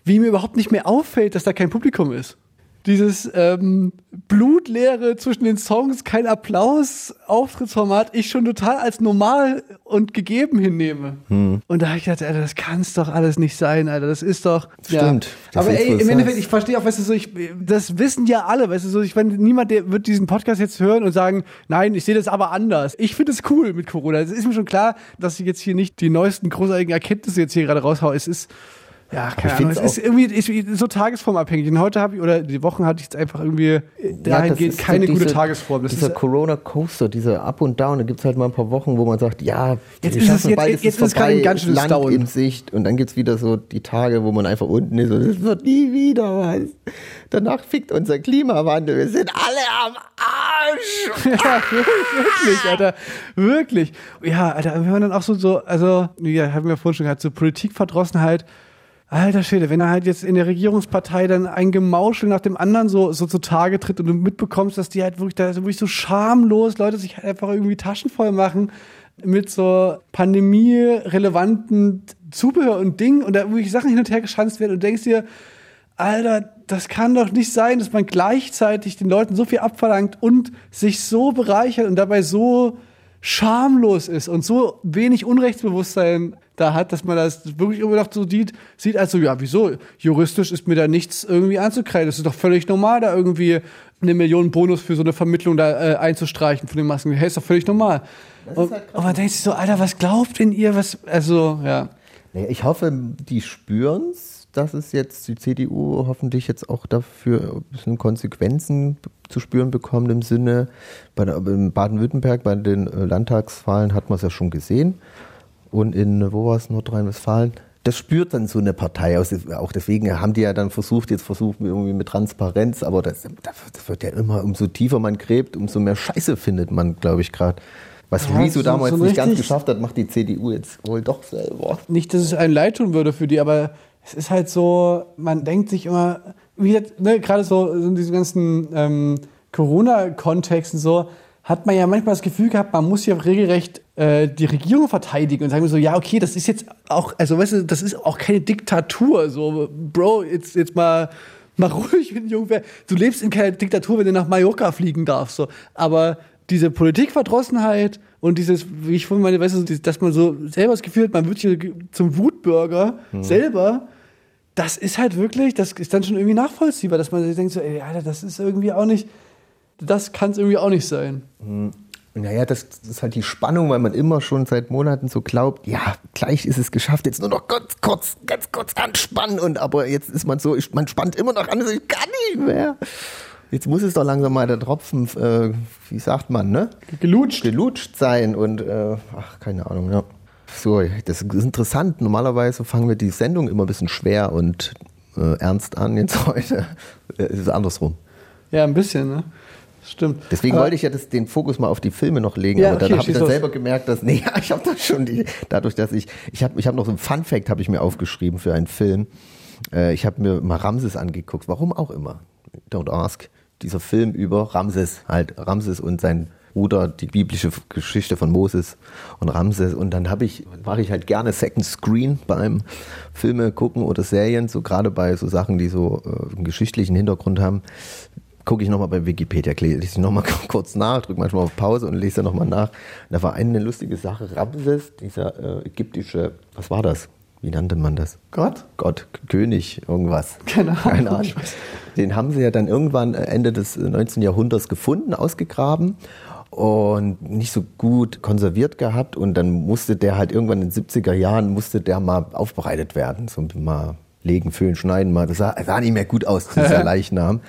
wie mir überhaupt nicht mehr auffällt, dass da kein Publikum ist. Dieses ähm, Blutleere zwischen den Songs, kein Applaus, Auftrittsformat, ich schon total als normal und gegeben hinnehme. Hm. Und da habe ich gedacht, Alter, das kann's doch alles nicht sein, Alter. Das ist doch. Stimmt. Das Aber ey, im Endeffekt, ich verstehe auch, weißt du, so, ich, das wissen ja alle, weißt du, so, ich meine, niemand, der wird diesen Podcast jetzt hören und sagen, nein, ich sehe das aber anders. Ich finde es cool mit Corona. Es ist mir schon klar, dass ich jetzt hier nicht die neuesten großartigen Erkenntnisse jetzt hier gerade raushaue. Es ist, ja, keine Ahnung, es ist irgendwie ist so tagesformabhängig. Und heute habe ich, oder die Wochen hatte ich jetzt einfach irgendwie Ja, dahingehend ist keine so gute diese- Tagesform. Das dieser ist, Corona Coaster, dieser Up und Down, da gibt es halt mal ein paar Wochen, wo man sagt, ja, Jetzt wir ist es- jetzt- bald, jetzt es ist vorbei, ganz schönes Land Down. in Sicht und dann gibt es wieder so die Tage, wo man einfach unten ist und es wird nie wieder was. Danach fickt unser Klimawandel, wir sind alle am Arsch. ja, wirklich, Alter. Wirklich. Ja, Alter, wenn man dann auch so, so also, ja, haben wir vorhin schon gehabt, so Politikverdrossenheit. Alter Schwede, wenn er halt jetzt in der Regierungspartei dann ein Gemauschel nach dem anderen so, so zutage tritt und du mitbekommst, dass die halt wirklich, da wirklich so schamlos Leute sich halt einfach irgendwie Taschen voll machen mit so pandemie-relevanten Zubehör und Dingen und da wirklich Sachen hin und her geschanzt werden und denkst dir, Alter, das kann doch nicht sein, dass man gleichzeitig den Leuten so viel abverlangt und sich so bereichert und dabei so schamlos ist und so wenig Unrechtsbewusstsein da hat, dass man das wirklich immer noch so sieht, sieht als so, ja, wieso? Juristisch ist mir da nichts irgendwie anzukreiden. Das ist doch völlig normal, da irgendwie eine Million Bonus für so eine Vermittlung da äh, einzustreichen von den Masken. Hey, ist doch völlig normal. Und, und man denkt sich so, Alter, was glaubt denn ihr, was, also, ja. Naja, ich hoffe, die spüren's, dass es jetzt die CDU hoffentlich jetzt auch dafür ein bisschen Konsequenzen zu spüren bekommt im Sinne, bei Baden-Württemberg bei den äh, Landtagswahlen hat man es ja schon gesehen und in, wo war es, Nordrhein-Westfalen, das spürt dann so eine Partei aus. Auch deswegen haben die ja dann versucht, jetzt versucht irgendwie mit Transparenz, aber das, das wird ja immer, umso tiefer man gräbt, umso mehr Scheiße findet man, glaube ich, gerade. Was Ja, Rezo so- damals so nicht ganz geschafft hat, macht die CDU jetzt wohl doch selber. Nicht, dass es einen leid tun würde für die, aber es ist halt so, man denkt sich immer, wie gesagt, ne, gerade so in diesen ganzen ähm, Corona-Kontexten so, hat man ja manchmal das Gefühl gehabt, man muss ja regelrecht äh, die Regierung verteidigen und sagen so, ja, okay, das ist jetzt auch, also weißt du, das ist auch keine Diktatur. So, Bro, jetzt, jetzt mal, mal ruhig, wenn jung wär. Du lebst in keiner Diktatur, wenn du nach Mallorca fliegen darfst. So. Aber diese Politikverdrossenheit und dieses, wie ich vorhin meine, weißt du, dass man so selber das Gefühl hat, man wird hier zum Wutbürger Hm. selber, das ist halt wirklich, das ist dann schon irgendwie nachvollziehbar, dass man sich denkt, so, ey, Alter, das ist irgendwie auch nicht, das kann es irgendwie auch nicht sein. Naja, das, das ist halt die Spannung, weil man immer schon seit Monaten so glaubt, ja, gleich ist es geschafft, jetzt nur noch ganz kurz, ganz kurz anspannen und aber jetzt ist man so, man spannt immer noch an, also ich kann nicht mehr. Jetzt muss es doch langsam mal der Tropfen, äh, wie sagt man, ne? Gelutscht. Gelutscht sein und, äh, ach, keine Ahnung, ja. So, das ist interessant. Normalerweise fangen wir die Sendung immer ein bisschen schwer und äh, ernst an. Jetzt heute äh, ist es andersrum. Ja, ein bisschen, ne? Stimmt. Deswegen Aber- wollte ich ja das, den Fokus mal auf die Filme noch legen, Ja, aber dann okay, habe ich dann selber gemerkt, dass nee, ich habe das schon die, dadurch, dass ich ich habe ich habe noch so ein Fun Fact habe ich mir aufgeschrieben für einen Film. Äh, ich habe mir mal Ramses angeguckt, warum auch immer. Don't ask. Dieser Film über Ramses, halt Ramses und sein Bruder, die biblische Geschichte von Moses und Ramses und dann habe ich mache ich halt gerne Second Screen beim Filme gucken oder Serien, so gerade bei so Sachen, die so äh, einen geschichtlichen Hintergrund haben gucke ich nochmal bei Wikipedia, lese ich nochmal kurz nach, drücke manchmal auf Pause und lese nochmal nach. Da war eine lustige Sache, Ramses, dieser äh, ägyptische, was war das? Wie nannte man das? Gott? Gott, König, irgendwas. Keine Ahnung. Keine Ahnung. Den haben sie ja dann irgendwann äh, Ende des äh, 19. Jahrhunderts gefunden, ausgegraben und nicht so gut konserviert gehabt und dann musste der halt irgendwann in den 70er Jahren musste der mal aufbereitet werden, so mal legen, füllen, schneiden mal. Das sah, sah nicht mehr gut aus, dieser Leichnam.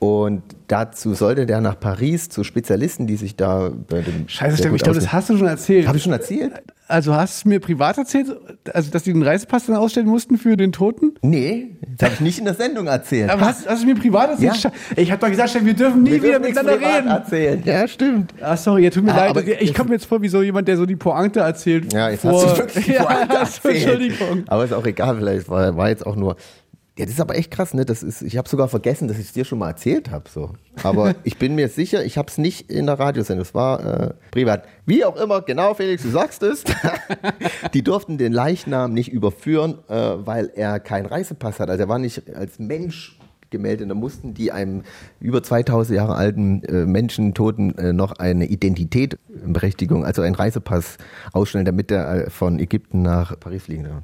Und dazu sollte der nach Paris zu Spezialisten, die sich da bei dem Scheiße, Steffen, ich glaube, das hast du schon erzählt. Habe ich schon erzählt? Also hast du es mir privat erzählt, also dass die den Reisepass dann ausstellen mussten für den Toten? Nee, das habe ich nicht in der Sendung erzählt. Aber hast, hast du mir privat erzählt? Ja. Ich habe doch gesagt, Steffen, wir dürfen nie Wir wieder dürfen miteinander privat reden. erzählen. Ja, stimmt. Ach, sorry, ja, tut mir Ah, leid. Ich komme mir jetzt vor wie so jemand, der so die Pointe erzählt. Ja, jetzt vor, hast du wirklich die ja, Pointe also, erzählt. Entschuldigung. Aber ist auch egal, vielleicht war, war jetzt auch nur. Ja, das ist aber echt krass, ne? Das ist, ich habe sogar vergessen, dass ich es dir schon mal erzählt habe. So. Aber ich bin mir sicher, ich habe es nicht in der Radiosendung, es war äh, privat. Wie auch immer, genau, Felix, du sagst es. Die durften den Leichnam nicht überführen, äh, weil er keinen Reisepass hat. Also er war nicht als Mensch gemeldet. Da mussten die einem über 2000 Jahre alten äh, Menschen, Toten, äh, noch eine Identität, Berechtigung, also einen Reisepass ausstellen, damit er äh, von Ägypten nach Paris fliegen darf.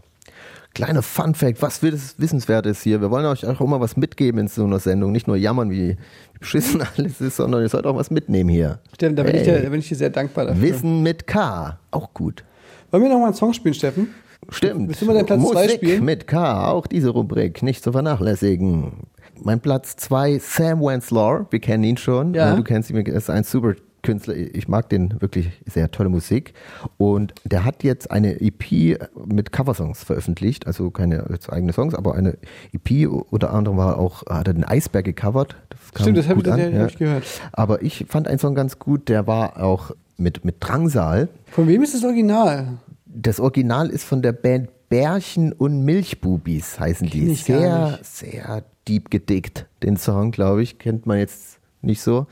Kleiner Fun Fact, was Wiss- Wissenswertes hier. Wir wollen euch auch immer was mitgeben in so einer Sendung. Nicht nur jammern, wie beschissen alles ist, sondern ihr sollt auch was mitnehmen hier. Steffen, da bin, ich dir, da bin ich dir sehr dankbar dafür. Wissen mit K. Auch gut. Wollen wir noch mal einen Song spielen, Steffen? Stimmt. Du mal deinen Platz zwei Musik spielen? mit K, auch diese Rubrik, nicht zu vernachlässigen. Mein Platz zwei, Sam Wenslaw, wir kennen ihn schon. Ja. Du kennst ihn, er ist ein super Künstler. Ich mag den wirklich sehr tolle Musik. Und der hat jetzt eine EP mit Coversongs veröffentlicht, also keine eigene Songs, aber eine EP. Unter anderem war auch, hat er den Eisberg gecovert. Das Stimmt, das habe ich, an, hab ich gehört. Aber ich fand einen Song ganz gut, der war auch mit, mit Drangsal. Von wem ist das Original? Das Original ist von der Band Bärchen und Milchbubis, heißen die. Kenn gar Sehr, sehr deep gedickt, den Song, glaube ich. Kennt man jetzt nicht so.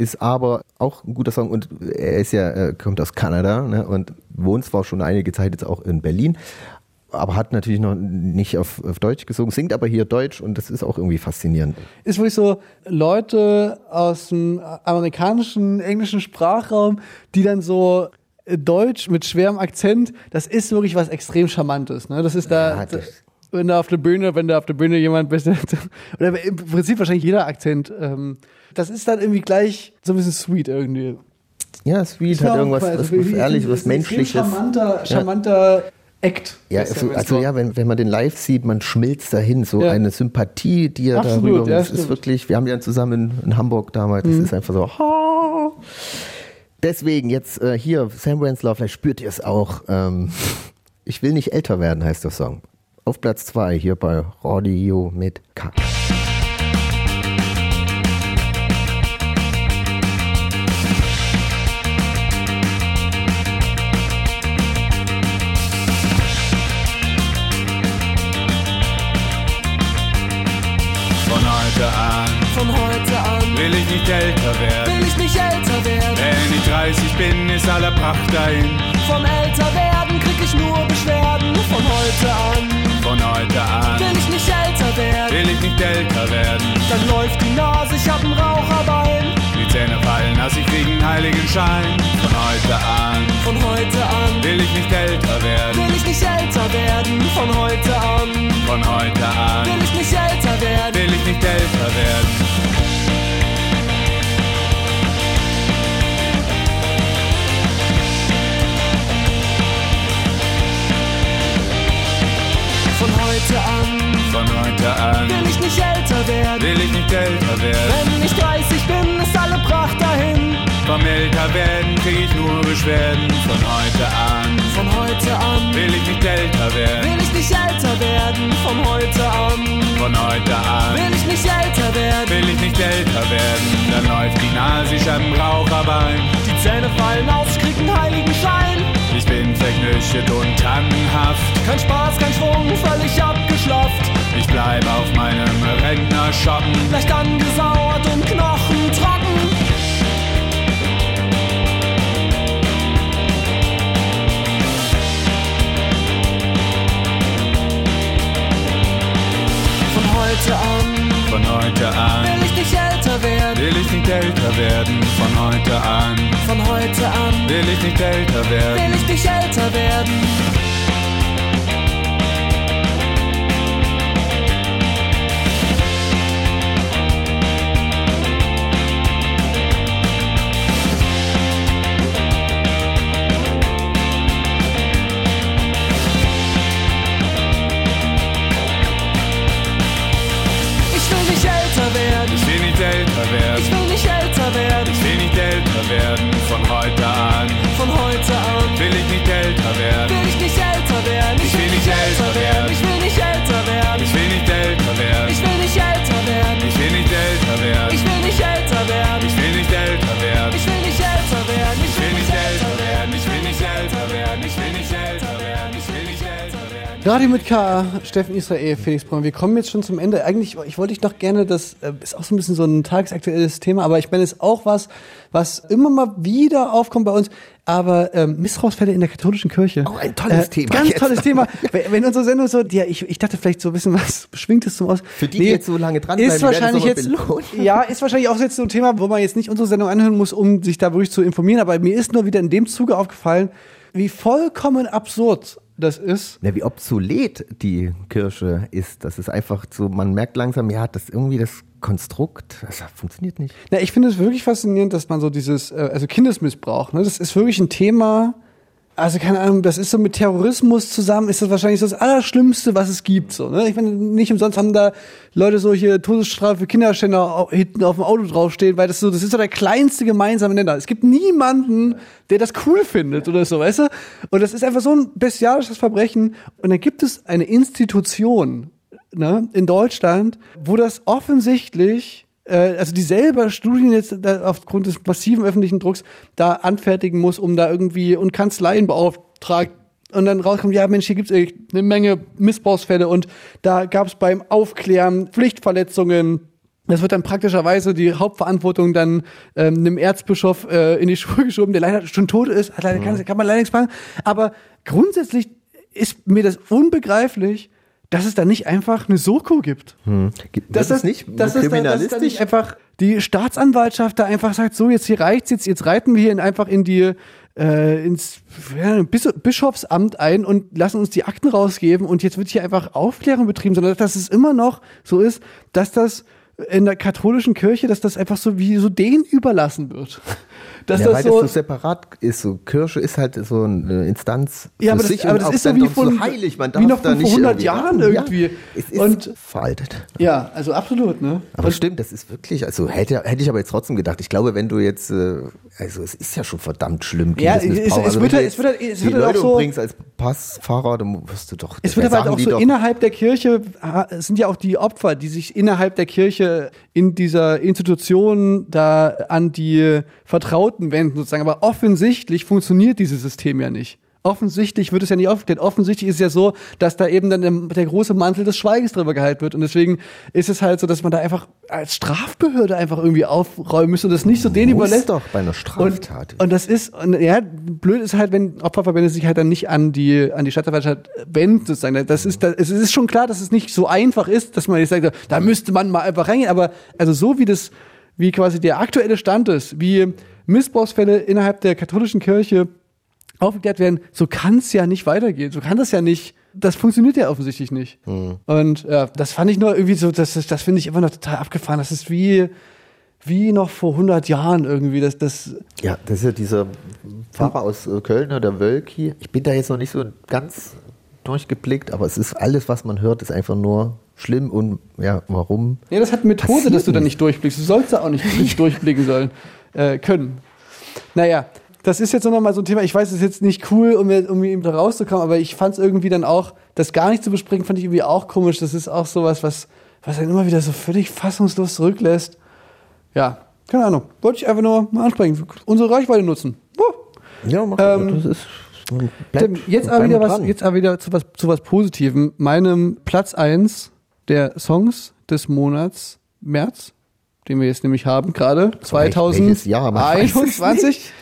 Ist aber auch ein guter Song und er ist ja, äh, kommt aus Kanada ne, und wohnt zwar schon einige Zeit jetzt auch in Berlin, aber hat natürlich noch nicht auf, auf Deutsch gesungen, singt aber hier Deutsch und das ist auch irgendwie faszinierend. Ist wirklich so Leute aus dem amerikanischen, englischen Sprachraum, die dann so äh, Deutsch mit schwerem Akzent, das ist wirklich was extrem Charmantes. Ne? Das ist da, Ja, das- wenn da auf der Bühne, wenn da auf der Bühne jemand bist, oder im Prinzip wahrscheinlich jeder Akzent, ähm, das ist dann irgendwie gleich so ein bisschen sweet irgendwie. Ja, Sweet Ja, hat irgendwas also was, was Ehrliches, was ist ein extrem Menschliches. Charmanter, Ja. charmanter Act. Ja, Das ist also, also ja, wenn, wenn man den live sieht, man schmilzt dahin. So Ja. eine Sympathie, die er Absolut, darüber. ja, das ist stimmt. wirklich, wir haben ja zusammen in, in Hamburg damals, das Mhm. ist einfach so. "Ha." Deswegen jetzt äh, hier, Sam Renslau, vielleicht spürt ihr es auch. Ähm, ich will nicht älter werden, heißt der Song. Auf Platz 2 hier bei Radio mit K. werden. will ich nicht älter werden. Wenn ich 30 bin, ist aller Pracht dahin. Vom Älterwerden krieg ich nur Beschwerden. Von heute an Von heute an will ich nicht älter werden. will ich nicht älter werden. Dann läuft die Nase, ich hab ein Raucherbein. Die Zähne fallen, dass ich krieg einen heiligen Schein. Von heute an Von heute an will ich nicht älter werden. will ich nicht älter werden. Von heute an Von heute an will ich nicht älter werden. will ich nicht älter werden. Heute an Von heute an will ich nicht älter werden. will ich nicht älter werden. Wenn ich 30 bin, ist alle Pracht dahin. Vom älter werden krieg ich nur Beschwerden. Von heute an Von heute an will ich nicht älter werden. will ich nicht älter werden. Von heute an Von heute an will ich nicht älter werden. will ich nicht älter werden. Dann läuft die Nase, ein Raucherbein. Die Zähne fallen aus, ich krieg einen heiligen Schein. Ich bin verknüchtet und tannenhaft. Kein Spaß, kein Schwung, völlig abgeschlafft. Ich bleib auf meinem Rentnerschoppen. Leicht angesauert und knochentrocken. Werden. Von heute an Von heute an will ich nicht älter werden. will ich nicht älter werden. Radio mit K, Steffen Israel, Felix Braun. Wir kommen jetzt schon zum Ende. Eigentlich, ich wollte ich noch gerne, das äh, ist auch so ein bisschen so ein tagesaktuelles Thema, aber ich meine, es ist auch was, was immer mal wieder aufkommt bei uns. Aber ähm, Missbrauchsfälle in der katholischen Kirche. Auch ein tolles Äh, Thema Ganz jetzt. tolles Thema. Wenn unsere Sendung so, ja, ich, ich dachte vielleicht so ein bisschen was Beschwingtes zum Aus. Für die, die jetzt so lange dranbleiben, ist wahrscheinlich jetzt, belohnt. ja, ist wahrscheinlich auch jetzt so ein Thema, wo man jetzt nicht unsere Sendung anhören muss, um sich da wirklich zu informieren. Aber mir ist nur wieder in dem Zuge aufgefallen, wie vollkommen absurd das ist. Na, wie obsolet die Kirche ist. Das ist einfach so, man merkt langsam, ja, das irgendwie das Konstrukt, das funktioniert nicht. Na, ich finde es wirklich faszinierend, dass man so dieses, äh, also Kindesmissbrauch, ne, das ist wirklich ein Thema, also keine Ahnung, das ist so mit Terrorismus zusammen, ist das wahrscheinlich so das Allerschlimmste, was es gibt. So, ne? Ich meine, nicht umsonst haben da Leute so hier Todesstrafe für Kinderschänder hinten auf dem Auto draufstehen, weil das so, das ist so der kleinste gemeinsame Nenner. Es gibt niemanden, der das cool findet oder so, weißt du? Und das ist einfach so ein bestialisches Verbrechen. Und dann gibt es eine Institution, ne, in Deutschland, wo das offensichtlich äh, also die selber Studien jetzt aufgrund des massiven öffentlichen Drucks da anfertigen muss, um da irgendwie und Kanzleien beauftragt und dann rauskommt, ja Mensch, hier gibt es eine Menge Missbrauchsfälle und da gab es beim Aufklären Pflichtverletzungen. Das wird dann praktischerweise die Hauptverantwortung dann ähm, einem Erzbischof äh, in die Schuhe geschoben, der leider schon tot ist, hat leider, kann, kann man leider nichts machen. Aber grundsätzlich ist mir das unbegreiflich, dass es da nicht einfach eine Soko gibt. Hm. Gibt- Das, ist nicht dass es da, dass es da nicht einfach die Staatsanwaltschaft da einfach sagt, so jetzt hier reicht's jetzt, jetzt reiten wir hier in, einfach in die äh, ins ja, Bis Bischofsamt ein und lassen uns die Akten rausgeben und jetzt wird hier einfach Aufklärung betrieben, sondern dass es immer noch so ist, dass das in der katholischen Kirche, dass das einfach so wie so denen überlassen wird. Dass ja, das weil so, das so separat ist. So Kirche ist halt so eine Instanz Ja, aber das- aber und das auch ist so wie doch von- so heilig. Man wie darf noch da vor 100 irgendwie- Jahren Ja, irgendwie. es ist Und- veraltet. ja, also absolut, ne? Aber stimmt, das ist wirklich, also hätte, hätte ich aber jetzt trotzdem gedacht, ich glaube, wenn du jetzt, äh, also es ist ja schon verdammt schlimm, Ja, es- es also wird halt- es wird halt- es wird halt auch Leute so- umbringst als Passfahrer, dann wirst du doch, Es wird aber halt sagen auch so innerhalb der Kirche, es sind ja auch die Opfer, die sich innerhalb der Kirche in dieser Institution da an die Vertrauten wenden sozusagen. Aber offensichtlich funktioniert dieses System ja nicht. Offensichtlich wird es ja nicht aufgeklärt. Offensichtlich ist es ja so, dass da eben dann der, der große Mantel des Schweigens drüber gehalten wird. Und deswegen ist es halt so, dass man da einfach als Strafbehörde einfach irgendwie aufräumen müsste und das nicht so denen muss überlässt. doch bei einer Straftat. Und, und das ist, und ja, blöd ist halt, wenn Opferverbände sich halt dann nicht an die, an die Staatsanwaltschaft wenden, sozusagen. Das ist, das, es ist schon klar, dass es nicht so einfach ist, dass man jetzt sagt, da müsste man mal einfach reingehen. Aber, also so wie das, wie quasi der aktuelle Stand ist, wie Missbrauchsfälle innerhalb der katholischen Kirche aufgeklärt werden, so kann es ja nicht weitergehen. So kann das ja nicht, das funktioniert ja offensichtlich nicht. Und ja, das fand ich nur irgendwie so, das, das, finde ich immer noch total abgefahren. Das ist wie, wie noch vor 100 Jahren irgendwie. Das, das, Ja, das ist ja dieser Pfarrer aus äh, Köln, der Wölki. Ich bin da jetzt noch nicht so ganz durchgeblickt, aber es ist alles, was man hört, ist einfach nur schlimm und ja, warum? Ja, das hat Methode, dass du da nicht. nicht durchblickst. Du sollst da auch nicht, nicht durchblicken sollen, äh, können. Naja, das ist jetzt noch mal so ein Thema. Ich weiß, es ist jetzt nicht cool, um, um eben da rauszukommen, aber ich fand es irgendwie dann auch, das gar nicht zu besprechen, fand ich irgendwie auch komisch. Das ist auch sowas, was, was einen immer wieder so völlig fassungslos zurücklässt. Ja, keine Ahnung. Wollte ich einfach nur mal ansprechen. Unsere Reichweite nutzen. Ja, mach Ähm, das ist. Tim, jetzt aber wieder was, jetzt aber wieder zu was, zu was Positivem. Meinem Platz 1 der Songs des Monats März, den wir jetzt nämlich haben, gerade welches Jahr? Man weiß es 2021.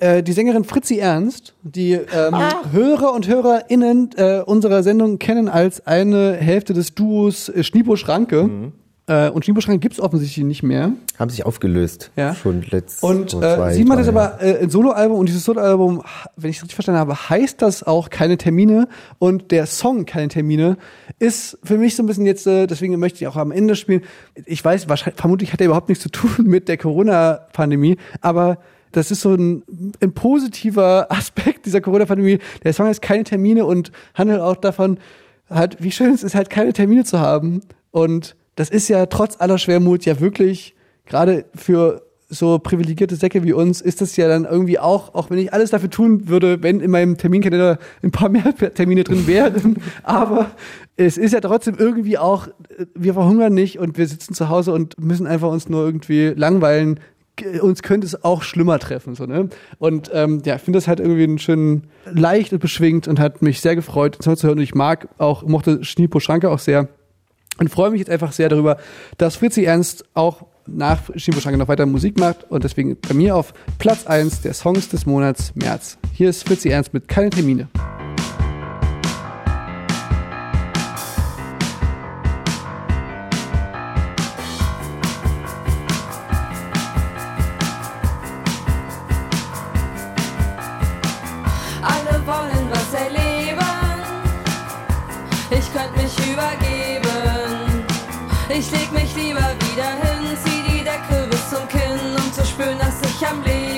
Äh, die Sängerin Fritzi Ernst, die ähm, Ah. Hörer und HörerInnen äh, unserer Sendung kennen als eine Hälfte des Duos äh, Schniepo Schranke. Mhm. Äh, und Schniepo Schranke gibt's offensichtlich nicht mehr. Haben sich aufgelöst. Ja. Schon letzt. Und äh, zwei, sie macht drei jetzt aber äh, ein Soloalbum und dieses Soloalbum, wenn ich es richtig verstanden habe, heißt das auch keine Termine und der Song keine Termine ist für mich so ein bisschen jetzt, äh, deswegen möchte ich auch am Ende spielen. Ich weiß, wahrscheinlich, vermutlich hat er überhaupt nichts zu tun mit der Corona-Pandemie, aber das ist so ein, ein positiver Aspekt dieser Corona-Pandemie. Der Song heißt keine Termine und handelt auch davon, halt, wie schön es ist, halt keine Termine zu haben. Und das ist ja trotz aller Schwermut ja wirklich, gerade für so privilegierte Säcke wie uns, ist das ja dann irgendwie auch, auch wenn ich alles dafür tun würde, wenn in meinem Terminkalender ein paar mehr Termine drin wären. Aber es ist ja trotzdem irgendwie auch, wir verhungern nicht und wir sitzen zu Hause und müssen einfach uns nur irgendwie langweilen. Uns könnte es auch schlimmer treffen, so, ne? Und ähm, ja, ich finde das halt irgendwie einen schönen, leicht und beschwingt und hat mich sehr gefreut, Song zu hören. Und ich mag auch, mochte Schniepo Schranke auch sehr und freue mich jetzt einfach sehr darüber, dass Fritzi Ernst auch nach Schniepo Schranke noch weiter Musik macht und deswegen bei mir auf Platz 1 der Songs des Monats März. Hier ist Fritzi Ernst mit Keine Termine. Ich leg mich lieber wieder hin, zieh die Decke bis zum Kinn, um zu spüren, dass ich am Leben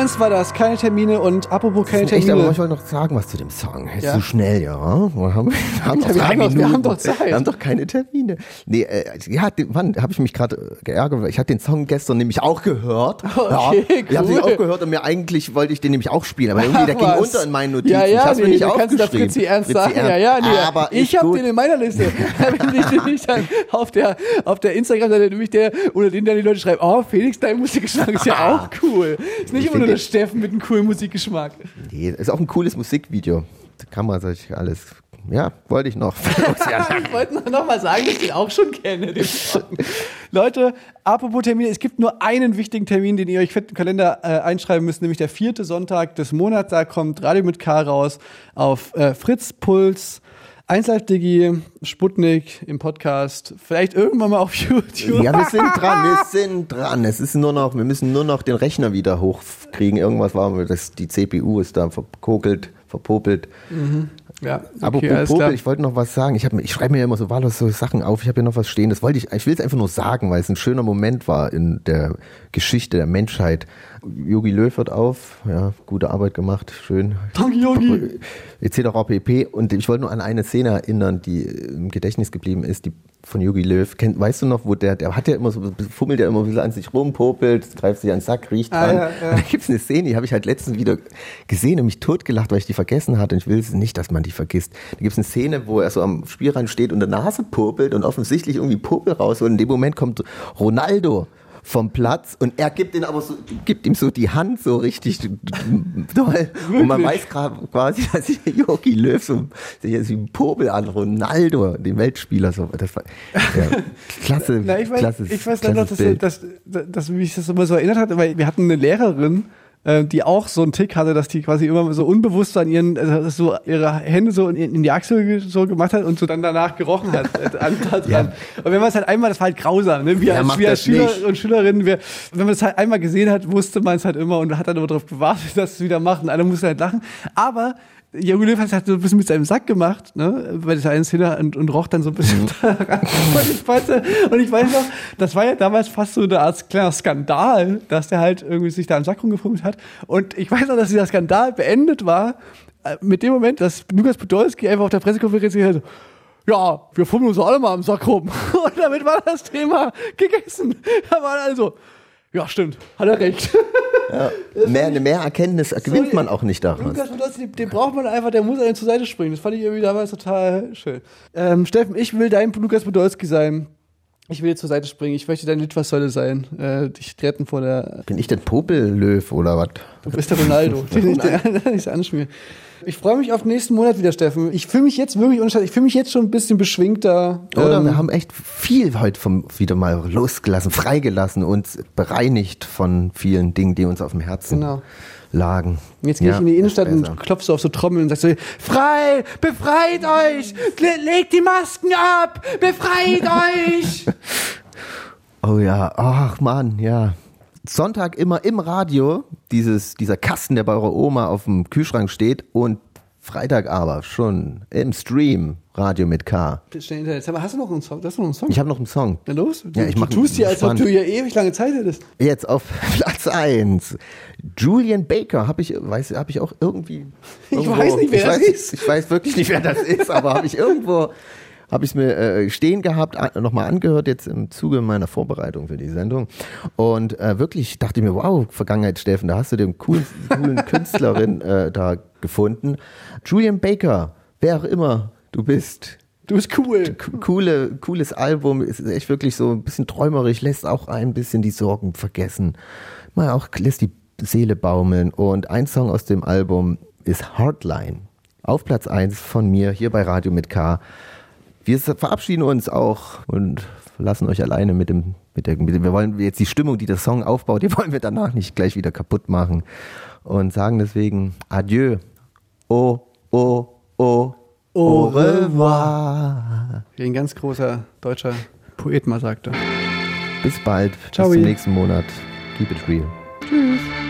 Ernst war das, keine Termine und apropos keine Echt, aber Termine. ich wollte noch sagen was zu dem Song. Ist Ja. zu schnell, ja. Wir haben, wir haben, noch wir haben doch- wir haben doch Zeit. Wir haben doch keine Termine. Nee, äh, ja, den- wann habe ich mich gerade äh, geärgert? weil Ich hatte den Song gestern nämlich auch gehört. Okay, ja, Ich habe cool. den auch gehört und mir eigentlich wollte ich den nämlich auch spielen, aber irgendwie der ging Was? unter in meinen Notizen. Ja, ich ja, hab's mir nee, nicht da kannst du da. Fritzi Ernst sagen. Ja, ja, nee. Aber ich habe den in meiner Liste. Ich dann auf der, auf der Instagram-Seite nämlich der, unter den dann die Leute schreiben, oh, Felix, dein Musikgeschmack ist ja auch cool. Ist nicht Ich immer nur der Steffen mit einem coolen Musikgeschmack. Nee, ist auch ein cooles Musikvideo. Da kann man sich alles. Ja, wollte ich noch. ich wollte noch, noch mal sagen, dass ich den auch schon kenne. Leute, apropos Termine, es gibt nur einen wichtigen Termin, den ihr euch fett im Kalender äh, einschreiben müsst, nämlich der vierte Sonntag des Monats. Da kommt Radio mit K raus auf äh, Fritz Puls. 1Live Digi, Sputnik im Podcast, vielleicht irgendwann mal auf YouTube. Ja, wir sind dran, wir sind dran. Es ist nur noch, wir müssen nur noch den Rechner wieder hochkriegen. Irgendwas war, das, die CPU ist da verkokelt, verpopelt. Mhm. Ja, Aber okay, klar. ich wollte noch was sagen. Ich, hab ich schreibe mir ja immer so wahllos so Sachen auf. Ich habe hier noch was stehen. Das wollte ich, ich will es einfach nur sagen, weil es ein schöner Moment war in der Geschichte der Menschheit. Yogi Löw hört auf. Ja, gute Arbeit gemacht. Schön. Danke, Yogi. Etc. pp. Und ich wollte nur an eine Szene erinnern, die im Gedächtnis geblieben ist, die von Yogi Löw. Kennt, weißt du noch, wo der, der hat ja immer so, fummelt ja immer ein bisschen an sich rum, popelt, greift sich an den Sack, riecht Ah, dran. ja, ja. Und da gibt es eine Szene, die habe ich halt letztens wieder gesehen und mich totgelacht, weil ich die vergessen hatte. Und ich will es nicht, dass man die vergisst. Da gibt es eine Szene, wo er so am Spielrand steht und der Nase popelt und offensichtlich irgendwie Popel raus. Und in dem Moment kommt Ronaldo vom Platz und er gibt ihn aber so, gibt ihm so die Hand so richtig doll. Und man weiß gerade quasi, dass Jogi Löw so sich jetzt wie ein Popel an Ronaldo, den Weltspieler, so. Das war ja, klasse, Na, ich weiß, klasse, ich weiß dann noch, dass, dass, dass, dass mich das immer so erinnert hat, weil wir hatten eine Lehrerin, äh, die auch so einen Tick hatte, dass die quasi immer so unbewusst an ihren, also so ihre Hände so in, in die Achsel so gemacht hat und so dann danach gerochen hat. äh, Ja. Und wenn man es halt einmal, das war halt grausam, ne? Wir Wer als, als Schüler nicht? und Schülerinnen, wir, wenn man das halt einmal gesehen hat, wusste man es halt immer und hat dann immer darauf gewartet, dass es wieder macht und alle mussten halt lachen. Aber Jogi Löw hat halt so ein bisschen mit seinem Sack gemacht, ne, bei dieser einen Szene und, und roch dann so ein bisschen daran. Und ich, weiß, und ich weiß noch, das war ja damals fast so eine Art kleiner Skandal, dass der halt irgendwie sich da am Sack rumgefummelt hat. Und ich weiß noch, dass dieser Skandal beendet war äh, mit dem Moment, dass Lukas Podolski einfach auf der Pressekonferenz gesagt hat, ja, wir fummeln uns alle mal am Sack rum. Und damit war das Thema gegessen. Da waren also, ja, stimmt, hat er recht. mehr, eine mehr Erkenntnis gewinnt Sorry. man auch nicht daraus. Lukas Podolski, den, braucht man einfach, der muss einem zur Seite springen. Das fand ich irgendwie damals total schön. Ähm, Steffen, ich will dein Lukas Podolski sein. Ich will dir zur Seite springen. Ich möchte dein Litfaßsäule sein. Äh, dich retten vor der. Bin ich denn Popellöw oder was? Du bist der Ronaldo, den ich dir nicht anschmier. Ich freue mich auf den nächsten Monat wieder, Steffen. Ich fühle mich jetzt wirklich unschuldig. Ich fühle mich jetzt schon ein bisschen beschwingter. Oder Ähm, wir haben echt viel heute vom, wieder mal losgelassen, freigelassen, uns bereinigt von vielen Dingen, die uns auf dem Herzen Genau. lagen. Jetzt gehe ich Ja, in die Innenstadt und klopfe so auf so Trommeln und sag so, frei, befreit euch, Le legt die Masken ab, befreit euch. Oh ja, ach Mann, ja. Sonntag immer im Radio, dieses, dieser Kasten, der bei eurer Oma auf dem Kühlschrank steht und Freitag aber schon im Stream, Radio mit K. Schnell Internet. Mal, hast du noch einen Song? Hast du noch einen Song? Ich habe noch einen Song. Na los? Du, Ja, ich du mach tust hier, als ob du hier ewig lange Zeit hättest. Jetzt auf Platz 1. Julian Baker, habe ich, weiß, habe ich auch irgendwie. Ich irgendwo- weiß nicht, wer ich das weiß, ist. Ich weiß wirklich nicht, wer das ist, aber habe ich irgendwo, habe ich es mir äh, stehen gehabt, nochmal angehört, jetzt im Zuge meiner Vorbereitung für die Sendung. Und äh, wirklich dachte ich mir, wow, Vergangenheit, Steffen, da hast du den coolen, coolen Künstlerin äh, da gefunden. Julian Baker, wer auch immer du bist, Du bist cool. coole, cooles Album, ist echt wirklich so ein bisschen träumerisch, lässt auch ein bisschen die Sorgen vergessen. Mal auch lässt die Seele baumeln. Und ein Song aus dem Album ist Hardline. Auf Platz 1 von mir hier bei Radio mit K. Wir verabschieden uns auch und lassen euch alleine mit dem, mit der, mit dem, wir wollen jetzt die Stimmung, die der Song aufbaut, die wollen wir danach nicht gleich wieder kaputt machen und sagen deswegen Adieu. Oh, oh, oh, au revoir. Wie ein ganz großer deutscher Poet mal sagte. Bis bald. Ciao. Bis zum nächsten Monat. Keep it real. Tschüss.